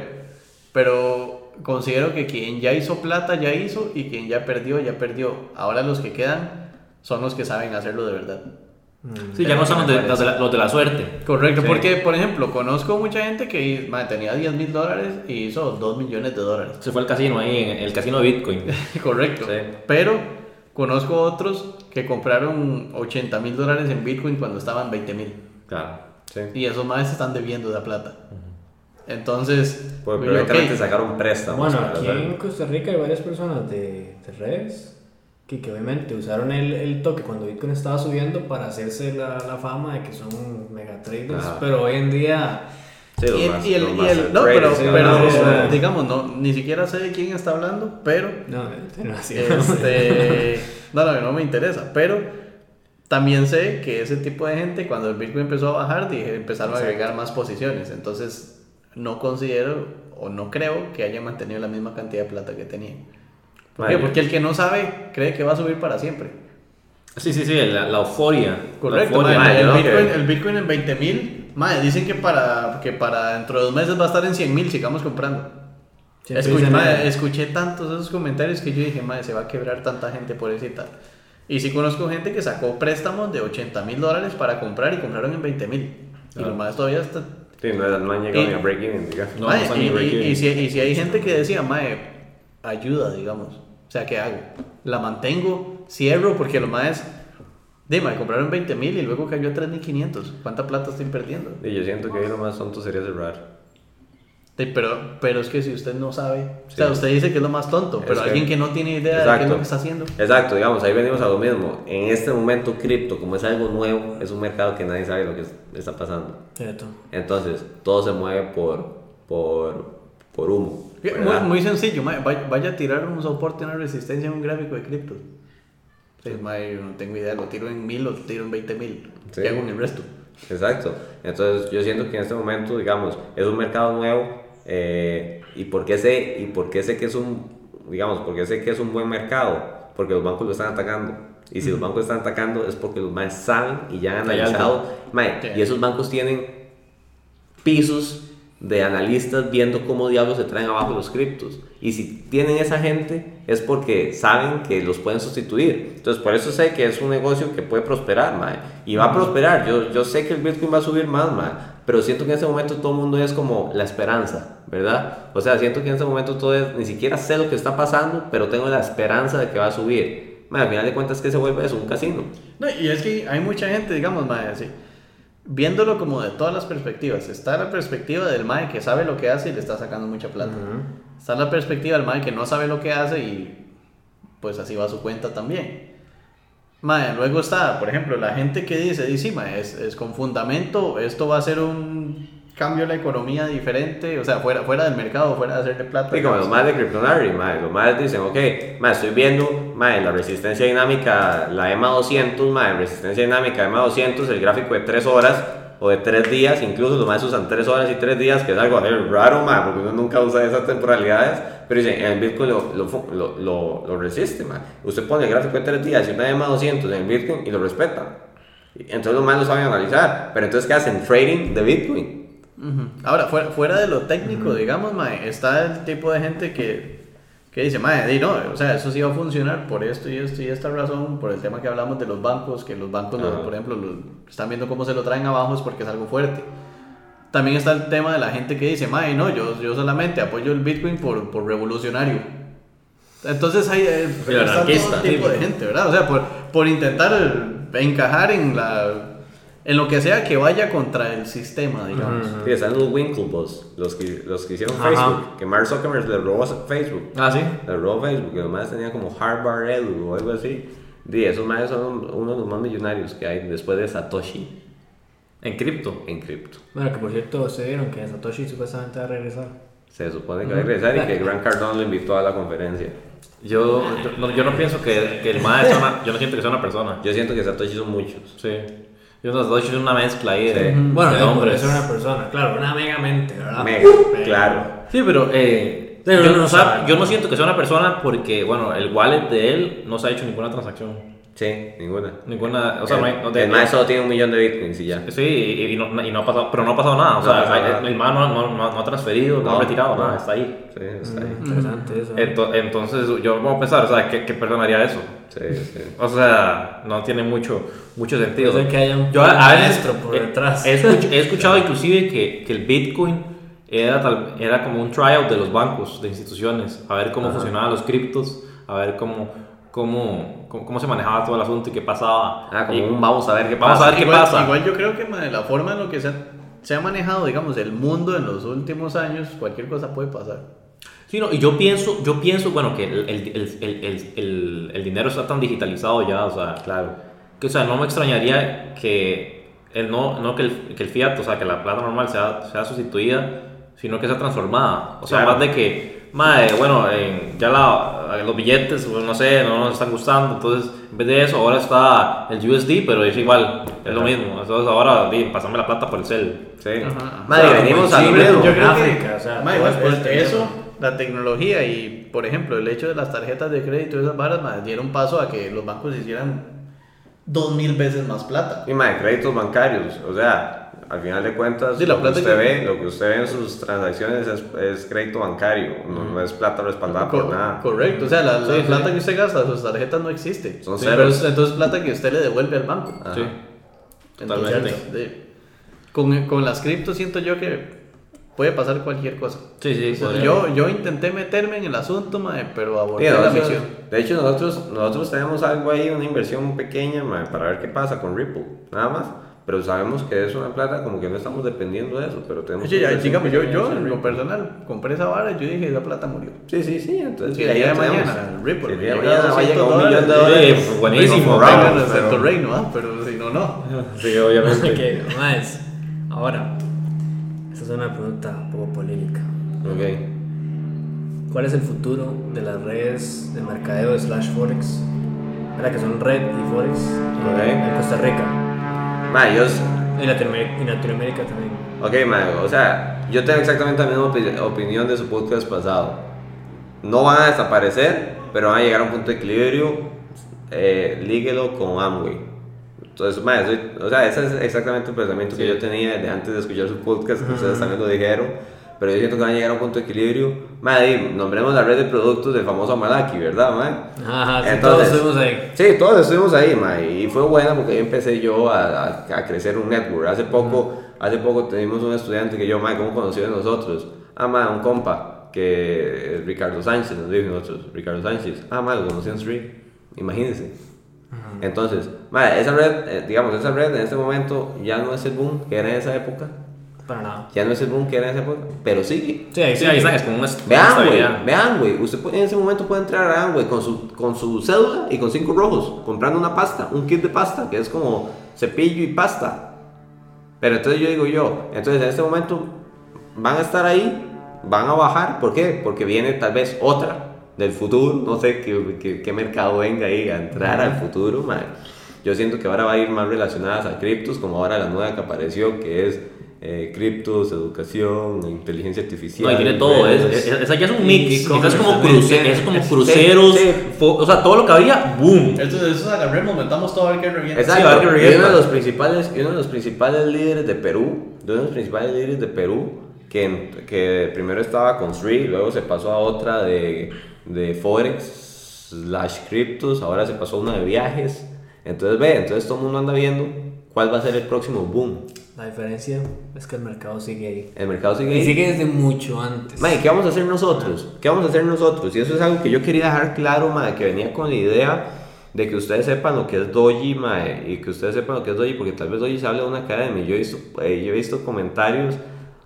Pero considero que quien ya hizo plata, ya hizo, y quien ya perdió, ya perdió. Ahora los que quedan son los que saben hacerlo de verdad. Mm. Sí, ya no son los de, los de la, los de la suerte. Correcto, Sí. porque, por ejemplo, conozco mucha gente que madre, tenía 10 mil dólares y hizo 2 millones de dólares. Se fue al casino ahí, en el casino de Bitcoin. Correcto. Sí. Pero conozco otros que compraron 80 mil dólares en Bitcoin cuando estaban 20 mil. Claro. Sí. Y esos más están debiendo de plata. Entonces, Pues digo, ok, directamente sacaron préstamos. Bueno, aquí en Costa Rica hay varias personas de, de redes que, que obviamente usaron el, el toque cuando Bitcoin estaba subiendo para hacerse la, la fama de que son mega traders, pero hoy en día Sí, y, más- y el, y el- no, pero, sí, pero, digamos, no, ni siquiera sé de quién está hablando, pero no, no, así Este, no, no, no me interesa, pero también sé que ese tipo de gente, cuando el Bitcoin empezó a bajar, dije, empezaron a agregar más posiciones. Entonces, no considero o no creo que hayan mantenido la misma cantidad de plata que tenían. ¿Por qué? Porque el que no sabe cree que va a subir para siempre. Sí, sí, sí, la, la euforia. Correcto, La euforia. el, Bitcoin, el Bitcoin en 20 mil, dicen que para, que para dentro de dos meses va a estar en 100 mil, sigamos comprando. Escuché, eh, escuché tantos esos comentarios que yo dije, madre, se va a quebrar tanta gente por eso y tal. Y sí conozco gente que sacó préstamos de 80 mil dólares para comprar y compraron en 20 mil. Y Claro. lo más todavía está... Sí, no, no han llegado Y- ni a break-even, diga. No, Mae, no están y, y- break-even. y si, y si hay gente que decía, mae, ayuda, digamos. O sea, ¿qué hago? ¿La mantengo? ¿Cierro? Porque lo más... Dime, compraron 20 mil y luego cayó a 3.500. ¿Cuánta plata estoy perdiendo? Y yo siento que ahí lo más tonto sería cerrar. Sí, pero, pero es que si usted no sabe, o Sí. sea, usted dice que es lo más tonto, pero Es que- alguien que no tiene idea de qué es Exacto. lo que está haciendo. Exacto, digamos, ahí venimos a lo mismo. En este momento, cripto, como es algo nuevo, es un mercado que nadie sabe lo que es- está pasando. cierto. Entonces, todo se mueve por, por, por humo. Muy, muy sencillo, mae, vaya, a tirar un soporte, una resistencia en un gráfico de cripto. Sí, mae, yo no tengo idea, lo tiro en 1000 o lo tiro en 20 mil. ¿Qué hago en el resto? Exacto. Entonces yo siento que en este momento, digamos, es un mercado nuevo eh, y por qué sé y por qué sé que es un, digamos, porque sé que es un buen mercado, porque los bancos lo están atacando. Y si los bancos están atacando es porque los más saben y ya han analizado. Mae, Sí. y esos bancos tienen pisos de analistas viendo cómo diablos se traen abajo los criptos. Y si tienen esa gente es porque saben que los pueden sustituir. Entonces, por eso sé que es un negocio que puede prosperar, mae. Y va a prosperar. Yo, yo sé que el Bitcoin va a subir más, mae. Pero siento que en este momento todo el mundo es como la esperanza, ¿verdad? O sea, siento que en este momento todo es, ni siquiera sé lo que está pasando, pero tengo la esperanza de que va a subir. Mae, al final de cuentas, que se vuelve eso? Un casino. No, y es que hay mucha gente, digamos, mae, así, viéndolo como de todas las perspectivas. Está la perspectiva del mae que sabe lo que hace y le está sacando mucha plata. Está la perspectiva del mae que no sabe lo que hace y pues así va su cuenta también. Mae, luego está, por ejemplo, la gente que dice, dice, sí, mae, es, es con fundamento, esto va a ser un cambio en la economía diferente, o sea, fuera, fuera del mercado, fuera de hacerle plata. Y como los más de Cryptonary, mae, los más dicen, ok, mae, estoy viendo, mae, la resistencia dinámica, la EMA 200, mae, resistencia dinámica EMA 200, el gráfico de 3 horas o de 3 días, incluso los más usan 3 horas y 3 días, que es algo raro, mae, porque uno nunca usa esas temporalidades, pero dicen, en el Bitcoin lo, lo, lo, lo, resiste, mae. Usted pone el gráfico de 3 días y una EMA 200 en el Bitcoin y lo respeta. Entonces los más lo saben analizar, pero entonces ¿qué hacen? Trading de Bitcoin. Ahora, fuera, fuera de lo técnico, digamos, mae, está el tipo de gente que, que dice, mae, di, no, o sea, eso sí va a funcionar por esto y esto y esta razón, por el tema que hablamos de los bancos, que los bancos, por ejemplo, lo- están viendo cómo se lo traen abajo es porque es algo fuerte. También está el tema de la gente que dice, mae, no, yo, yo solamente apoyo el Bitcoin por, por revolucionario. Entonces hay eh, está todo tipo de gente, ¿verdad? O sea, por, por intentar encajar en la en lo que sea que vaya contra el sistema, digamos. Sí, están los Winklevoss, los que, los que hicieron Ajá. Facebook, que Mark Zuckerberg le robó Facebook. Ah, sí. Le robó Facebook, que los más tenían como Harvard Edu o algo así. Y esos más son uno de los más millonarios que hay después de Satoshi En cripto. en cripto. Bueno, que por cierto, ustedes vieron que Satoshi supuestamente va a regresar. Se supone que va a regresar y que Grant Cardone lo invitó a la conferencia. Yo, yo, no, yo no pienso que, que el mae sea una. Yo no siento que sea una persona. Yo siento que Satoshi son muchos. Sí. Yo los dos es una mezcla ahí de, Sí. Bueno, de hombres. es una persona, claro, una mega mente, ¿verdad? Mega, claro. Sí, pero eh, Pero yo, no o sea, sabe. yo no siento que sea una persona porque, bueno, el wallet de él no se ha hecho ninguna transacción. Sí, ninguna. Ninguna. O sea, el, no hay. no- de- el mae solo tiene un millón de bitcoins y ya. Sí, y, y no, y no ha pasado, pero no ha pasado nada. O No sea, pasado el- nada. el man no, no, no- no ha transferido, no, No, ha retirado, no. nada, está ahí. Sí, está ahí. Interesante eso. Ento- entonces, yo vamos a pensar, o sea, ¿qué, qué persona haría eso? Sí, sí. O sea, no tiene mucho, mucho sentido. Puede que haya un Yo a, veces maestro por he- detrás. He, he escuchado inclusive que, que el Bitcoin era, tal- era como un tryout de los bancos, de instituciones, a ver cómo funcionaban los criptos, a ver cómo, cómo, cómo, cómo se manejaba todo el asunto y qué pasaba. Ah, como Y- un vamos a ver qué Vamos pasa. a ver qué igual, pasa. Igual yo creo que la forma en lo que se ha, se ha manejado, digamos, el mundo en los últimos años, cualquier cosa puede pasar. Sí, no, y yo pienso, yo pienso, bueno, que el, el, el, el, el, el- el dinero está tan digitalizado ya, o sea, Claro. que, o sea, no me extrañaría que el no, no que, el, que el fiat, o sea, que la plata normal sea, sea sustituida, sino que sea transformada. O sea, Claro. más de que, madre, bueno, en- ya la, los billetes, pues, no sé, no nos están gustando, entonces, en vez de eso, ahora está el USD, pero es igual, es lo mismo. Entonces, ahora, di, pasame la plata por el cel. Sí. Ajá. Madre, O sea, venimos a mismo. Yo creo África, que, o sea, igual, este eso, la tecnología y, por ejemplo, el hecho de las tarjetas de crédito y esas varas, ma, dieron paso a que los bancos hicieran dos mil veces más plata. Y más créditos bancarios, o sea, al final de cuentas, Sí, la lo, que usted que- ve, lo que usted ve en sus transacciones es, es crédito bancario, no, no es plata respaldada Co- por nada. Correcto, o sea, la, la Sí, sí. plata que usted gasta sus tarjetas no existe. Son Sí, ceros. pero es- entonces es plata que usted le devuelve al banco. Ajá. Sí. Entonces, Totalmente. de- con, con las criptos siento yo que puede pasar cualquier cosa. Sí, sí, O sea, yo, yo intenté meterme en el asunto, mae, pero Sí, aborté la misión. de hecho, nosotros, nosotros tenemos algo ahí, una inversión pequeña ma, para ver qué pasa con Ripple, nada más. Pero sabemos que es una plata como que no estamos dependiendo de eso, pero tenemos ya, inversión digamos, yo, yo en lo Ripple. personal compré esa vara y yo dije, esa plata murió. Sí, sí, sí, entonces Sí, ahí el día de mañana, Ripple, Sí, el día de mañana va a llegar 200 un millón de dólares. Sí, buenísimo, en nuestro pero- reino, ¿ah? pero si no, no. Sí, obviamente. Ok, más. Ahora, esta es una pregunta un poco polémica. Ok. ¿Cuál es el futuro de las redes de mercadeo de slash forex? ¿Verdad que son red y forex Ok. en Costa Rica? Ma, yo, Y Latinoamérica, y Latinoamérica también. Ok, ma, o sea, yo tengo exactamente la misma opi- opinión de su podcast pasado. No van a desaparecer, pero van a llegar a un punto de equilibrio. Eh, líguelo con Amway. Entonces, ma, soy- o sea, ese es exactamente el pensamiento que Sí. yo tenía desde antes de escuchar su podcast, que ustedes también lo dijeron. Pero yo siento que van a llegar a un punto de equilibrio. Ma, di, nombremos la red de productos del famoso Amalaki, ¿verdad, ma? Ajá, sí, Entonces- todos estuvimos ahí. Sí, todos estuvimos ahí, ma, y fue buena porque ahí empecé yo a, a- a crecer un network. Hace poco, hace poco tuvimos un estudiante que yo, ma, ¿cómo conoció de nosotros? Ah, ma, un compa, que es Ricardo Sánchez, nos dijo nosotros, Ricardo Sánchez. Ah, ma, lo conocí en Street, imagínense. Entonces, ma, esa red, eh, digamos, esa red en este momento ya no es el boom que era en esa época, Para nada. ya no es el boom que era en esa época, pero sigue. Sí, ahí Sí, ahí están, es como una Vean, güey, vean, güey. Usted puede- en ese momento puede entrar a Amway con su, con su cédula y con cinco rojos, comprando una pasta, un kit de pasta, que es como cepillo y pasta. Pero entonces yo digo yo, entonces en este momento van a estar ahí, van a bajar, ¿por qué? Porque viene tal vez otra del futuro, no sé qué, qué- qué mercado venga ahí a entrar al futuro, man. Yo siento que ahora va a ir más relacionadas a criptos, como ahora la nueva que apareció, que es eh, criptos, educación, inteligencia artificial. No, y tiene todo, es, es, esa ya es un mix. es como, cruce, es como Sí, cruceros, o sea, todo lo que había, boom. Eso, eso agarremos, metamos todo a ver qué revienta. Exacto. A que y uno de los principales, y uno de los principales líderes de Perú, de uno de los principales líderes de Perú, que, que primero estaba con Sri, luego se pasó a otra de, de Forex, slash criptos, ahora se pasó a una de viajes. Entonces ve, entonces todo el mundo anda viendo cuál va a ser el próximo boom. La diferencia es que el mercado sigue ahí. El mercado sigue Y ahí. sigue desde mucho antes. Mae, ¿qué vamos a hacer nosotros? ¿Qué vamos a hacer nosotros? Y eso es algo que yo quería dejar claro, mae, que venía con la idea de que ustedes sepan lo que es Doji, mae, y que ustedes sepan lo que es Doji, porque tal vez Doji se habla de una academia. Yo he visto, eh, yo he visto comentarios.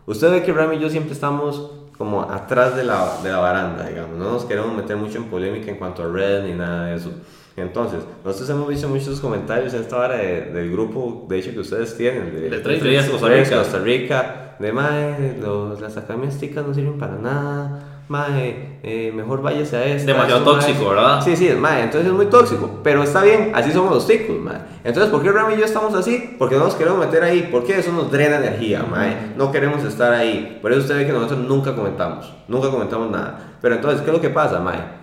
Usted ve que Ram y yo siempre estamos como atrás de la, de la baranda, digamos. No nos queremos meter mucho en polémica en cuanto a red ni nada de eso. Entonces, nosotros hemos visto muchos comentarios en esta hora de- del grupo, de hecho, que ustedes tienen, de, De Traders, Traders Costa Rica. Costa Rica, de mae, los, las academias ticas no sirven para nada, mae, eh, mejor váyase a esta. Demasiado mae. tóxico, ¿verdad? Sí, sí, mae, entonces es muy tóxico, pero está bien, así somos los ticos, mae. Entonces, ¿por qué Ram y yo estamos así? Porque no nos queremos meter ahí, porque eso nos drena energía, mae. No queremos estar ahí. Por eso usted ve que nosotros nunca comentamos, nunca comentamos nada. Pero entonces, ¿qué es lo que pasa, mae?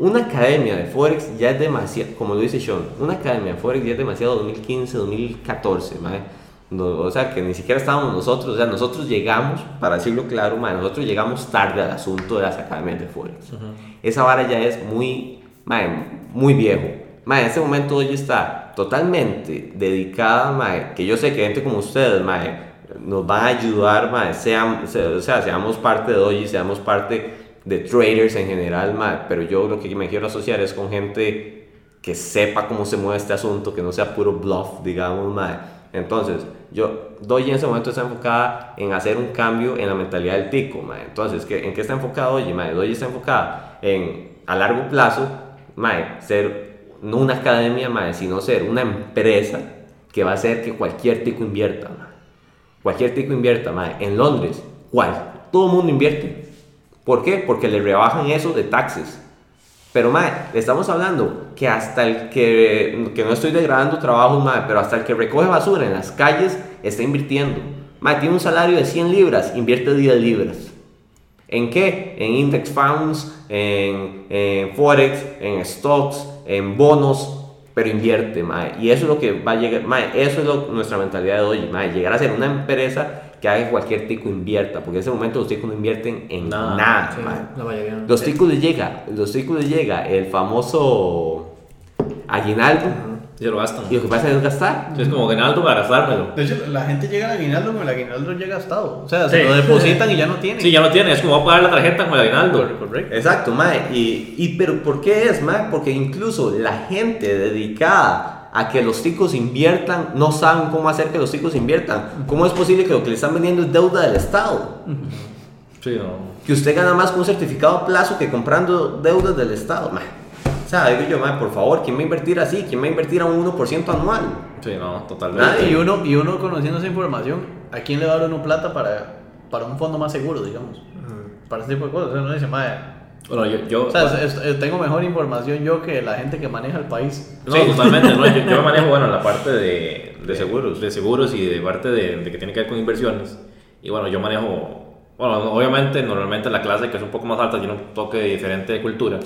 Una academia de Forex ya es demasiado, como lo dice Sean, una academia de Forex ya es demasiado 2015, 2014, mae. No, o sea, que ni siquiera estábamos nosotros, o sea, nosotros llegamos, para decirlo claro, mae, nosotros llegamos tarde al asunto de las academias de Forex. Esa vara ya es muy, mae, muy viejo. Mae, en este momento hoy está totalmente dedicada, mae, que yo sé que gente como ustedes, mae, nos van a ayudar, mae, sean, se- o sea, seamos parte de Doji, seamos parte de traders en general, mae, pero yo lo que me quiero asociar es con gente que sepa cómo se mueve este asunto, que no sea puro bluff, digamos, mae. Entonces, yo, Doji en ese momento está enfocada en hacer un cambio en la mentalidad del tico, mae. Entonces, ¿qué- ¿en qué está enfocada Doji, mae? Doji está enfocada en, a largo plazo, mae, ser no una academia, mae, sino ser una empresa que va a hacer que cualquier tico invierta, mae. Cualquier tico invierta, mae. En Londres, ¿cuál? Todo el mundo invierte. ¿Por qué? Porque le rebajan eso de taxes. Pero, mae, le estamos hablando que hasta el que, que no estoy degradando trabajos, mae, pero hasta el que recoge basura en las calles está invirtiendo. Mae, tiene un salario de 100 libras, invierte 10 libras. ¿En qué? En index funds, en, en forex, en stocks, en bonos, pero invierte, mae. Y eso es lo que va a llegar, mae, eso es lo- nuestra mentalidad de hoy, mae, llegar a ser una empresa que haga que cualquier tico invierta, porque en ese momento los ticos no invierten en Nada, nada, Sí, mae. la mayoría. no. Los ticos les llega, los ticos les llega el famoso aguinaldo Y se lo gastan. y lo que pasa es gastar. Es como Ginaldo para gastármelo. De hecho, la gente llega al aguinaldo, pero el aguinaldo llega gastado. O sea, Sí. se lo depositan y ya no tiene. Sí, ya no tiene, es como va a pagar la tarjeta con el Aguinaldo. Correcto. Exacto, mae. Y, y pero ¿por qué es, mae? Porque incluso la gente dedicada a que los ticos inviertan no saben cómo hacer que los ticos inviertan. ¿Cómo es posible que lo que le están vendiendo es deuda del Estado? Sí, no. Que usted gana más con un certificado a plazo que comprando deudas del Estado, mae. O sea, digo yo, mae, por favor, ¿quién va a invertir así? ¿Quién va a invertir a un 1% anual? Sí, no, totalmente. Nadie. Y uno, y uno conociendo esa información, ¿a quién le va a dar uno plata para, para un fondo más seguro, digamos? Para ese tipo de cosas. O sea, uno dice, madre. Bueno, yo. yo O sea, es- es- tengo mejor información yo que la gente que maneja el país. No, totalmente. no, yo, yo manejo, bueno, en la parte de, De seguros. De seguros y de parte de, de que tiene que ver con inversiones. Y bueno, yo manejo. Bueno, obviamente, normalmente la clase que es un poco más alta tiene un toque diferente de cultura.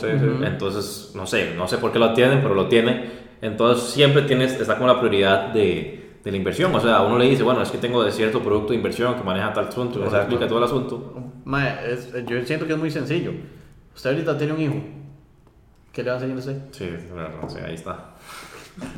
Entonces, no sé, no sé por qué lo tienen, pero lo tienen. Entonces, siempre tienes, está como la prioridad de, de la inversión. O sea, uno le dice, bueno, es que tengo de cierto producto de inversión que maneja tal asunto, le Exacto. explica todo el asunto. Mae, es- yo siento que es muy sencillo. Usted ahorita tiene un hijo. ¿Qué le va a enseñar a usted? Sí, no sé, ahí está.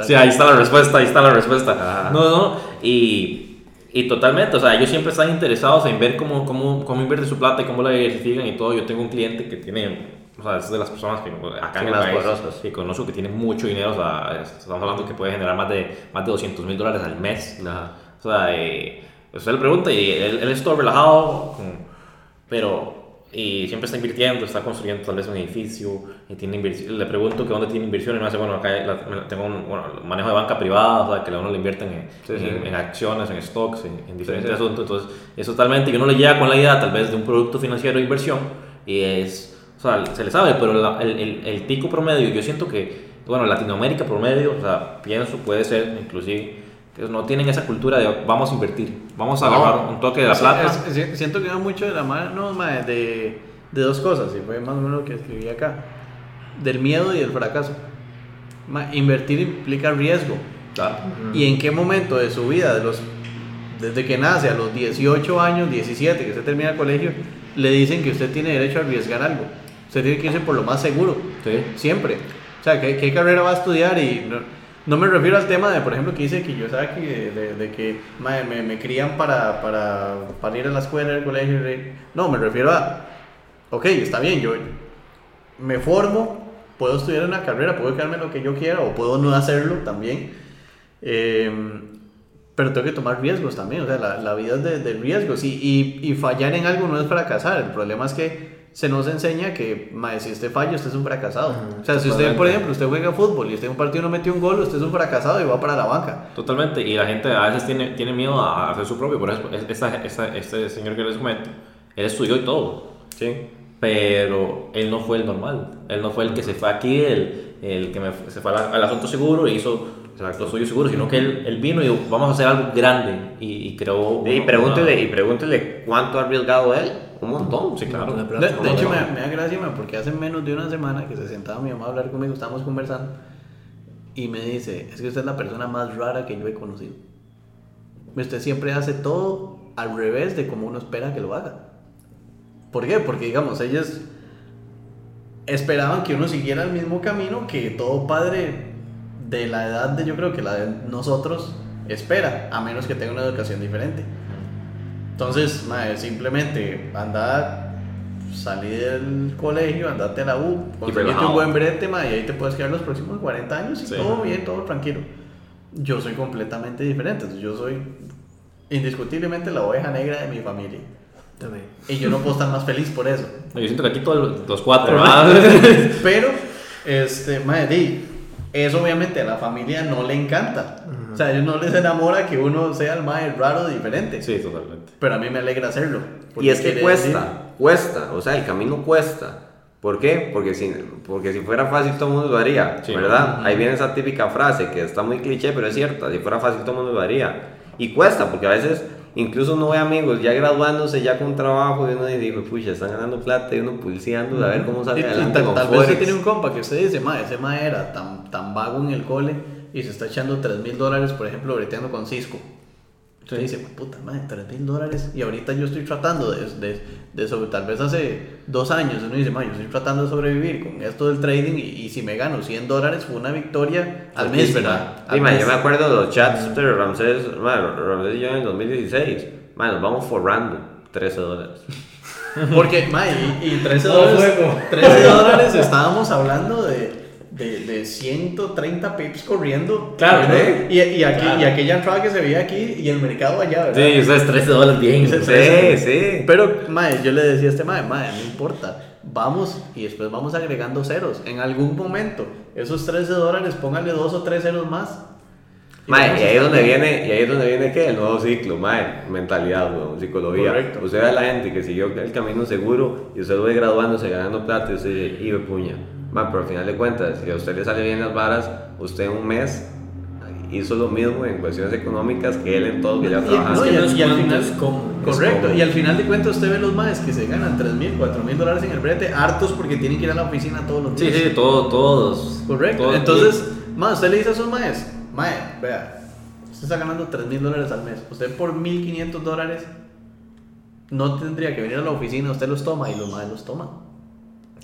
Sí, ahí está la respuesta, ahí está la respuesta. No, no, y, y totalmente, o sea, ellos siempre están interesados en ver cómo, cómo, cómo invierte su plata y cómo la diversifican y todo. Yo tengo un cliente que tiene, o sea, es de las personas que acá Sí, en el país poderosas. que conozco que tiene mucho dinero, o sea, estamos hablando que puede generar más de, más de 200 mil dólares al mes. Ajá. O sea, eh, usted le pregunta y él, él es todo relajado, pero y siempre está invirtiendo, está construyendo tal vez un edificio y tiene inversión. Le pregunto que dónde tiene inversiones, me hace, bueno, acá la- tengo un bueno, manejo de banca privada, o sea, que a uno le invierten en, Sí, sí. en- en acciones, en stocks, en, en diferentes sí. asuntos. Entonces, es totalmente que uno le llega con la idea tal vez de un producto financiero de inversión y es, o sea, se le sabe, pero la- el, el, el tico promedio, yo siento que, bueno, Latinoamérica promedio, o sea, pienso, puede ser inclusive que no tienen esa cultura de vamos a invertir, vamos a No. agarrar un toque de la plata. es- es- siento que va mucho de la mano de, de dos cosas, y fue más o menos lo que escribí acá: del miedo y del fracaso. Invertir implica riesgo. Claro. ¿Y en qué momento de su vida, de los, desde que nace a los 18 años, 17, que usted termina el colegio, le dicen que usted tiene derecho a arriesgar algo? Usted tiene que irse por lo más seguro. Sí. Siempre. O sea, ¿qué, qué carrera va a estudiar? Y no, no me refiero al tema de, por ejemplo, que dice Kiyosaki, de, de, de que mae, me, me crían para, para, para ir a la escuela, al colegio. No, me refiero a, ok, está bien, yo me formo puedo estudiar una carrera, puedo quedarme lo que yo quiera o puedo no hacerlo también. Eh, pero tengo que tomar riesgos también, o sea, la, la vida es de, de riesgos y, y, y, fallar en algo no es fracasar, el problema es que se nos enseña que, mae, si usted falla, usted es un fracasado. -huh, o sea, si usted, por ejemplo, usted juega fútbol y usted en un partido no metió un gol, usted es un fracasado y va para la banca. Totalmente, y la gente a veces tiene, tiene miedo a hacer su propio, por eso, esta, esta, este señor que les comento, él estudió y todo, ¿sí? pero él no fue el normal, él no fue el que se fue aquí, el, el que me, se fue al, al asunto seguro y hizo Exacto, soy yo seguro, sino que él, él, vino y dijo, vamos a hacer algo grande y, y creó... Y pregúntele, y pregúntele cuánto ha arriesgado él, un montón. Sí, claro. De, de hecho, me, me, da gracia porque hace menos de una semana que se sentaba mi mamá a hablar conmigo, estábamos conversando, y me dice, es que usted es la persona más rara que yo he conocido. Usted siempre hace todo al revés de como uno espera que lo haga. ¿Por qué? Porque, digamos, ellos esperaban que uno siguiera el mismo camino que todo padre de la edad de yo creo que la de nosotros espera, a menos que tenga una educación diferente. Entonces, madre, simplemente anda, salí del colegio, andate a la U, conseguiste un buen brete, madre, y ahí te puedes quedar los próximos 40 años y sí. todo bien, todo tranquilo. Yo soy completamente diferente, entonces yo soy indiscutiblemente la oveja negra de mi familia. También. Y yo no puedo estar más feliz por eso. Yo siento que aquí todos los cuatro, Pero, este, madre, eso obviamente a la familia no le encanta. Uh -huh. O sea, a ellos no les enamora que uno sea el más raro diferente. Sí, totalmente. Pero a mí me alegra hacerlo. Y es que cuesta, decir... cuesta, o sea, el camino cuesta. ¿Por qué? Porque si, porque si fuera fácil todo el mundo lo haría, sí, ¿verdad? Uh -huh. Ahí viene esa típica frase que está muy cliché, pero es cierta. Si fuera fácil todo el mundo lo haría. Y cuesta, porque a veces incluso uno ve amigos ya graduándose, ya con trabajo, y uno dice, pucha, están ganando plata y uno pulseando a ver cómo sale adelante. Tal, tal vez usted tiene un compa que usted dice, ma, ese ma era tan, tan vago en el cole y se está echando 3 mil dólares, por ejemplo, breteando con Cisco. Usted dice, puta madre, 3 mil dólares. Y ahorita yo estoy tratando de, de, de sobre, tal vez hace dos años, uno dice, ma, yo estoy tratando de sobrevivir con esto del trading y, y si me gano 100 dólares fue una victoria al mes, ¿verdad? Al sí, mes. yo me acuerdo de los chats de Ramsés, man, Ramsés y yo en el 2016. Man, nos vamos forrando 13 dólares. Porque, ma, y, y 13 dólares, 13 dólares estábamos hablando de de, de 130 pips corriendo. Claro, ¿no? Y, y, aquí, claro. y aquella entrada que se veía aquí y el mercado allá, ¿verdad? Sí, ustedes 13 dólares bien. Sí, sí. Pero, mae, yo le decía a este mae, mae, no importa. Vamos y después vamos agregando ceros. En algún momento, esos 13 dólares, póngale dos o tres ceros más. Y, mae, y ahí es donde viene, y ahí es donde viene ¿qué? el nuevo ciclo, mae, mentalidad, weón, psicología. Correcto. Usted ve a la gente que siguió el camino seguro y usted lo ve graduándose, ganando plata y usted dice, y puña Man, pero al final de cuentas, si a usted le sale bien las varas, usted en un mes hizo lo mismo en cuestiones económicas que él en todo que ya trabajando. No, y, y, y, al final, correcto, y al final de cuentas usted ve los más que se ganan 3 mil, 4 mil dólares en el brete, hartos porque tienen que ir a la oficina todos los días. Sí, sí, todo, todos. Correcto, todos, entonces, más usted le dice a esos maes, mae, vea, usted está ganando 3 mil dólares al mes, usted por 1500 dólares no tendría que venir a la oficina, usted los toma y los maes los toman.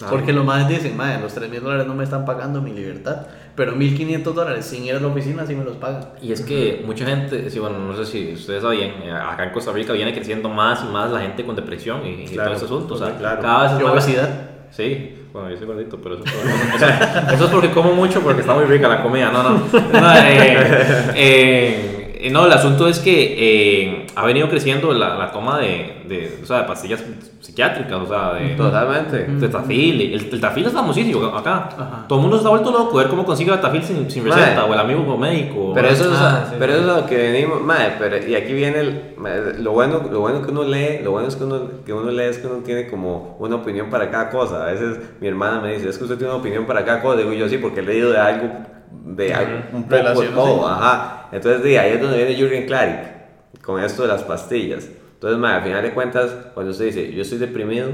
Claro. Porque los más dicen, madre, los 3 mil dólares no me están pagando mi libertad, pero 1500 dólares sin ir a la oficina sí me los pagan. Y es que mucha gente, sí, bueno, no sé si ustedes saben, acá en Costa Rica viene creciendo más y más la gente con depresión y, claro, y todo ese asunto. O sea, claro. cada vez es más. obesidad? Sí, bueno, yo soy gordito, pero eso, eso, eso, es porque como mucho, porque está muy rica la comida. No, no. no eh, eh, no, el asunto es que eh, ha venido creciendo la, la toma de, de, o sea, de pastillas psiquiátricas, o sea, de, Totalmente. de tafil. El, el tafil es famosísimo acá. Ajá. Todo el mundo se ha vuelto loco ver cómo consigue el tafil sin, sin receta, madre. o el amigo médico. Pero eso, ah, es, sí, pero sí. eso es lo que venimos, madre, pero, y aquí viene el, lo bueno, lo bueno que uno lee, lo bueno es que uno, que uno lee es que uno tiene como una opinión para cada cosa. A veces mi hermana me dice, es que usted tiene una opinión para cada cosa. Digo yo, sí, porque he leído de algo, de un poco de todo, ajá. Entonces, de ahí es donde viene Jürgen Klarik, con esto de las pastillas. Entonces, ma, al final de cuentas, cuando usted dice, yo estoy deprimido,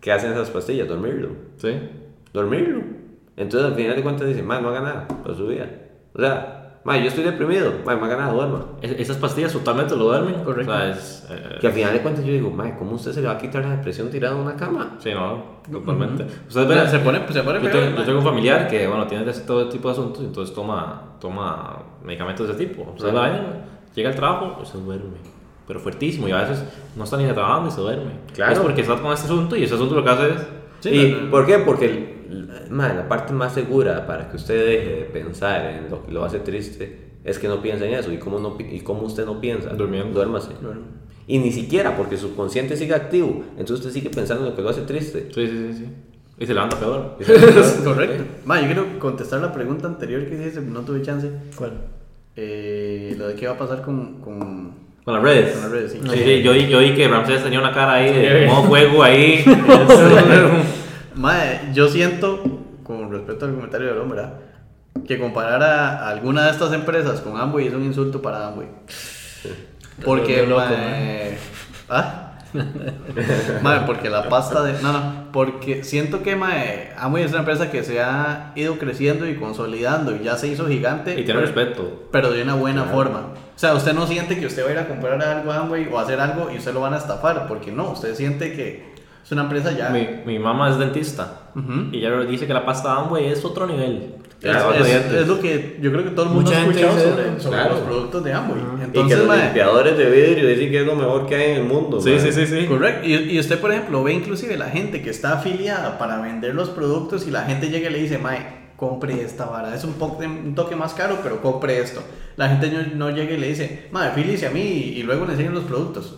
¿qué hacen esas pastillas? Dormirlo. Sí. Dormirlo. Entonces, al final de cuentas, dice, ma, no haga nada para su vida. O sea, ma, yo estoy deprimido, ma, no haga nada, duerma. Esas pastillas totalmente lo duermen. Correcto. O sea, es, eh, que al final de cuentas yo digo, ma, ¿cómo usted se le va a quitar la depresión tirado en una cama? Sí, no, totalmente. Uh -huh. Ustedes ven, se pone, se pone yo, tengo, yo tengo un familiar que, bueno, tiene todo tipo de asuntos, entonces toma, toma medicamentos de ese tipo. Uh -huh. la llega al trabajo y se duerme pero fuertísimo y a veces no está ni trabajando y se duerme. Claro. Es porque está con este asunto y ese asunto lo que hace es... Sí, ¿Y no, no. por qué? Porque la parte más segura para que usted deje de pensar en lo que lo hace triste es que no piense en eso. ¿Y cómo, no, pi- y cómo usted no piensa? Durmiendo. Duérmase. Y ni siquiera porque su consciente sigue activo. Entonces usted sigue pensando en lo que lo hace triste. Sí, sí, sí, sí. Y se levanta peor. Correcto. Ma, yo quiero contestar la pregunta anterior que hiciste, no tuve chance. ¿Cuál? Eh, lo de qué va a pasar con, con, Con las redes. con las redes. Sí. Sí, sí, yo, vi- yo vi que Ramsés tenía una cara ahí de modo fuego ahí. Mae, yo siento, con respecto al comentario del hombre, ¿verdad? que comparar a alguna de estas empresas con Amway es un insulto para Amway. Porque, Loco, mae, ¿ah? Mae, porque la pasta de. No, no, porque siento que mae, Amway es una empresa que se ha ido creciendo y consolidando y ya se hizo gigante. Y tiene respeto. Pero de una buena forma. O sea, usted no siente que usted va a ir a comprar algo a Amway o a hacer algo y usted lo van a estafar, porque no, usted siente que es una empresa ya. Mi, mi mamá es dentista. Ujú. Y ella dice que la pasta Amway es otro nivel. Es, Claro, es- es lo que yo creo que todo el mundo Mucha ha escuchado sobre, sobre Claro. los productos de Amway. y que Entonces, los limpiadores de vidrio dicen que es lo mejor que hay en el mundo. Sí, ma. sí, sí, sí. correcto. Y, y usted, por ejemplo, ve inclusive la gente que está afiliada para vender los productos y la gente llega y le dice, Mae, compre esta vara. Es un, poco, un toque más caro, pero compre esto. La gente no, no llega y le dice, Mae, afíliese a mí y, y luego le enseñan los productos.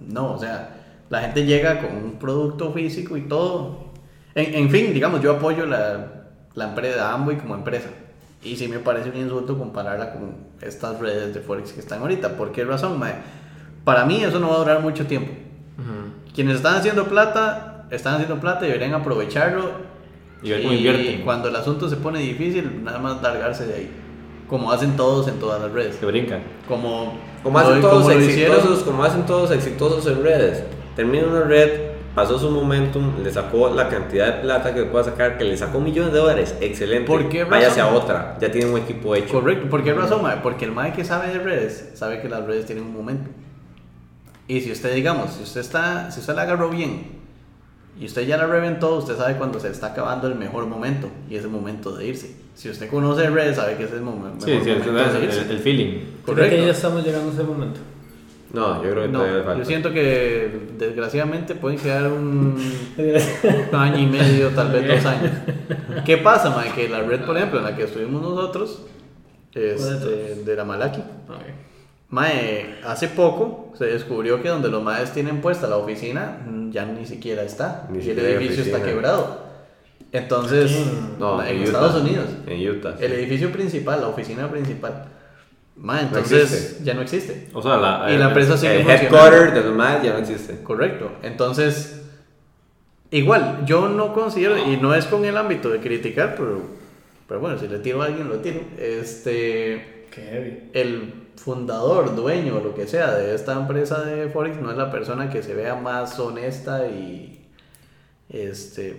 No, o sea, la gente llega con un producto físico y todo. En, en fin, digamos, yo apoyo la, la empresa Amway como empresa. Y sí me parece un insulto compararla con estas redes de Forex que están ahorita. ¿Por qué razón, mae? Para mí eso no va a durar mucho tiempo. Quienes están haciendo plata, están haciendo plata y deberían aprovecharlo. Y ver cómo invierten. cuando el asunto se pone difícil, nada más largarse de ahí. Como hacen todos en todas las redes. Que brincan. Como, Como hacen todos como exitosos, como hacen todos exitosos en redes. Termina una red, pasó su momentum, le sacó la cantidad de plata que pueda sacar, que le sacó millones de dólares. Excelente. ¿Por qué Váyase a razón? otra. Ya tiene un equipo hecho. Correcto. ¿Por qué razón, mae? Porque el mae que sabe de redes, sabe que las redes tienen un momento. Y si usted, digamos, si usted está, si usted la agarró bien y usted ya la reventó, usted sabe cuando se está acabando el mejor momento y es el momento de irse. Si usted conoce redes, sabe que ese es el momen- mejor Sí, sí, momento es de el, el- el feeling. Creo Correcto. que ya estamos llegando a ese momento. No, yo creo que No, todavía le falta. yo siento que desgraciadamente pueden quedar un año y medio, tal vez dos años. ¿Qué pasa, mae? Que la red, por ejemplo, en la que estuvimos nosotros, este, de la Malaki, mae, hace poco se descubrió que donde los maes tienen puesta la oficina ya ni siquiera está. Ni y el siquiera hay edificio está oficina. quebrado. Entonces, No, en Utah. Estados Unidos, En Utah. sí. el edificio principal, la oficina principal, No entonces existe. ya no existe. O sea, la, Y la empresa sigue El headquarter de los más ya no existe. Correcto. Entonces, igual, yo no considero, y no es con el ámbito de criticar, pero, pero bueno, si le tiro a alguien, lo tiro. Este, Qué heavy. el fundador, dueño, lo que sea de esta empresa de Forex no es la persona que se vea más honesta y, este,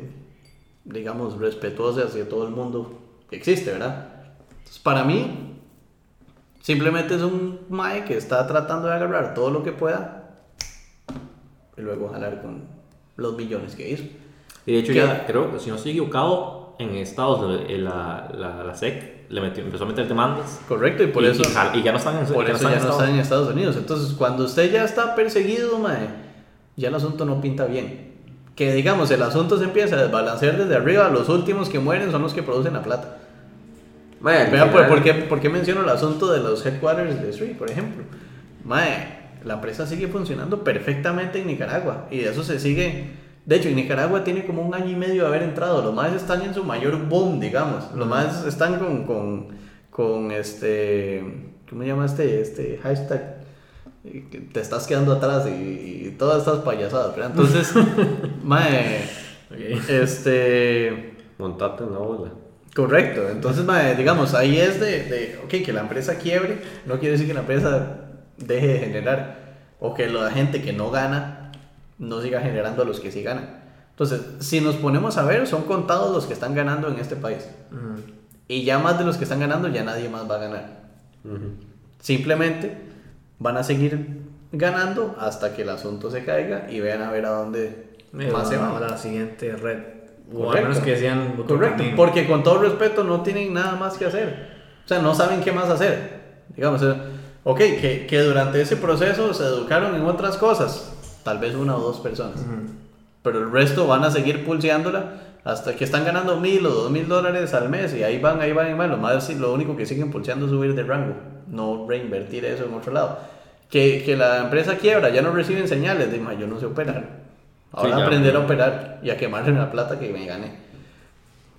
digamos, respetuosa hacia todo el mundo que existe, ¿verdad? Entonces, para mí, simplemente es un Mae que está tratando de agarrar todo lo que pueda y luego jalar con los millones que hizo. Y de hecho, ¿Qué? ya creo que si no estoy equivocado, en Estados Unidos eh, la, la, la SEC le metió, empezó a meter demandas. Correcto, y por y, eso... y ya no están en Por ya eso ya no Estados están en Estados Unidos. Entonces, cuando usted ya está perseguido, mae, ya el asunto no pinta bien. Que digamos, el asunto se empieza a desbalancear desde arriba, los últimos que mueren son los que producen la plata. Mae, Vean, ¿por, qué, por qué menciono el asunto de los headquarters de Street, por ejemplo? Mae, la empresa sigue funcionando perfectamente en Nicaragua y de eso se sigue. De hecho, en Nicaragua tiene como un año y medio de haber entrado. Los más están en su mayor boom, digamos. Los más están con, con, con este. ¿Cómo se llama este, este hashtag? Te estás quedando atrás y, y todas estas payasadas. ¿verdad? Entonces, mae, este. Montate en la bola. Correcto, entonces mae, digamos, ahí es de, de, ok, que la empresa quiebre, no quiere decir que la empresa deje de generar, o que la gente que no gana no siga generando a los que sí ganan. Entonces, si nos ponemos a ver, son contados los que están ganando en este país. Y ya más de los que están ganando, ya nadie más va a ganar. Simplemente van a seguir ganando hasta que el asunto se caiga y vean a ver a dónde más se va a la siguiente red. O a Correcto. menos que sean Correcto, camino. porque con todo respeto no tienen nada más que hacer. O sea, no saben qué más hacer. Digamos, eh, ok, que, que durante ese proceso se educaron en otras cosas, tal vez una o dos personas, Ujú. pero el resto van a seguir pulseándola hasta que están ganando mil o dos mil dólares al mes y ahí van, ahí van, ahí van. Lo, más, lo único que siguen pulseando es subir de rango, no reinvertir eso en otro lado. Que, que la empresa quiebra, ya no reciben señales de, "Ma, yo no sé operar. Ahora Sí, aprender a operar y a quemarle la plata que me gané.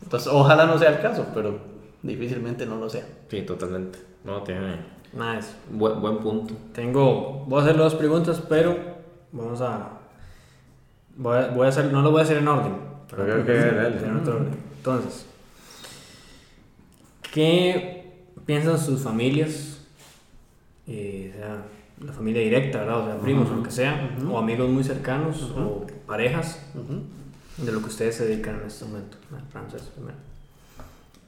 Entonces, ojalá no sea el caso, pero difícilmente no lo sea. Sí, totalmente. No, tiene Nice. buen, buen punto. Tengo, voy a hacer dos preguntas, pero vamos a, voy a, voy a hacer, no lo voy a hacer en orden. pero creo que dale. tiene otro orden. Entonces, ¿qué piensan sus familias? Eh, o sea, la familia directa, ¿verdad? O sea, primos o lo que sea, o amigos muy cercanos, o parejas, de lo que ustedes se dedican en este momento. Frances, primero.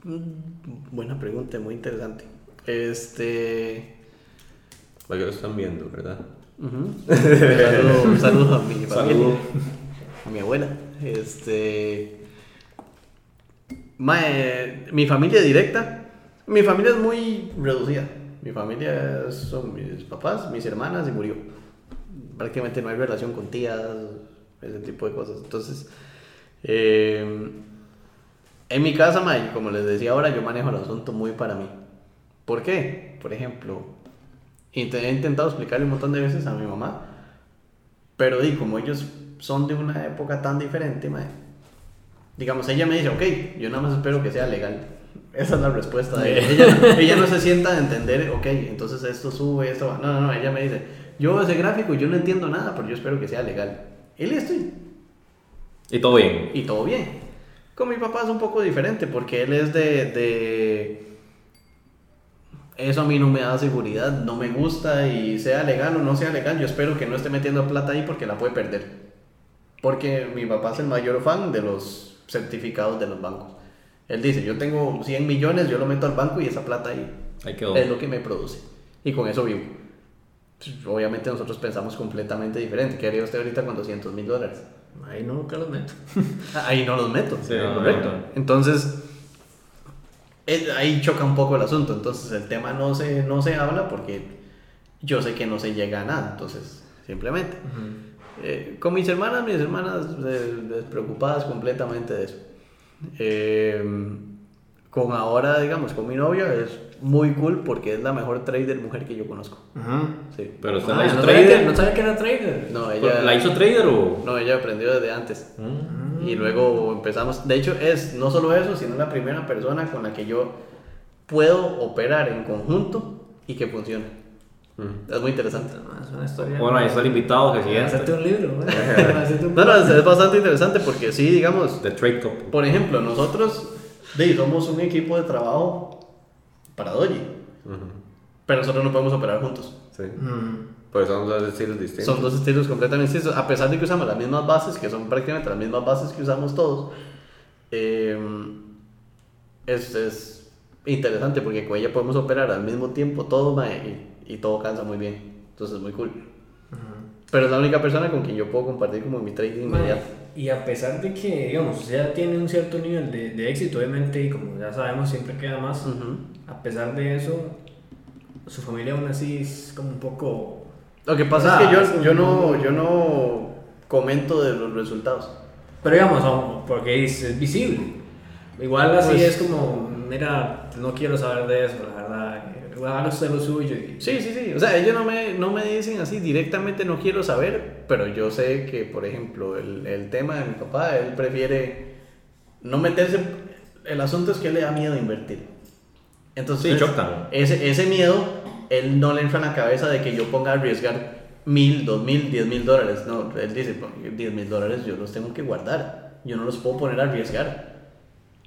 Mm, Buena pregunta, muy interesante. Este. Porque lo están viendo, ¿verdad? ujú. Saludo, a mi familia, Saludo. a mi abuela. Este. Mae, mi familia directa, mi familia es muy reducida. Mi familia son mis papás, mis hermanas y murió. Prácticamente no hay relación con tías, ese tipo de cosas. Entonces, eh, en mi casa, mae, como les decía ahora, yo manejo el asunto muy para mí. ¿Por qué? Por ejemplo, he intentado explicarle un montón de veces a mi mamá, pero di, como ellos son de una época tan diferente, mae, digamos, ella me dice, ok, yo nada más espero que sea legal. Esa es la respuesta de ella. Ella, ella no se sienta a entender, ok, entonces esto sube, esto va. No, no, no, ella me dice, yo ese gráfico yo no entiendo nada, pero yo espero que sea legal. Y listo, y Y todo bien. y todo bien. Con mi papá es un poco diferente porque él es de, de... Eso a mí no me da seguridad, no me gusta y sea legal o no sea legal, yo espero que no esté metiendo plata ahí porque la puede perder. Porque mi papá es el mayor fan de los certificados de los bancos. Él dice, yo tengo 100 millones, yo lo meto al banco y esa plata ahí Ahí quedó. es lo que me produce. Y con eso vivo. Pues, Obviamente nosotros pensamos completamente diferente. ¿Qué haría usted ahorita con 200 mil dólares? Ahí no, nunca los meto. Ahí no los meto. Sí, correcto. no, no. Entonces, ahí choca un poco el asunto. Entonces, el tema no se, no se habla porque yo sé que no se llega a nada. Entonces, simplemente. Eh, con mis hermanas, mis hermanas eh, despreocupadas completamente de eso. Eh, con ahora, digamos, con mi novia es muy cool porque es la mejor trader mujer que yo conozco. Sí. Pero usted Ah, la hizo no, sabía que, trader. no sabía que era trader. No, ella, ¿La hizo trader o...? no, ella aprendió desde antes. Mm. Y luego empezamos, de hecho es no solo eso, sino la primera persona con la que yo puedo operar en conjunto y que funcione. Mm. Es muy interesante. No, es una historia. Bueno, ahí está el invitado que sigue. Hacerte un libro. ¿no? Hacerte un No, no, es, es bastante interesante porque sí, digamos, The Trade Couple. por ejemplo, nosotros de, somos un equipo de trabajo para Doji, Ujú. pero nosotros no podemos operar juntos. Sí. Mm. Pues son dos estilos distintos. Son dos estilos completamente distintos, a pesar de que usamos las mismas bases, que son prácticamente las mismas bases que usamos todos. eh, es, es interesante porque con ella podemos operar al mismo tiempo todo mae, y, todo cansa muy bien. Entonces es muy cool. Pero es la única persona con quien yo puedo compartir como mi trading inmediato. Y a pesar de que, digamos, ya tiene un cierto nivel de, de éxito, obviamente, y como ya sabemos, siempre queda más, a pesar de eso, su familia aún así es como un poco... Lo que pasa es que yo, yo, no, yo no comento de los resultados. Pero digamos, porque es, es visible. Igual así Pues- es como, mira, no quiero saber de eso, verdad. Haga usted lo suyo. Y, Sí, sí, sí. O sea, ellos no me, no me dicen así directamente, no quiero saber, pero yo sé que, por ejemplo, el, el tema de mi papá, él prefiere no meterse. El asunto es que él le da miedo invertir. Entonces, Sí, ese, ese miedo, él no le entra en la cabeza de que yo ponga a arriesgar mil, dos mil, diez mil dólares. No, él dice, diez mil dólares yo los tengo que guardar. Yo no los puedo poner a arriesgar.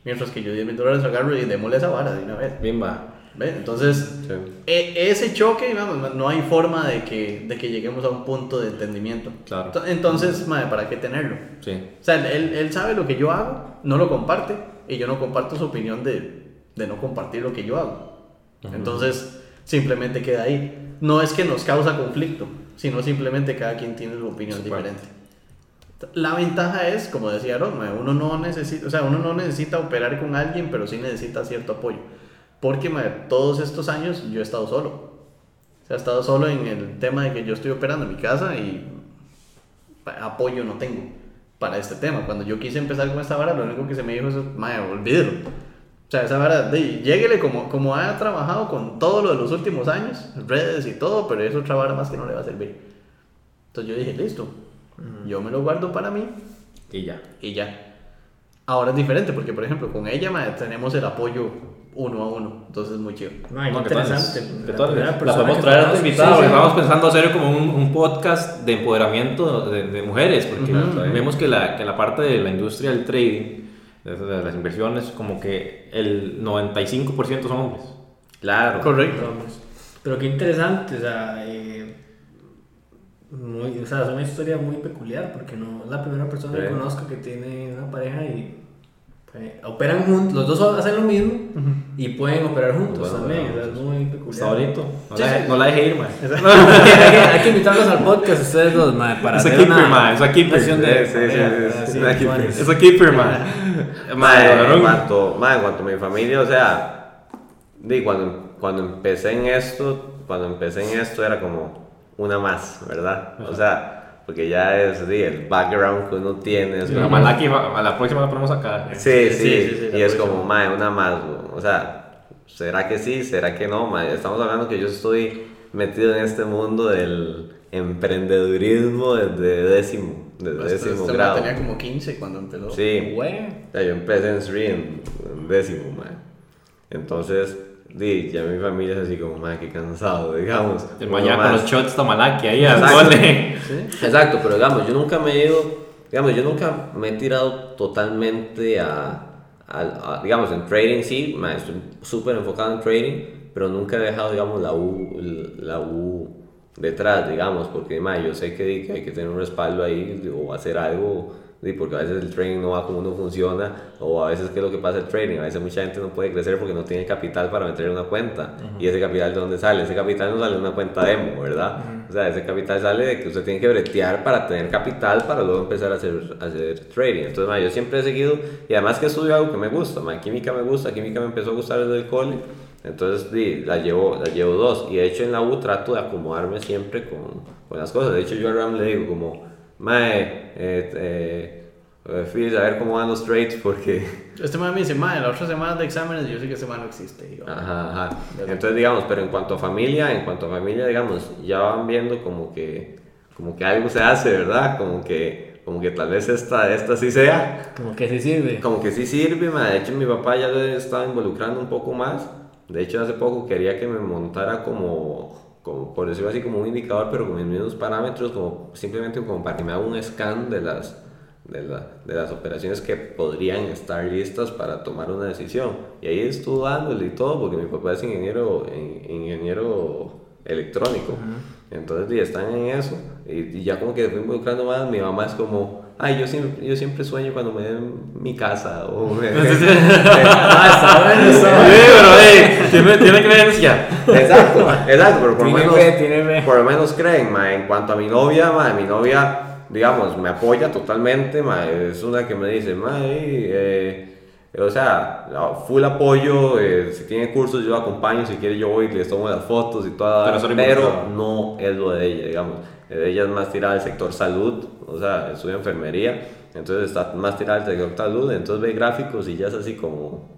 Mientras que yo 10 mil dólares agarro y démosle esa vara de una vez. Bien va. ¿Ven? Entonces, Sí. e- ese choque, vamos, no hay forma de que, de que lleguemos a un punto de entendimiento. Claro. Ento- Entonces, madre, ¿para qué tenerlo? Sí. O sea, él, él sabe lo que yo hago, no lo comparte, y yo no comparto su opinión de, de no compartir lo que yo hago. Entonces, simplemente queda ahí. No es que nos causa conflicto, sino simplemente cada quien tiene su opinión parte. diferente. La ventaja es, como decía Aaron, mae, uno no necesita, o sea, uno no necesita operar con alguien, pero sí necesita cierto apoyo. Porque mae, todos estos años yo he estado solo. O sea, he estado solo en el tema de que yo estoy operando en mi casa y apoyo no tengo. para este tema. Cuando yo quise empezar con esta vara, lo único que se me dijo es, madre, olvídelo. O sea, esa vara, de, lléguele como, como ha trabajado con todo lo de los últimos años, redes y todo, pero es otra vara más que no le va a servir. Entonces yo dije, listo, yo me lo guardo para mí Y ya. y ya. Ahora es diferente porque, por ejemplo, con ella madre, tenemos el apoyo uno a uno, entonces es muy chido. No, interesante. ¿Qué La tal? primera La persona podemos que traer a conozco. invitada, Sí, porque sí. estábamos pensando hacer como un, un podcast de empoderamiento de, de mujeres, porque Ujú. vemos que la, que la parte de la industria del trading, de, de las inversiones, como que el 95% son hombres. Claro. Correcto. Pero qué interesante, o sea, eh, muy, o sea, es una historia muy peculiar porque no es la primera persona que Sí. conozco que tiene una pareja y pues, operan juntos, los dos hacen lo mismo y pueden operar juntos Bueno, también, bueno, es muy peculiar. Está bonito. No, Sí, la, sí. no la deje ir, man. hay, que, hay que invitarlos al podcast ustedes dos, mae, para Es hacer keeper, una man, es a keeper. es a keeper. Es a keeper, man. En Madre, cuanto, en cuanto a mi familia, o sea, di, cuando, cuando empecé en esto, cuando empecé en esto era como una más, ¿verdad? O sea, porque ya es di, el background que uno tiene. Es La como, Malaki, a la próxima la ponemos acá. sí, sí, Sí, sí, sí, la y es próxima. como, mae, una más, o sea, ¿será que sí? ¿Será que no? mae? Estamos hablando que yo estoy metido en este mundo del emprendedurismo desde décimo, desde Este- décimo este grado. tenía como 15 cuando empezó. Sí. Güey. O sea, yo empecé en Sri en, en décimo, man. Entonces, di, ya mi familia es así como, man, qué cansado, digamos. El mañana con los shots Tamalaki ahí al gole. ¿Sí? Exacto, pero digamos, yo nunca me he ido, digamos, yo nunca me he tirado totalmente a, a- a- digamos, en trading sí, man, estoy súper enfocado en trading, pero nunca he dejado, digamos, la U, la U detrás, digamos, porque, man, yo sé que, que hay que tener un respaldo ahí o hacer algo, di, porque a veces el trading no va como uno funciona, o a veces, ¿qué es lo que pasa el trading? A veces mucha gente no puede crecer porque no tiene capital para meter en una cuenta, y ese capital, ¿de dónde sale? Ese capital no sale de una cuenta demo, ¿verdad? O sea, ese capital sale de que usted tiene que bretear para tener capital para luego empezar a hacer, a hacer trading. Entonces, ma, yo siempre he seguido, y además que estudio algo que me gusta, ma, química me gusta, química me empezó a gustar desde el cole, entonces di, la, llevo, la llevo dos. Y de hecho en la U trato de acomodarme siempre con, con las cosas. De hecho yo a Ram le digo como, mae, eh, eh, eh, fíjese a ver cómo van los trades porque... Este man me dice, madre, la otra semana de exámenes, yo sé que ese man no existe. Yo, Ajá, ajá. Entonces, digamos, pero en cuanto a familia, en cuanto a familia, digamos, ya van viendo como que, como que algo se hace, ¿verdad? Como que, como que tal vez esta, esta sí sea. Como que sí sirve. Como que sí sirve, ma. de hecho mi papá ya le estaba involucrando un poco más. De hecho hace poco quería que me montara como, como por decirlo así, como un indicador, pero con mis mismos parámetros, como simplemente como para que me haga un scan de las, de, la- de las operaciones que podrían estar listas para tomar una decisión. Y ahí estuvo dándole y todo, porque mi papá es ingeniero, in- ingeniero electrónico. Entonces, sí, están en eso. Y, y ya como que se fue involucrando más, mi mamá es como, ay, yo siempre, yo siempre sueño cuando me den mi casa. O me- Ah, está bueno, está Sí, pero hey, tiene, tiene creencia. exacto, exacto, pero por lo menos, fe. por lo menos creen, ma. En cuanto a mi novia, ma, mi novia, digamos, me apoya totalmente, ma. Es una que me dice, ma, eh, o sea, full apoyo, eh, si tiene cursos yo acompaño, si quiere yo voy y les tomo las fotos y toda, Pero pero no es lo de ella, digamos. Ella es más tirada al sector salud, o sea, estudia enfermería, entonces está más tirada al sector salud, entonces ve gráficos y ya es así como,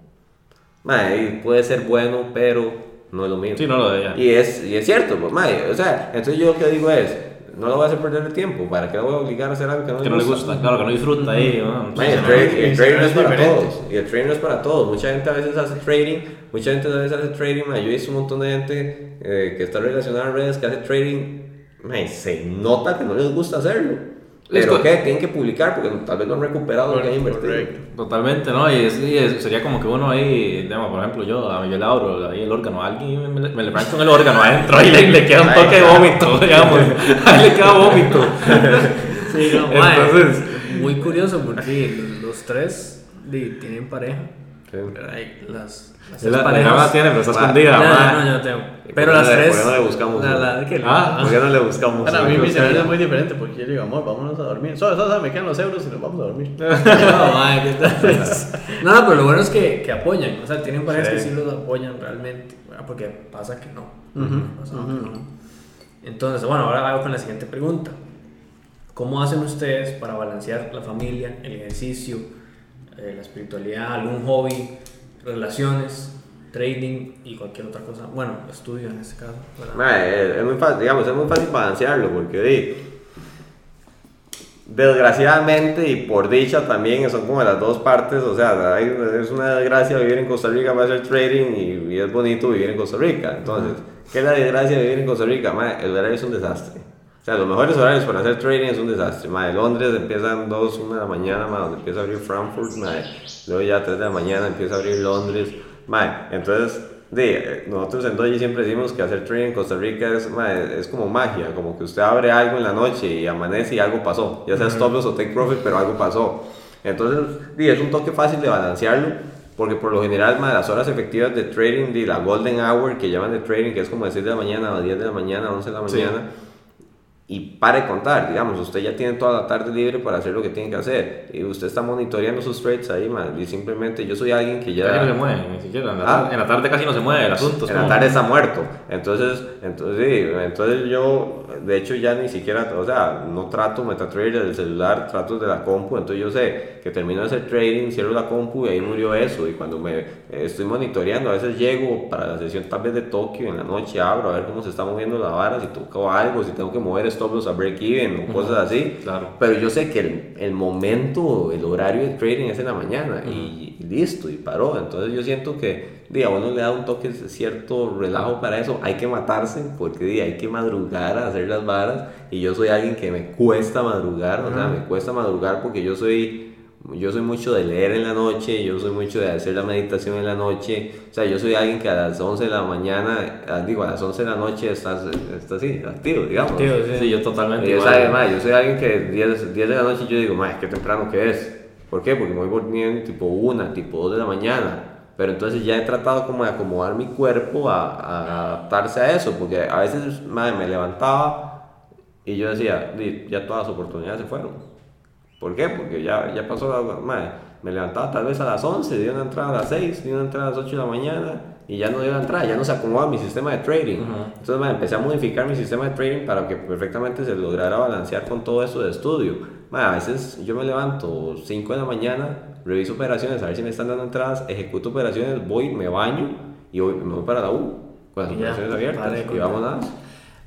ma, y puede ser bueno, pero no es lo mismo. Sí, no lo de ella. Y es, y es cierto, pues, mae, o sea, entonces yo lo que digo es, no lo voy a hacer perder el tiempo, ¿para qué lo voy a obligar a hacer algo que no, Que no le gusta, claro, que no disfruta ahí. ¿no? Mae, el, trading no es para todos, y el trading no es para todos, mucha gente a veces hace trading, mucha gente a veces hace trading, mae, yo he visto un montón de gente eh, que está relacionada a redes que hace trading, mae, se nota que no les gusta hacerlo, pero que tienen que publicar porque tal vez no han recuperado lo que han invertido. Correcto. Totalmente, ¿no? Y, es- y es- sería como que uno ahí, digamos, por ejemplo, yo, a le abro ahí el órgano a alguien me, me, me le con el órgano adentro y le, le queda un toque de vómito, digamos. Ahí le queda vómito. Sí, no, Entonces- muy curioso porque los, tres tienen pareja. Sí. Las, las La, parejas. tiene, pero está Ah, escondida. Ma. no, yo no tengo. ¿Y Pero las no tres. por qué no le buscamos La, la, que Ah, ¿Por qué no le buscamos? Para mí mi cerebro es muy diferente porque yo digo, amor, vámonos a dormir. Solo, solo, me quedan los euros y nos vamos a dormir. No, mae, ¿qué tal? no, no, pero lo bueno es que, que apoyan. O sea, tienen parejas Sí. que sí los apoyan realmente. Bueno, porque pasa que no. Ujú, Pasa ujú. que no. Entonces, bueno, ahora hago con la siguiente pregunta. ¿Cómo hacen ustedes para balancear la familia, el ejercicio, eh, la espiritualidad, algún hobby, relaciones, trading y cualquier otra cosa? Bueno, estudio en este caso. es, es muy fácil, digamos, es muy fácil balancearlo porque desgraciadamente y por dicha también son como las dos partes, o sea, hay- es una desgracia vivir en Costa Rica para hacer trading y, y es bonito vivir en Costa Rica. Entonces, ¿qué es la desgracia de vivir en Costa Rica? Mae, el horario es un desastre. O sea, los mejores horarios para hacer trading es un desastre. Mae, Londres empiezan 2, 1 de la mañana, mae, donde empieza a abrir Frankfurt, mae. luego ya 3 de la mañana empieza a abrir Londres. Mae, entonces, di, eh, nosotros en Doji siempre decimos que hacer trading en Costa Rica es, mae, es como magia, como que usted abre algo en la noche y amanece y algo pasó, ya sea stop loss o take profit, pero algo pasó. Entonces, di, es un toque fácil de balancearlo, porque por lo general, mae, las horas efectivas de trading, di, la golden hour que llaman de trading, que es como de 6 de la mañana a 10 de la mañana, 11 de la Sí. Y pare de contar, digamos, usted ya tiene toda la tarde libre para hacer lo que tiene que hacer y usted está monitoreando sus trades ahí, man, y simplemente yo soy alguien que ya... Casi no se mueve, ni siquiera. En la, Ah. tarde, en la tarde casi no se mueve el asunto. En la tarde está muerto. Entonces, entonces, sí, entonces yo, de hecho, ya ni siquiera, o sea, no trato MetaTrader del celular, trato de la compu. Entonces, yo sé que termino de hacer trading, cierro la compu y ahí murió eso. Y cuando me eh, estoy monitoreando, a veces llego para la sesión tal vez de Tokio en la noche, abro a ver cómo se está moviendo la vara, si toco algo, si tengo que mover stop loss a break even o cosas así. Claro. Pero yo sé que el, el momento, el horario de trading es en la mañana y listo, y paró. Entonces yo siento que a uno le da un toque cierto relajo para eso. Hay que matarse porque di, hay que madrugar a hacer las varas. Y yo soy alguien que me cuesta madrugar, o sea, me cuesta madrugar porque yo soy... Yo soy mucho de leer en la noche, yo soy mucho de hacer la meditación en la noche. O sea, yo soy alguien que a las 11 de la mañana, ah, digo, a las 11 de la noche estás, estás así, activo, digamos. Tío, sí. Sí, yo totalmente. Y yo, igual. sabe, ma, yo soy alguien que 10, 10 de la noche yo digo, ma, qué temprano que es. ¿Por qué? Porque me voy durmiendo tipo 1, tipo 2 de la mañana. Pero entonces ya he tratado como de acomodar mi cuerpo a, a adaptarse a eso, porque a veces ma, me levantaba y yo decía, "Di, ya todas las oportunidades se fueron. ¿Por qué? Porque ya, ya pasó la... ma, me levantaba tal vez a las 11, di una entrada a las 6, di una entrada a las 8 de la mañana y ya no dio la entrada, ya no se acomodaba mi sistema de trading. Entonces ma, empecé a modificar mi sistema de trading para que perfectamente se lograra balancear con todo eso de estudio. A veces yo me levanto 5 de la mañana, reviso operaciones, a ver si me están dando entradas, ejecuto operaciones, voy, me baño y voy, me voy para la U con las Y ya, operaciones abiertas pare de y vamos.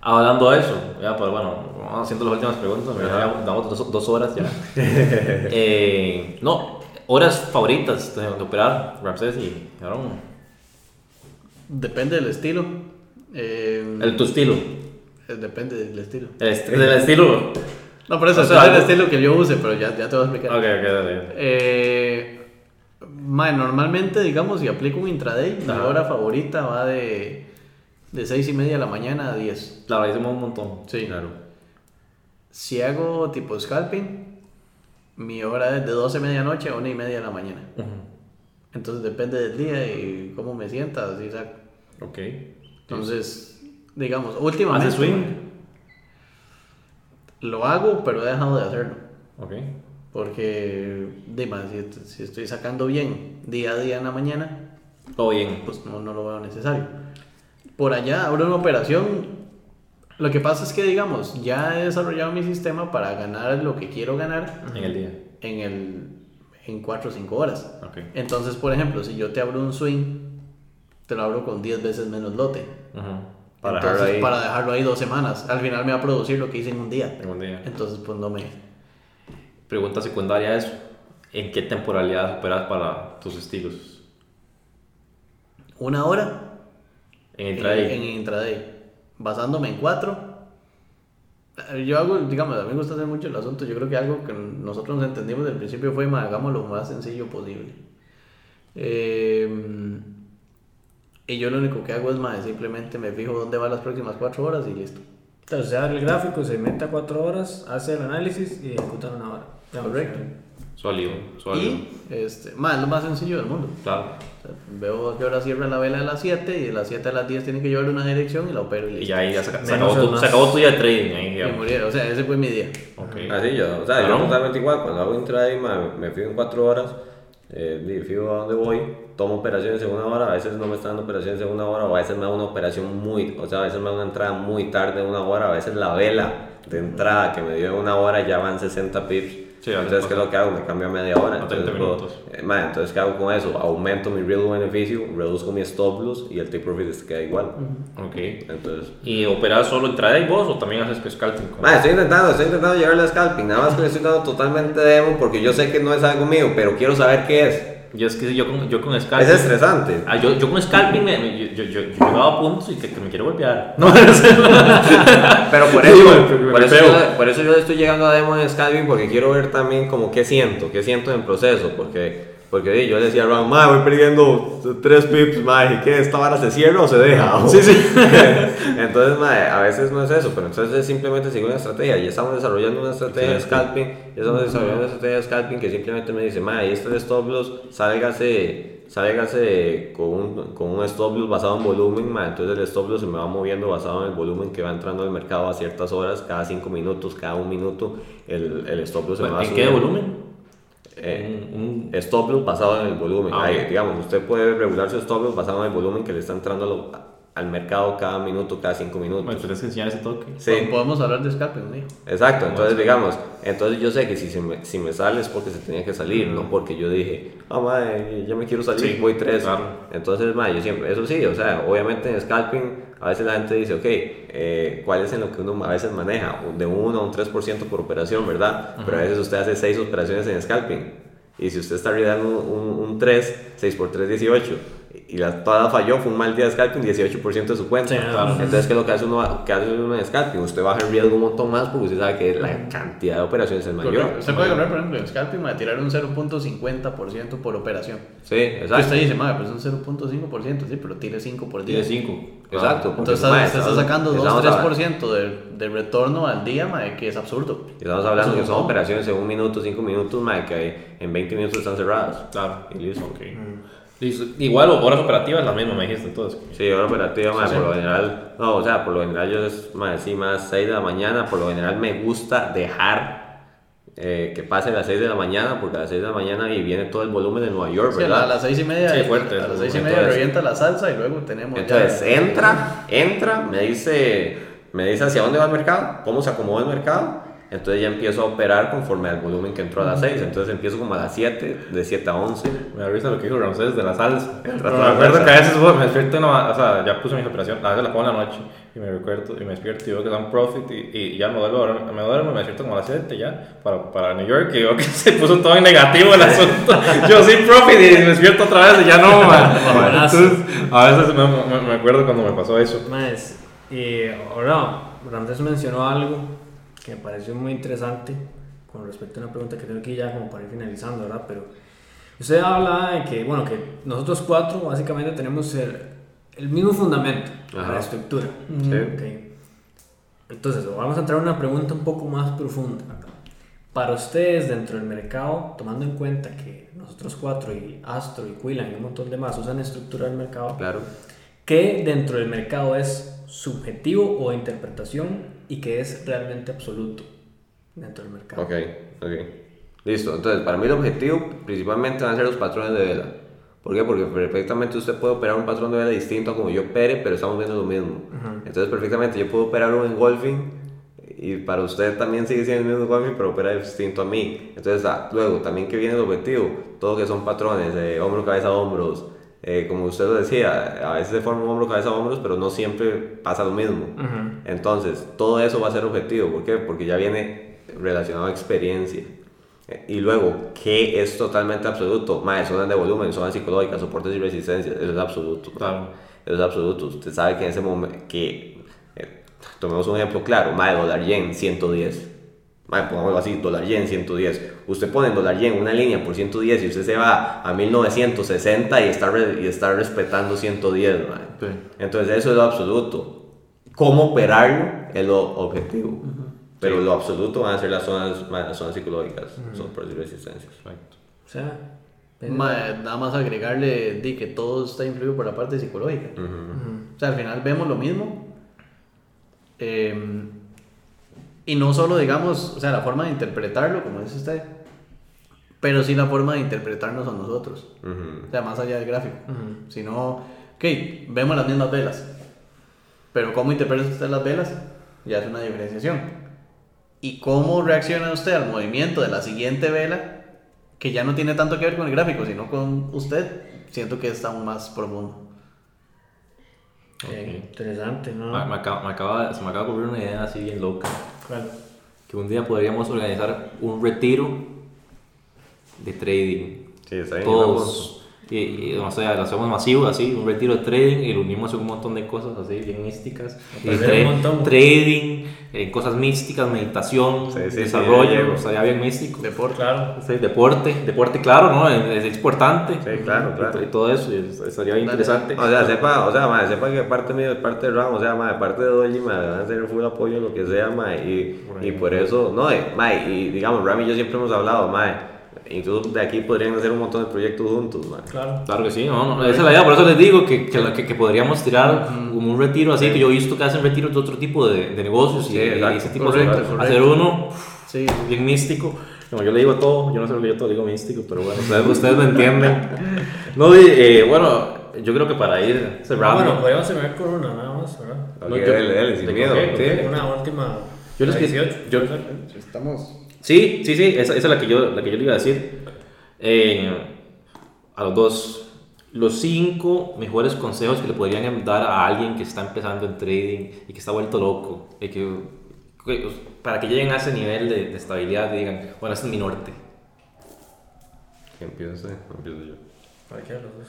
Hablando de eso, ya, pues bueno, haciendo las últimas preguntas, ya damos dos, dos horas ya. Eh, no, horas favoritas de, operar, Ramsés y Aaron. Depende del estilo. Eh, El tu estilo. eh, Depende del estilo. El, est- del estilo. No, por eso, O sea, es el estilo que yo use, pero ya, ya te voy a explicar. Ok, ok, dale. Eh, normalmente, digamos, si aplico un intraday, mi hora favorita va de, de 6 y media de la mañana a 10. Claro, hicimos un montón. Sí. Claro. Si hago tipo scalping, mi hora es de 12 de medianoche a 1 y media de la mañana. Ujú. Entonces depende del día y cómo me sienta, así saco. Ok. Entonces, digamos, últimamente ¿Haces swing? lo hago, pero he dejado de hacerlo. Ok. Porque, dime, si, si estoy sacando bien día a día en la mañana, Todo bien. pues no, no lo veo necesario. Por allá abro una operación. Lo que pasa es que, digamos, ya he desarrollado mi sistema para ganar lo que quiero ganar En el día. en, el, en 4 o 5 horas. Okay. Entonces, por ejemplo, si yo te abro un swing, te lo abro con 10 veces menos lote. Para, dejarlo ahí... dos semanas. Al final me va a producir lo que hice en un día. En un día. Entonces, pues no me... Pregunta secundaria es, ¿en qué temporalidad operas para tus estilos? Una hora. En intraday. En, en intraday. Basándome en 4 yo hago, digamos, a mí me gusta hacer mucho el asunto. Yo creo que algo que nosotros nos entendimos desde el principio fue, "Ma, hagamos lo más sencillo posible. Eh, y yo lo único que hago es, ma, simplemente me fijo dónde van las próximas cuatro horas y listo. Entonces se abre el gráfico, se mete a 4 horas, hace el análisis y ejecuta en una hora. Correcto. Sólido, sólido. Y, este, ma, es lo más sencillo del mundo. Claro. O sea, veo a qué hora cierra la vela a las 7 y de las 7 a las 10 tiene que llevarle una dirección y la opero y Y listo. ya ahí ya se, se acabó, tu, más. se acabó tu día de trading. Ahí, Y murieron. O sea, ese fue mi día. Ok. Así yo, o sea, yo Claro. totalmente igual, cuando hago intraday ma, me fijo en 4 horas, eh, fijo a dónde voy, tomo operaciones en una hora, a veces no me están dando operaciones en una hora, o a veces me da una operación muy, o sea, a veces me da una entrada muy tarde, una hora, a veces la vela de entrada que me dio en una hora ya van 60 pips. Sí, entonces, ¿qué es lo que hago? Me cambio a media hora. A 30 Entonces, puedo- minutos. eh, ma, entonces, ¿qué hago con eso? Aumento mi real beneficio, reduzco mi stop loss y el take profit se queda igual. Ok. Entonces, ¿Y operas solo intraday vos o también haces que scalping? con- Ma, estoy intentando, estoy intentando llevarle a scalping. Nada más que le estoy dando totalmente demo porque yo sé que no es algo mío, pero quiero saber qué es. Yo es que yo con, yo con Es scalping... estresante. Ah, yo, yo con scalping me, me- yo, yo, yo, yo llegaba a puntos y que, que me quiero golpear. No, Pero por eso, por, eso yo, por eso yo le estoy llegando a demo en scalping porque quiero ver también como qué siento, qué siento en el proceso. Porque, porque di, yo le decía a Ron, ma, voy perdiendo tres pips, ma, ¿y qué? ¿Esta vara se cierra o se deja? Sí, sí. entonces, ma, a veces no es eso, pero entonces es simplemente seguir una estrategia. Ya estamos desarrollando una estrategia de Sí, sí. scalping, ya estamos desarrollando una estrategia de scalping que simplemente me dice, ma, ahí está el stop loss, sálgase, sálgase con un, con un stop loss basado en volumen, ma, entonces el stop loss se me va moviendo basado en el volumen que va entrando al mercado a ciertas horas, cada 5 minutos, cada un minuto, el, el stop loss se me va ¿En qué volumen? Eh, Un- un- stop loss basado en el volumen. Ah, Ahí, digamos, usted puede regular su stop loss basado en el volumen que le está entrando al, al mercado cada minuto, cada 5 minutos. ¿Me tienes que enseñar ese toque? Sí. Podemos hablar de scalping, ¿no? Exacto, entonces digamos, entonces yo sé que si, se me, si me sale es porque se tenía que salir, no porque yo dije, ah, madre, ya me quiero salir, Sí, voy tres. claro. Entonces, madre, yo siempre, eso sí, o sea, obviamente en scalping a veces la gente dice, ok, eh, ¿cuál es en lo que uno a veces maneja? De 1 a un 3% por operación, ¿verdad? Pero a veces usted hace 6 operaciones en scalping. Y si usted está arriesgando un, un, un 3, 6 por 3, 18. Y la, toda falló, fue un mal día de scalping, 18% de su cuenta. Sí, claro. Entonces, ¿qué es lo que hace uno, que hace uno en scalping? Usted baja el riesgo un montón más porque usted sabe que la cantidad de operaciones es mayor. Correcto. Usted puede ganar, por ejemplo, en scalping, a tirar un 0.50% por operación. Sí, Y exacto. usted dice, madre, pues un 0.5%, sí, pero tire 5 por día. Tiene 5. Exacto. Entonces usted está sacando estamos hablando- 2-3% de, de retorno al día, madre, que es absurdo. Estamos hablando que son operaciones en un minuto, cinco minutos, mae, que en 20 minutos están cerradas. Claro. Y listo. Ok. Listo. Igual, horas operativas las mismas, me dijiste entonces. Sí, hora operativa, mae, Sí, por sí. lo general, no, o sea, por lo general yo es, mae, sí, más 6 de la mañana, por lo general me gusta dejar eh, que pase las 6 de la mañana, porque a las 6 de la mañana y viene todo el volumen de Nueva York, ¿verdad? la- a las 6 y media, Sí, fuerte. a las 6 y media Entonces- revienta la salsa y luego tenemos. ya- Entonces entra, entra, me dice, me dice hacia dónde va el mercado, cómo se acomoda el mercado. Entonces ya empiezo a operar conforme al volumen que entró a las 6. Entonces empiezo como a las 7, de 7 a 11. Me da risa lo que dijo Ramsés de la salsa. Me acuerdo que a veces me despierto, no, o sea, ya puse mis operaciones, a veces la pongo en la noche y me recuerdo y me despierto y veo que da un profit y, y ya me duermo, me duermo y me despierto como a las 7 ya para, para New York y veo que se puso todo en negativo el asunto. Yo sí profit y me despierto otra vez y ya no, man. Entonces, a veces me, me- me acuerdo cuando me pasó eso. Más, y ahora Ramses mencionó algo que me pareció muy interesante con respecto a una pregunta que tengo aquí ya como para ir finalizando, ¿verdad? Pero usted habla de que, bueno, que nosotros cuatro básicamente tenemos el, el mismo fundamento, Ajá. la estructura. Sí. Ok. Entonces, vamos a entrar a una pregunta un poco más profunda. Para ustedes dentro del mercado, tomando en cuenta que nosotros cuatro y Astro y Quillan y un montón de más usan estructura del mercado, Claro. ¿Qué dentro del mercado es subjetivo o interpretación y qué es realmente absoluto dentro del mercado? Ok, ok. Listo. Entonces, para mí el objetivo principalmente van a ser los patrones de vela. ¿Por qué? Porque perfectamente usted puede operar un patrón de vela distinto a como yo opere, pero estamos viendo lo mismo. Entonces, perfectamente yo puedo operar un engolfing y para usted también sigue siendo el mismo engolfing, pero opera distinto a mí. Entonces, ah, luego, también que viene el objetivo, todo que son patrones, de hombro, cabeza, hombros. Eh, como usted lo decía, a veces se forma un hombro, cabeza, hombros, pero no siempre pasa lo mismo. Entonces, todo eso va a ser objetivo. ¿Por qué? Porque ya viene relacionado a experiencia. Eh, Y luego, ¿qué es totalmente absoluto? Más, zonas de volumen, zonas psicológicas, soportes y resistencias. Eso es absoluto. Claro. Eso es absoluto. Usted sabe que en ese momento, que, eh, tomemos un ejemplo claro, más dólar yen 110. Mae, pongámoslo así, dólar yen 110. Usted pone en dólar yen una línea por 110 y usted se va a 1960 y está, re- y está respetando 110. mae. Sí. Entonces eso es lo absoluto. ¿Cómo operarlo? Es lo objetivo. Pero lo absoluto van a ser las zonas, las zonas psicológicas, soportes y resistencias. Perfecto. O sea, Ma- nada más agregarle di que todo está influido por la parte psicológica. O sea, al final vemos lo mismo. eh, y no solo, digamos, o sea, la forma de interpretarlo, como dice usted, pero sí la forma de interpretarnos a nosotros. Ujú. O sea, más allá del gráfico. Sino, ok, vemos las mismas velas. Pero cómo interpreta usted las velas, ya es una diferenciación. y cómo reacciona usted al movimiento de la siguiente vela, que ya no tiene tanto que ver con el gráfico, sino con usted, siento que está aún más profundo. Eh, interesante, ¿no? Me, me acaba, me acaba- se me acaba de ocurrir una idea así bien loca. ¿Cuál? Que un día podríamos organizar un retiro de trading. Sí, está bien. Todos. Y, y, o sea, lo hacemos masivo, así, un retiro de trading y lo unimos en un montón de cosas así, bien místicas. Y tra- un montón. trading, eh, cosas místicas, meditación, Sí, sí, sí, desarrollo, ya llego. estaría bien místico. Deporte. Claro. Sí, deporte, deporte claro, ¿no? Es, es importante. Sí, claro, Y claro. Y, todo eso, estaría bien Dale. interesante. O sea, sepa, o sea, madre, sepa que parte mío es parte de Ram, o sea, madre, parte de Doji, madre, van a tener full apoyo en lo que sea, madre, y, y por eso, no, eh, madre, y digamos, Ram y yo siempre hemos hablado, madre, incluso de aquí podrían hacer un montón de proyectos juntos, madre. Claro. Claro que sí, no, no, esa es la idea, por eso les digo que, que, que- que podríamos tirar como un retiro así, que yo he visto que hacen retiros de otro tipo de, de negocios y, Sí, y exacto, ese tipo correcto, de hacer uno Sí, bien místico. Como yo le digo todo, yo no sé lo que yo todo digo místico, pero bueno, ustedes, ustedes me entienden. No, y, eh, bueno, yo creo que para ir cerrando. Bueno, podríamos terminar con una nada más, ¿verdad? Ok, No, yo- dale, dale, sin de miedo, sí. Una última. Yo les que- 18. yo- estamos. Sí, sí, sí, esa, esa es la que, yo, la que yo le iba a decir. Eh, a los dos, los cinco mejores consejos que le podrían dar a alguien que está empezando en trading y que está vuelto loco, y que, para que lleguen a ese nivel de, de estabilidad y digan, bueno, este es mi norte. Que empiece, empiezo yo. Cualquiera los dos.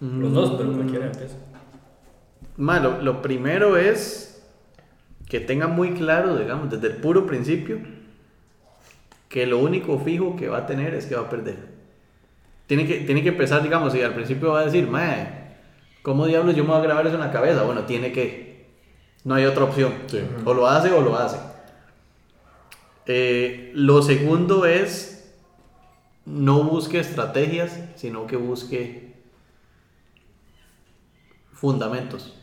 Los dos, pero cualquiera empieza. Ma, lo, lo primero es que tenga muy claro, digamos, desde el puro principio, que lo único fijo que va a tener es que va a perder. Tiene que, tiene que empezar, digamos, si al principio va a decir, mae, ¿cómo diablos yo me voy a grabar eso en la cabeza? Bueno, tiene que. No hay otra opción. O lo hace o lo hace. Eh, lo segundo es no busque estrategias, sino que busque fundamentos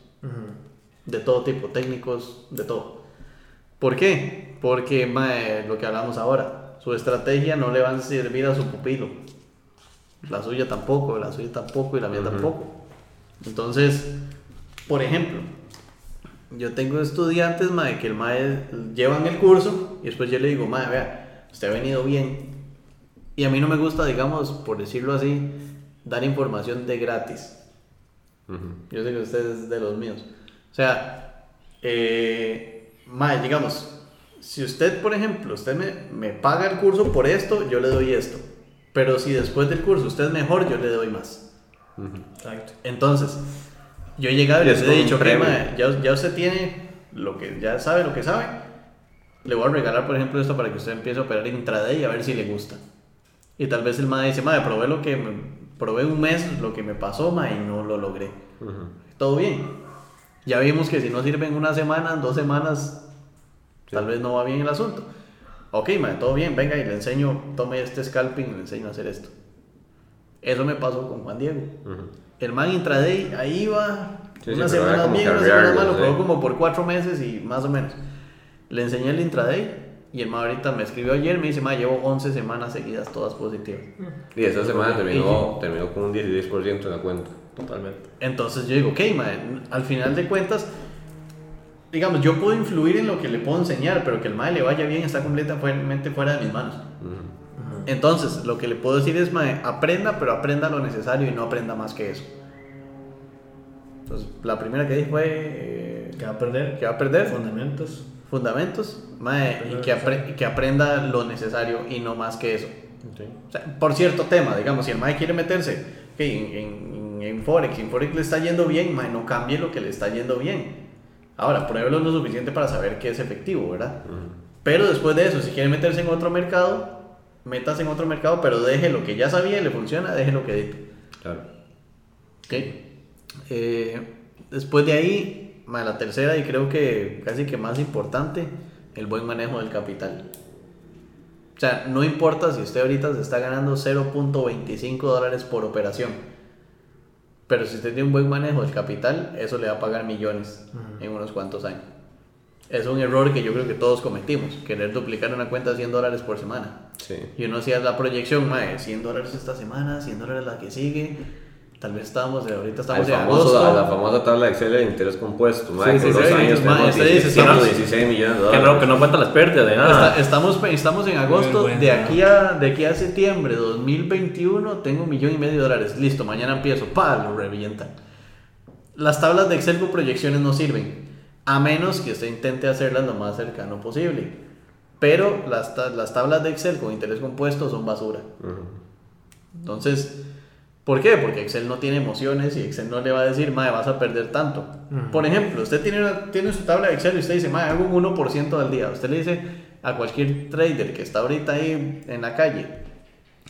de todo tipo, técnicos, de todo. ¿Por qué? Porque mae, lo que hablamos ahora, su estrategia no le va a servir a su pupilo. La suya tampoco, la suya tampoco y la mía tampoco. Entonces, por ejemplo, yo tengo estudiantes mae, que el mae llevan el curso y después yo le digo, mae, vea, usted ha venido bien. Y a mí no me gusta, digamos, por decirlo así, dar información de gratis. Yo sé que usted es de los míos. O sea, eh, mae, digamos, si usted, por ejemplo, usted me, me paga el curso por esto, yo le doy esto. Pero si después del curso usted es mejor, yo le doy más. Exacto. Entonces, yo he llegado y les es he dicho, que premio. ya, ya usted tiene lo que, ya sabe lo que sabe. Le voy a regalar, por ejemplo, esto para que usted empiece a operar en intraday y a ver si le gusta. Y tal vez el MAE dice, MAE, probé lo que me- probé un mes lo que me pasó, MAE, y no lo logré. Todo bien. Ya vimos que si no sirven una semana, dos semanas, tal vez no va bien el asunto. Ok, mae, todo bien, venga y le enseño, tome este scalping y le enseño a hacer esto. Eso me pasó con Juan Diego. El man intraday, ahí va, Sí, sí, una pero semana bien, una semana malo, sí. probó como por cuatro meses y más o menos. Le enseñé el intraday y el man ahorita me escribió ayer, me dice, ma, llevo 11 semanas seguidas, todas positivas. Y esta semana terminó, terminó con un 16% en la cuenta. Totalmente. Entonces yo digo, ok, mae, al final de cuentas, digamos, yo puedo influir en lo que le puedo enseñar, pero que el mae le vaya bien está completamente fuera de mis manos. Entonces, lo que le puedo decir es, mae, aprenda, pero aprenda lo necesario y no aprenda más que eso. Entonces, la primera que dije fue eh, Que va a perder. que va a perder Fundamentos. fundamentos, mae, y que, apre- que aprenda lo necesario y no más que eso. O sea, por cierto tema, digamos, si el MAE quiere meterse ok, en, en, en Forex, en Forex le está yendo bien, MAE, no cambie lo que le está yendo bien. Ahora, pruébelo lo suficiente para saber que es efectivo, ¿verdad? Pero después de eso, si quiere meterse en otro mercado, métase en otro mercado, pero deje lo que ya sabía y le funciona, deje lo que dite. Claro. ¿Ok? Eh, después de ahí, la tercera y creo que casi que más importante, el buen manejo del capital. O sea, no importa si usted ahorita se está ganando 0.25 dólares por operación, pero si usted tiene un buen manejo del capital, eso le va a pagar millones en unos cuantos años. Es un error que yo creo que todos cometimos, querer duplicar una cuenta de 100 dólares por semana. Sí. Y uno hacía la proyección, mae, 100 dólares esta semana, 100 dólares la que sigue. Tal vez estamos, de- ahorita estamos en famoso, agosto. a la famosa tabla de Excel de interés compuesto. mae, Sí, sí, dos sí, años dice, 16, sí, no, 16 millones de Que dólares. no, que no cuenta las pérdidas de Está- nada. estamos, estamos en agosto, Muy de bueno. aquí, a, de aquí a septiembre de 2021 tengo un millón y medio de dólares. Listo, mañana empiezo. Pa, lo revientan. Las tablas de Excel con proyecciones no sirven, a menos que usted intente hacerlas lo más cercano posible. Pero las, las tablas de Excel con interés compuesto son basura. Ujú. Entonces, ¿por qué? Porque Excel no tiene emociones y Excel no le va a decir, madre, vas a perder tanto. Por ejemplo, usted tiene, una- tiene su tabla de Excel y usted dice, madre, hago un 1% al día. Usted le dice a cualquier trader que está ahorita ahí en la calle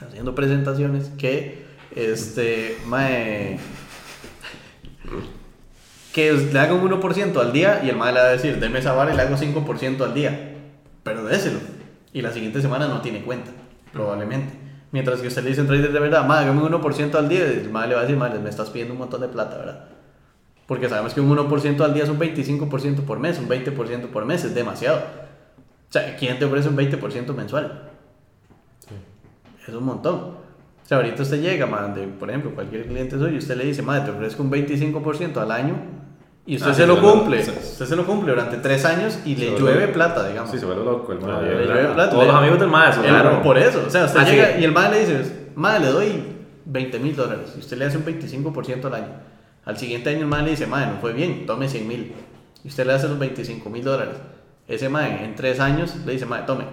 haciendo presentaciones que, este, mae, que le haga un 1% al día y el mae le va a decir, deme esa vara y le hago 5% al día. Pero déselo. Y la siguiente semana no tiene cuenta, probablemente. Mientras que usted le dice un trader de verdad, mae, hágame un 1% al día, el mae le va a decir, mae, me estás pidiendo un montón de plata, ¿verdad? Porque sabemos que un 1% al día es un 25% por mes, un 20% por mes, es demasiado. O sea, ¿quién te ofrece un 20% mensual? Es un montón. O sea, ahorita usted llega, man, de, por ejemplo, cualquier cliente suyo, usted le dice, madre, te ofrezco un 25% al año y usted Ah, se sí, lo se lo- cumple. se- Usted se lo cumple durante tres años y le Se llueve plata, digamos. Sí, se vuelve loco el Ah, ya, Le llueve plata. Todos los amigos del el- claro. Por eso, o sea, usted Ah, sí. llega y el madre le dice, madre, le doy 20 mil dólares y usted le hace un 25% al año. Al siguiente año el madre le dice, madre, no fue bien, tome 100 mil. Y usted le hace los 25 mil dólares. Ese madre en tres años le dice, madre, tome,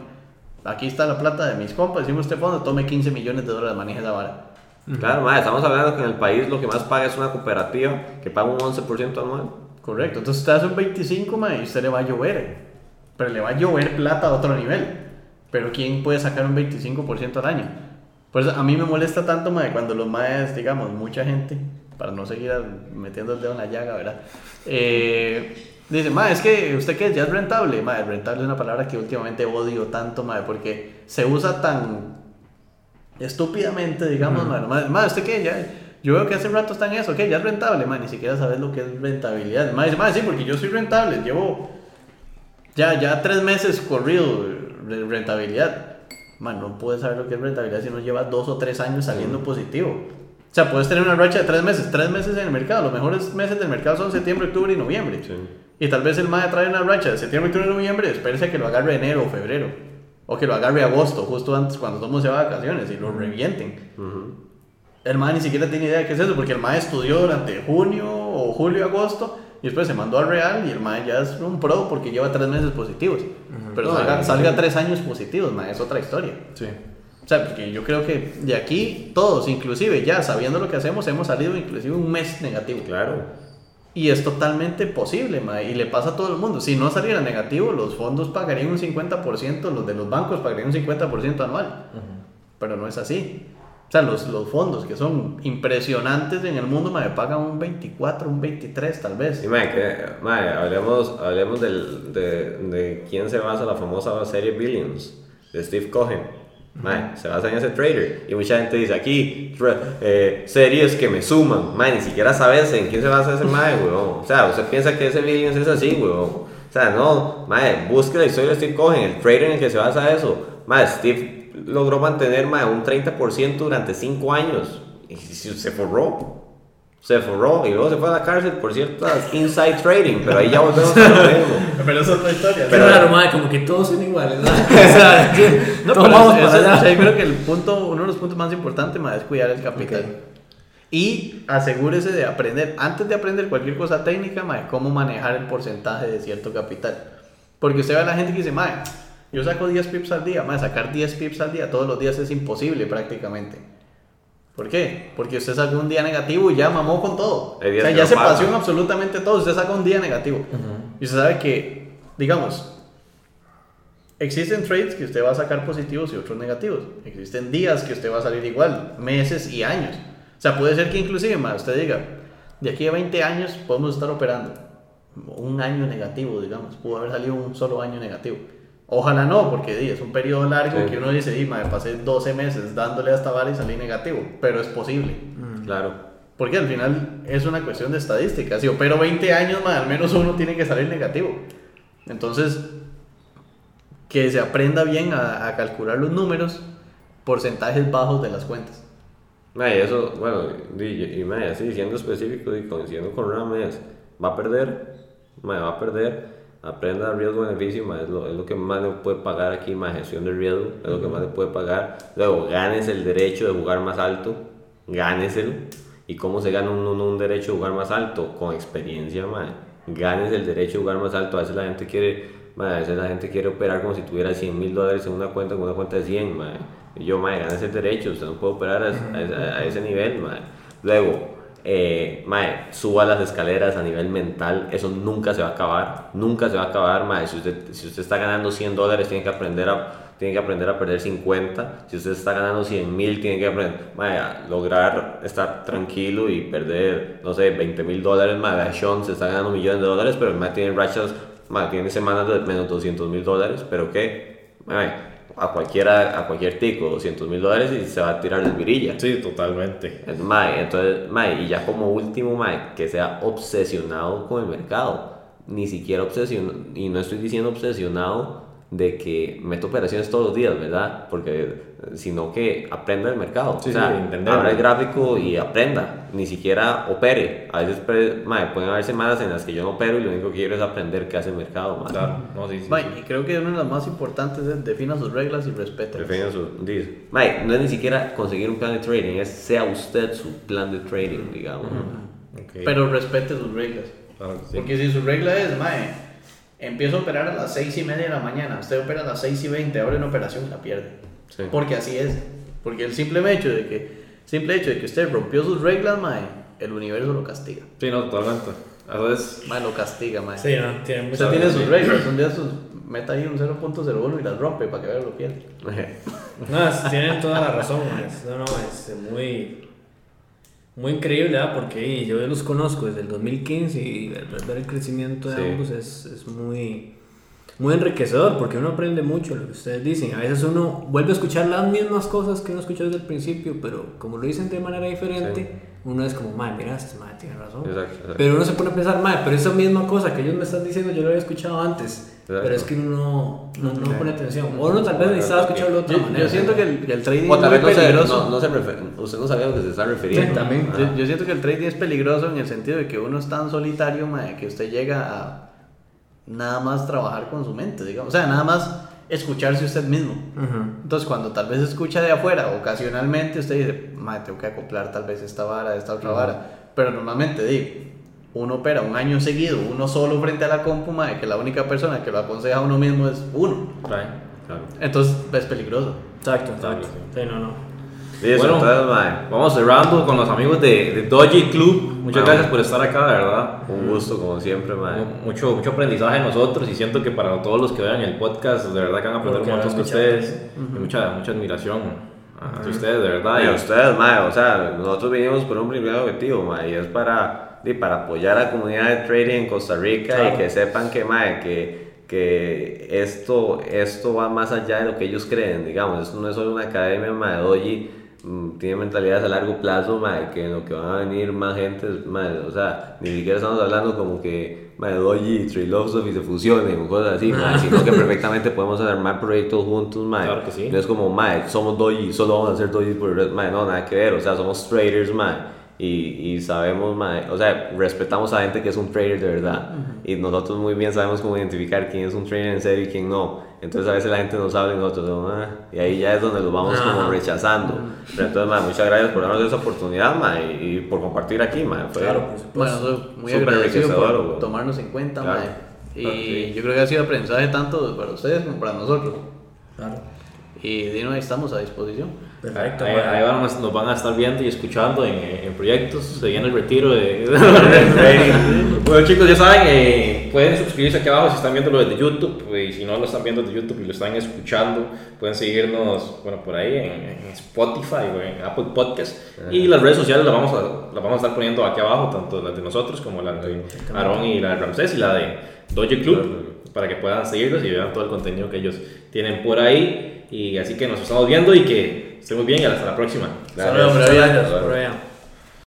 aquí está la plata de mis compas, decimos este fondo, tome 15 millones de dólares, maneje esa vara. Claro, mae, estamos hablando que en el país lo que más paga es una cooperativa que paga un 11% anual. Correcto, entonces usted hace un 25, madre, y usted le va a llover. Pero le va a llover plata a otro nivel. Pero ¿quién puede sacar un 25% al año? Por eso a mí me molesta tanto, madre, cuando los maes, digamos, mucha gente, para no seguir metiendo el dedo en la llaga, ¿verdad? Eh, dice, madre, es que usted qué, ya es rentable. Madre, rentable es una palabra que últimamente odio tanto, madre, porque se usa tan estúpidamente, digamos, madre, madre, madre, ¿usted qué? Ya, yo veo que hace rato está en eso, ¿qué? Ya es rentable, madre, ni siquiera sabes lo que es rentabilidad. Madre, dice, madre, sí, porque yo soy rentable, llevo ya, ya tres meses corrido de rentabilidad. Man, no puedes saber lo que es rentabilidad si no llevas dos o tres años saliendo positivo. O sea, puedes tener una racha de tres meses, tres meses en el mercado. Los mejores meses del mercado son septiembre, octubre y noviembre. Sí. Y tal vez el MAE trae una racha de septiembre, octubre y noviembre, espérese a que lo agarre enero o febrero. O que lo agarre agosto, justo antes cuando todo mundo se va de vacaciones y lo revienten. Ujú. El MAE ni siquiera tiene idea de qué es eso, porque el MAE estudió durante junio o julio, agosto, y después se mandó al Real y el MAE ya es un pro porque lleva tres meses positivos. Pero No, salga, salga tres años positivos, MAE, es otra historia. Sí. O sea, porque yo creo que de aquí todos, inclusive ya sabiendo lo que hacemos, hemos salido inclusive un mes negativo. Claro. Y es totalmente posible, mae, y le pasa a todo el mundo. Si no saliera negativo, los fondos pagarían un 50%, los de los bancos pagarían un 50% anual. Pero no es así. O sea, los, los fondos que son impresionantes en el mundo, mae, pagan un 24, un 23 tal vez. Y mae, que, mae, hablemos, hablemos del, de, de quién se basa la famosa serie Billions, de Steve Cohen. Mae, se basa en ese trader. Y mucha gente dice aquí, eh, series que me suman. Mae, ni siquiera sabes en quién se basa ese mae, weón. O sea, usted piensa que ese Billions es así, weón. O sea, no, mae, busque la historia de Steve Cohen, el trader en el que se basa eso. Mae, Steve logró mantener mae, un 30% durante 5 años. Y se forró. Se forró y luego se fue a la cárcel por ciertas inside trading, pero ahí ya volvemos a lo mismo. Pero es otra historia. Pero claro, madre, como que todos son iguales, ¿no? o sea, No, pero vamos eso- para eso- allá. o sea, yo creo que el punto, uno de los puntos más importantes mae, es cuidar el capital. Y asegúrese de aprender, antes de aprender cualquier cosa técnica, mae, cómo manejar el porcentaje de cierto capital. Porque usted ve a la gente que dice, mae, yo saco 10 pips al día, mae, sacar 10 pips al día todos los días es imposible prácticamente. ¿Por qué? Porque usted sacó un día negativo y ya mamó con todo. O sea, ya se pasa. paseó en absolutamente todo. Usted saca un día negativo. Y usted sabe que, digamos, Existen trades que usted va a sacar positivos y otros negativos. Existen días que usted va a salir igual, meses y años. O sea, puede ser que inclusive más usted diga, de aquí a 20 años podemos estar operando. Un año negativo, digamos. Pudo haber salido un solo año negativo. Ojalá no, porque di, es un periodo largo Sí. que uno dice, di, madre, pasé 12 meses dándole a esta vara y salí negativo. Pero es posible. Claro. Porque al final es una cuestión de estadística. Si opero 20 años, más al menos uno tiene que salir negativo. Entonces, que se aprenda bien a, a calcular los números, porcentajes bajos de las cuentas. Mae, eso, bueno, y, y mae, así, siendo específico y coincidiendo con Ram es, va a perder, mae, va a perder, aprenda riesgo-beneficio, es lo, es lo que más le puede pagar aquí, mae, gestión de riesgo, es lo que más le puede pagar. Luego, ganes el derecho de jugar más alto, gáneselo. ¿Y cómo se gana uno un derecho de jugar más alto? Con experiencia, mae. Ganes el derecho de jugar más alto. A veces la gente quiere, mae, a veces la gente quiere operar como si tuviera 100 mil dólares en una cuenta, con una cuenta de 100, mae. Y yo, mae, ganes el derecho, usted no puede operar a, a- a ese nivel, mae. Luego, eh, mae, suba las escaleras a nivel mental, eso nunca se va a acabar, nunca se va a acabar, mae. Si usted, si usted está ganando 100 dólares, tiene que aprender a, tiene que aprender a perder 50. Si usted está ganando 100 mil, tiene que aprender, mae, a lograr estar tranquilo y perder, no sé, 20 mil dólares, mae. Sean se está ganando millones de dólares, pero mae tiene rachas, mae, tiene semanas de menos 200 mil dólares, pero ¿qué? Mae, a cualquiera, a cualquier tico, 200 mil dólares y se va a tirar de virilla. Sí, totalmente. Es entonces, Mae, y ya como último, Mae, que sea obsesionado con el mercado. Ni siquiera obsesionado, y no estoy diciendo obsesionado de que meto operaciones todos los días, ¿verdad? Porque, sino que aprenda el mercado. Sí, o sea, sí, abra el gráfico y aprenda. Ni siquiera opere. A veces, pre- Mae, pueden haber semanas en las que yo no opero y lo único que quiero es aprender qué hace el mercado, Mae. Claro, no, sí, sí. y creo que una de las más importantes es defina sus reglas y respete. Defina su- dice, no es ni siquiera conseguir un plan de trading, es sea usted su plan de trading, digamos. Ok. Pero respete sus reglas. Claro. Porque si su regla es, mae, empiezo a operar a las 6 y media de la mañana, usted opera a las 6 y 20, abre una operación y la pierde. Sí. Porque así es. Porque el simple hecho de que, simple hecho de que usted rompió sus reglas, mae, el universo lo castiga. Sí, no, totalmente. Entonces, Mae, lo castiga, mae. Sí, no, tiene Usted tiene sus reglas, un día sus, meta ahí un 0.01 y las rompe para que vea lo pierde. No, tienen toda la razón, maes. No, no, es muy, muy increíble, ¿verdad? Porque yo los conozco desde el 2015 y ver, ver el crecimiento de Sí. ambos es, es muy, muy enriquecedor porque uno aprende mucho lo que ustedes dicen. A veces uno vuelve a escuchar las mismas cosas que uno escuchó desde el principio, pero como lo dicen de manera diferente, uno es como, madre, mira, este madre tiene razón. Exacto, exacto. Pero uno se pone a pensar, madre, pero esa misma cosa que ellos me están diciendo yo lo había escuchado antes. Exacto. Pero es que uno no, no, pone atención. O uno tal vez necesitaba escucharlo de otra Yo, manera. yo siento que el, que el trading O es tal muy vez no, se, peligroso. no, no se refer- usted no sabía a lo que se está refiriendo. Sí, también. Ajá. Yo, yo siento que el trading es peligroso en el sentido de que uno es tan solitario, mae, que usted llega a nada más trabajar con su mente, digamos. O sea, nada más escucharse usted mismo. Ujú. Entonces, cuando tal vez escucha de afuera, ocasionalmente usted dice, mae, tengo que acoplar tal vez esta vara, esta otra vara. Pero normalmente, digo, uno opera un año seguido, uno solo frente a la compu, mae, que la única persona que lo aconseja a uno mismo es uno. right. Claro. Entonces, es peligroso. Exacto, exacto. Sí, no, no. Listo, Bueno. entonces, mae, Vamos cerrando con los amigos de, de Doji Club. Muchas Vamos. gracias por estar acá, de verdad. un gusto como siempre. Mu- Mucho, mucho aprendizaje de nosotros y siento que para todos los que vean el podcast, de verdad que van a aprender a escuchar ustedes. Y mucha, mucha admiración hacia ustedes, de verdad. Y- ustedes, mae, o sea, nosotros vinimos por un primer objetivo, mae, y es para, di, para apoyar a la comunidad de trading en Costa Rica Claro. y que sepan que, mae, que, que esto, esto va más allá de lo que ellos creen, digamos, esto no es solo una academia, mae, Doji mm, tiene mentalidades a largo plazo, mae, que en lo que van a venir más gente, mae, o sea, ni siquiera estamos hablando como que, mae, Doji y Trade Philosophy se fusionen o cosas así, mae, sino que perfectamente podemos armar proyectos juntos, mae, Claro que sí. no es como, mae, somos doji, solo vamos a hacer doji por el mae, no, nada que ver, o sea, somos traders, mae, y, y sabemos, mae, o sea, respetamos a gente que es un trader de verdad, y nosotros muy bien sabemos cómo identificar quién es un trader en serio y quién no, entonces a veces la gente nos habla y nosotros, no, ah, y ahí ya es donde los vamos como rechazando, pero entonces, mae, muchas gracias por darnos esa oportunidad, mae, y por compartir aquí, mae, fue, Claro, por supuesto. Bueno, muy agradecido por tomarnos en cuenta, Claro. mae. Y Claro, sí. yo creo que ha sido aprendizaje tanto para ustedes como para nosotros. Claro. Y de nuevo ahí estamos a disposición. Perfecto. Ahí, ahí van nos van a estar viendo y escuchando en, en proyectos. Se viene el retiro de. bueno, chicos, ya saben, eh, pueden suscribirse aquí abajo si están viéndolo desde YouTube. eh, Y si no lo están viendo desde YouTube y lo están escuchando, pueden seguirnos bueno, por ahí en, en Spotify o en Apple Podcast. Y las redes sociales las vamos, a, las vamos a estar poniendo aquí abajo, tanto las de nosotros como la de Aaron y la de Ramsés y la de Doge Club, para que puedan seguirlos y vean todo el contenido que ellos tienen por ahí. Y así que nos estamos viendo y que estén muy bien y hasta la próxima. Gracias. Saludos,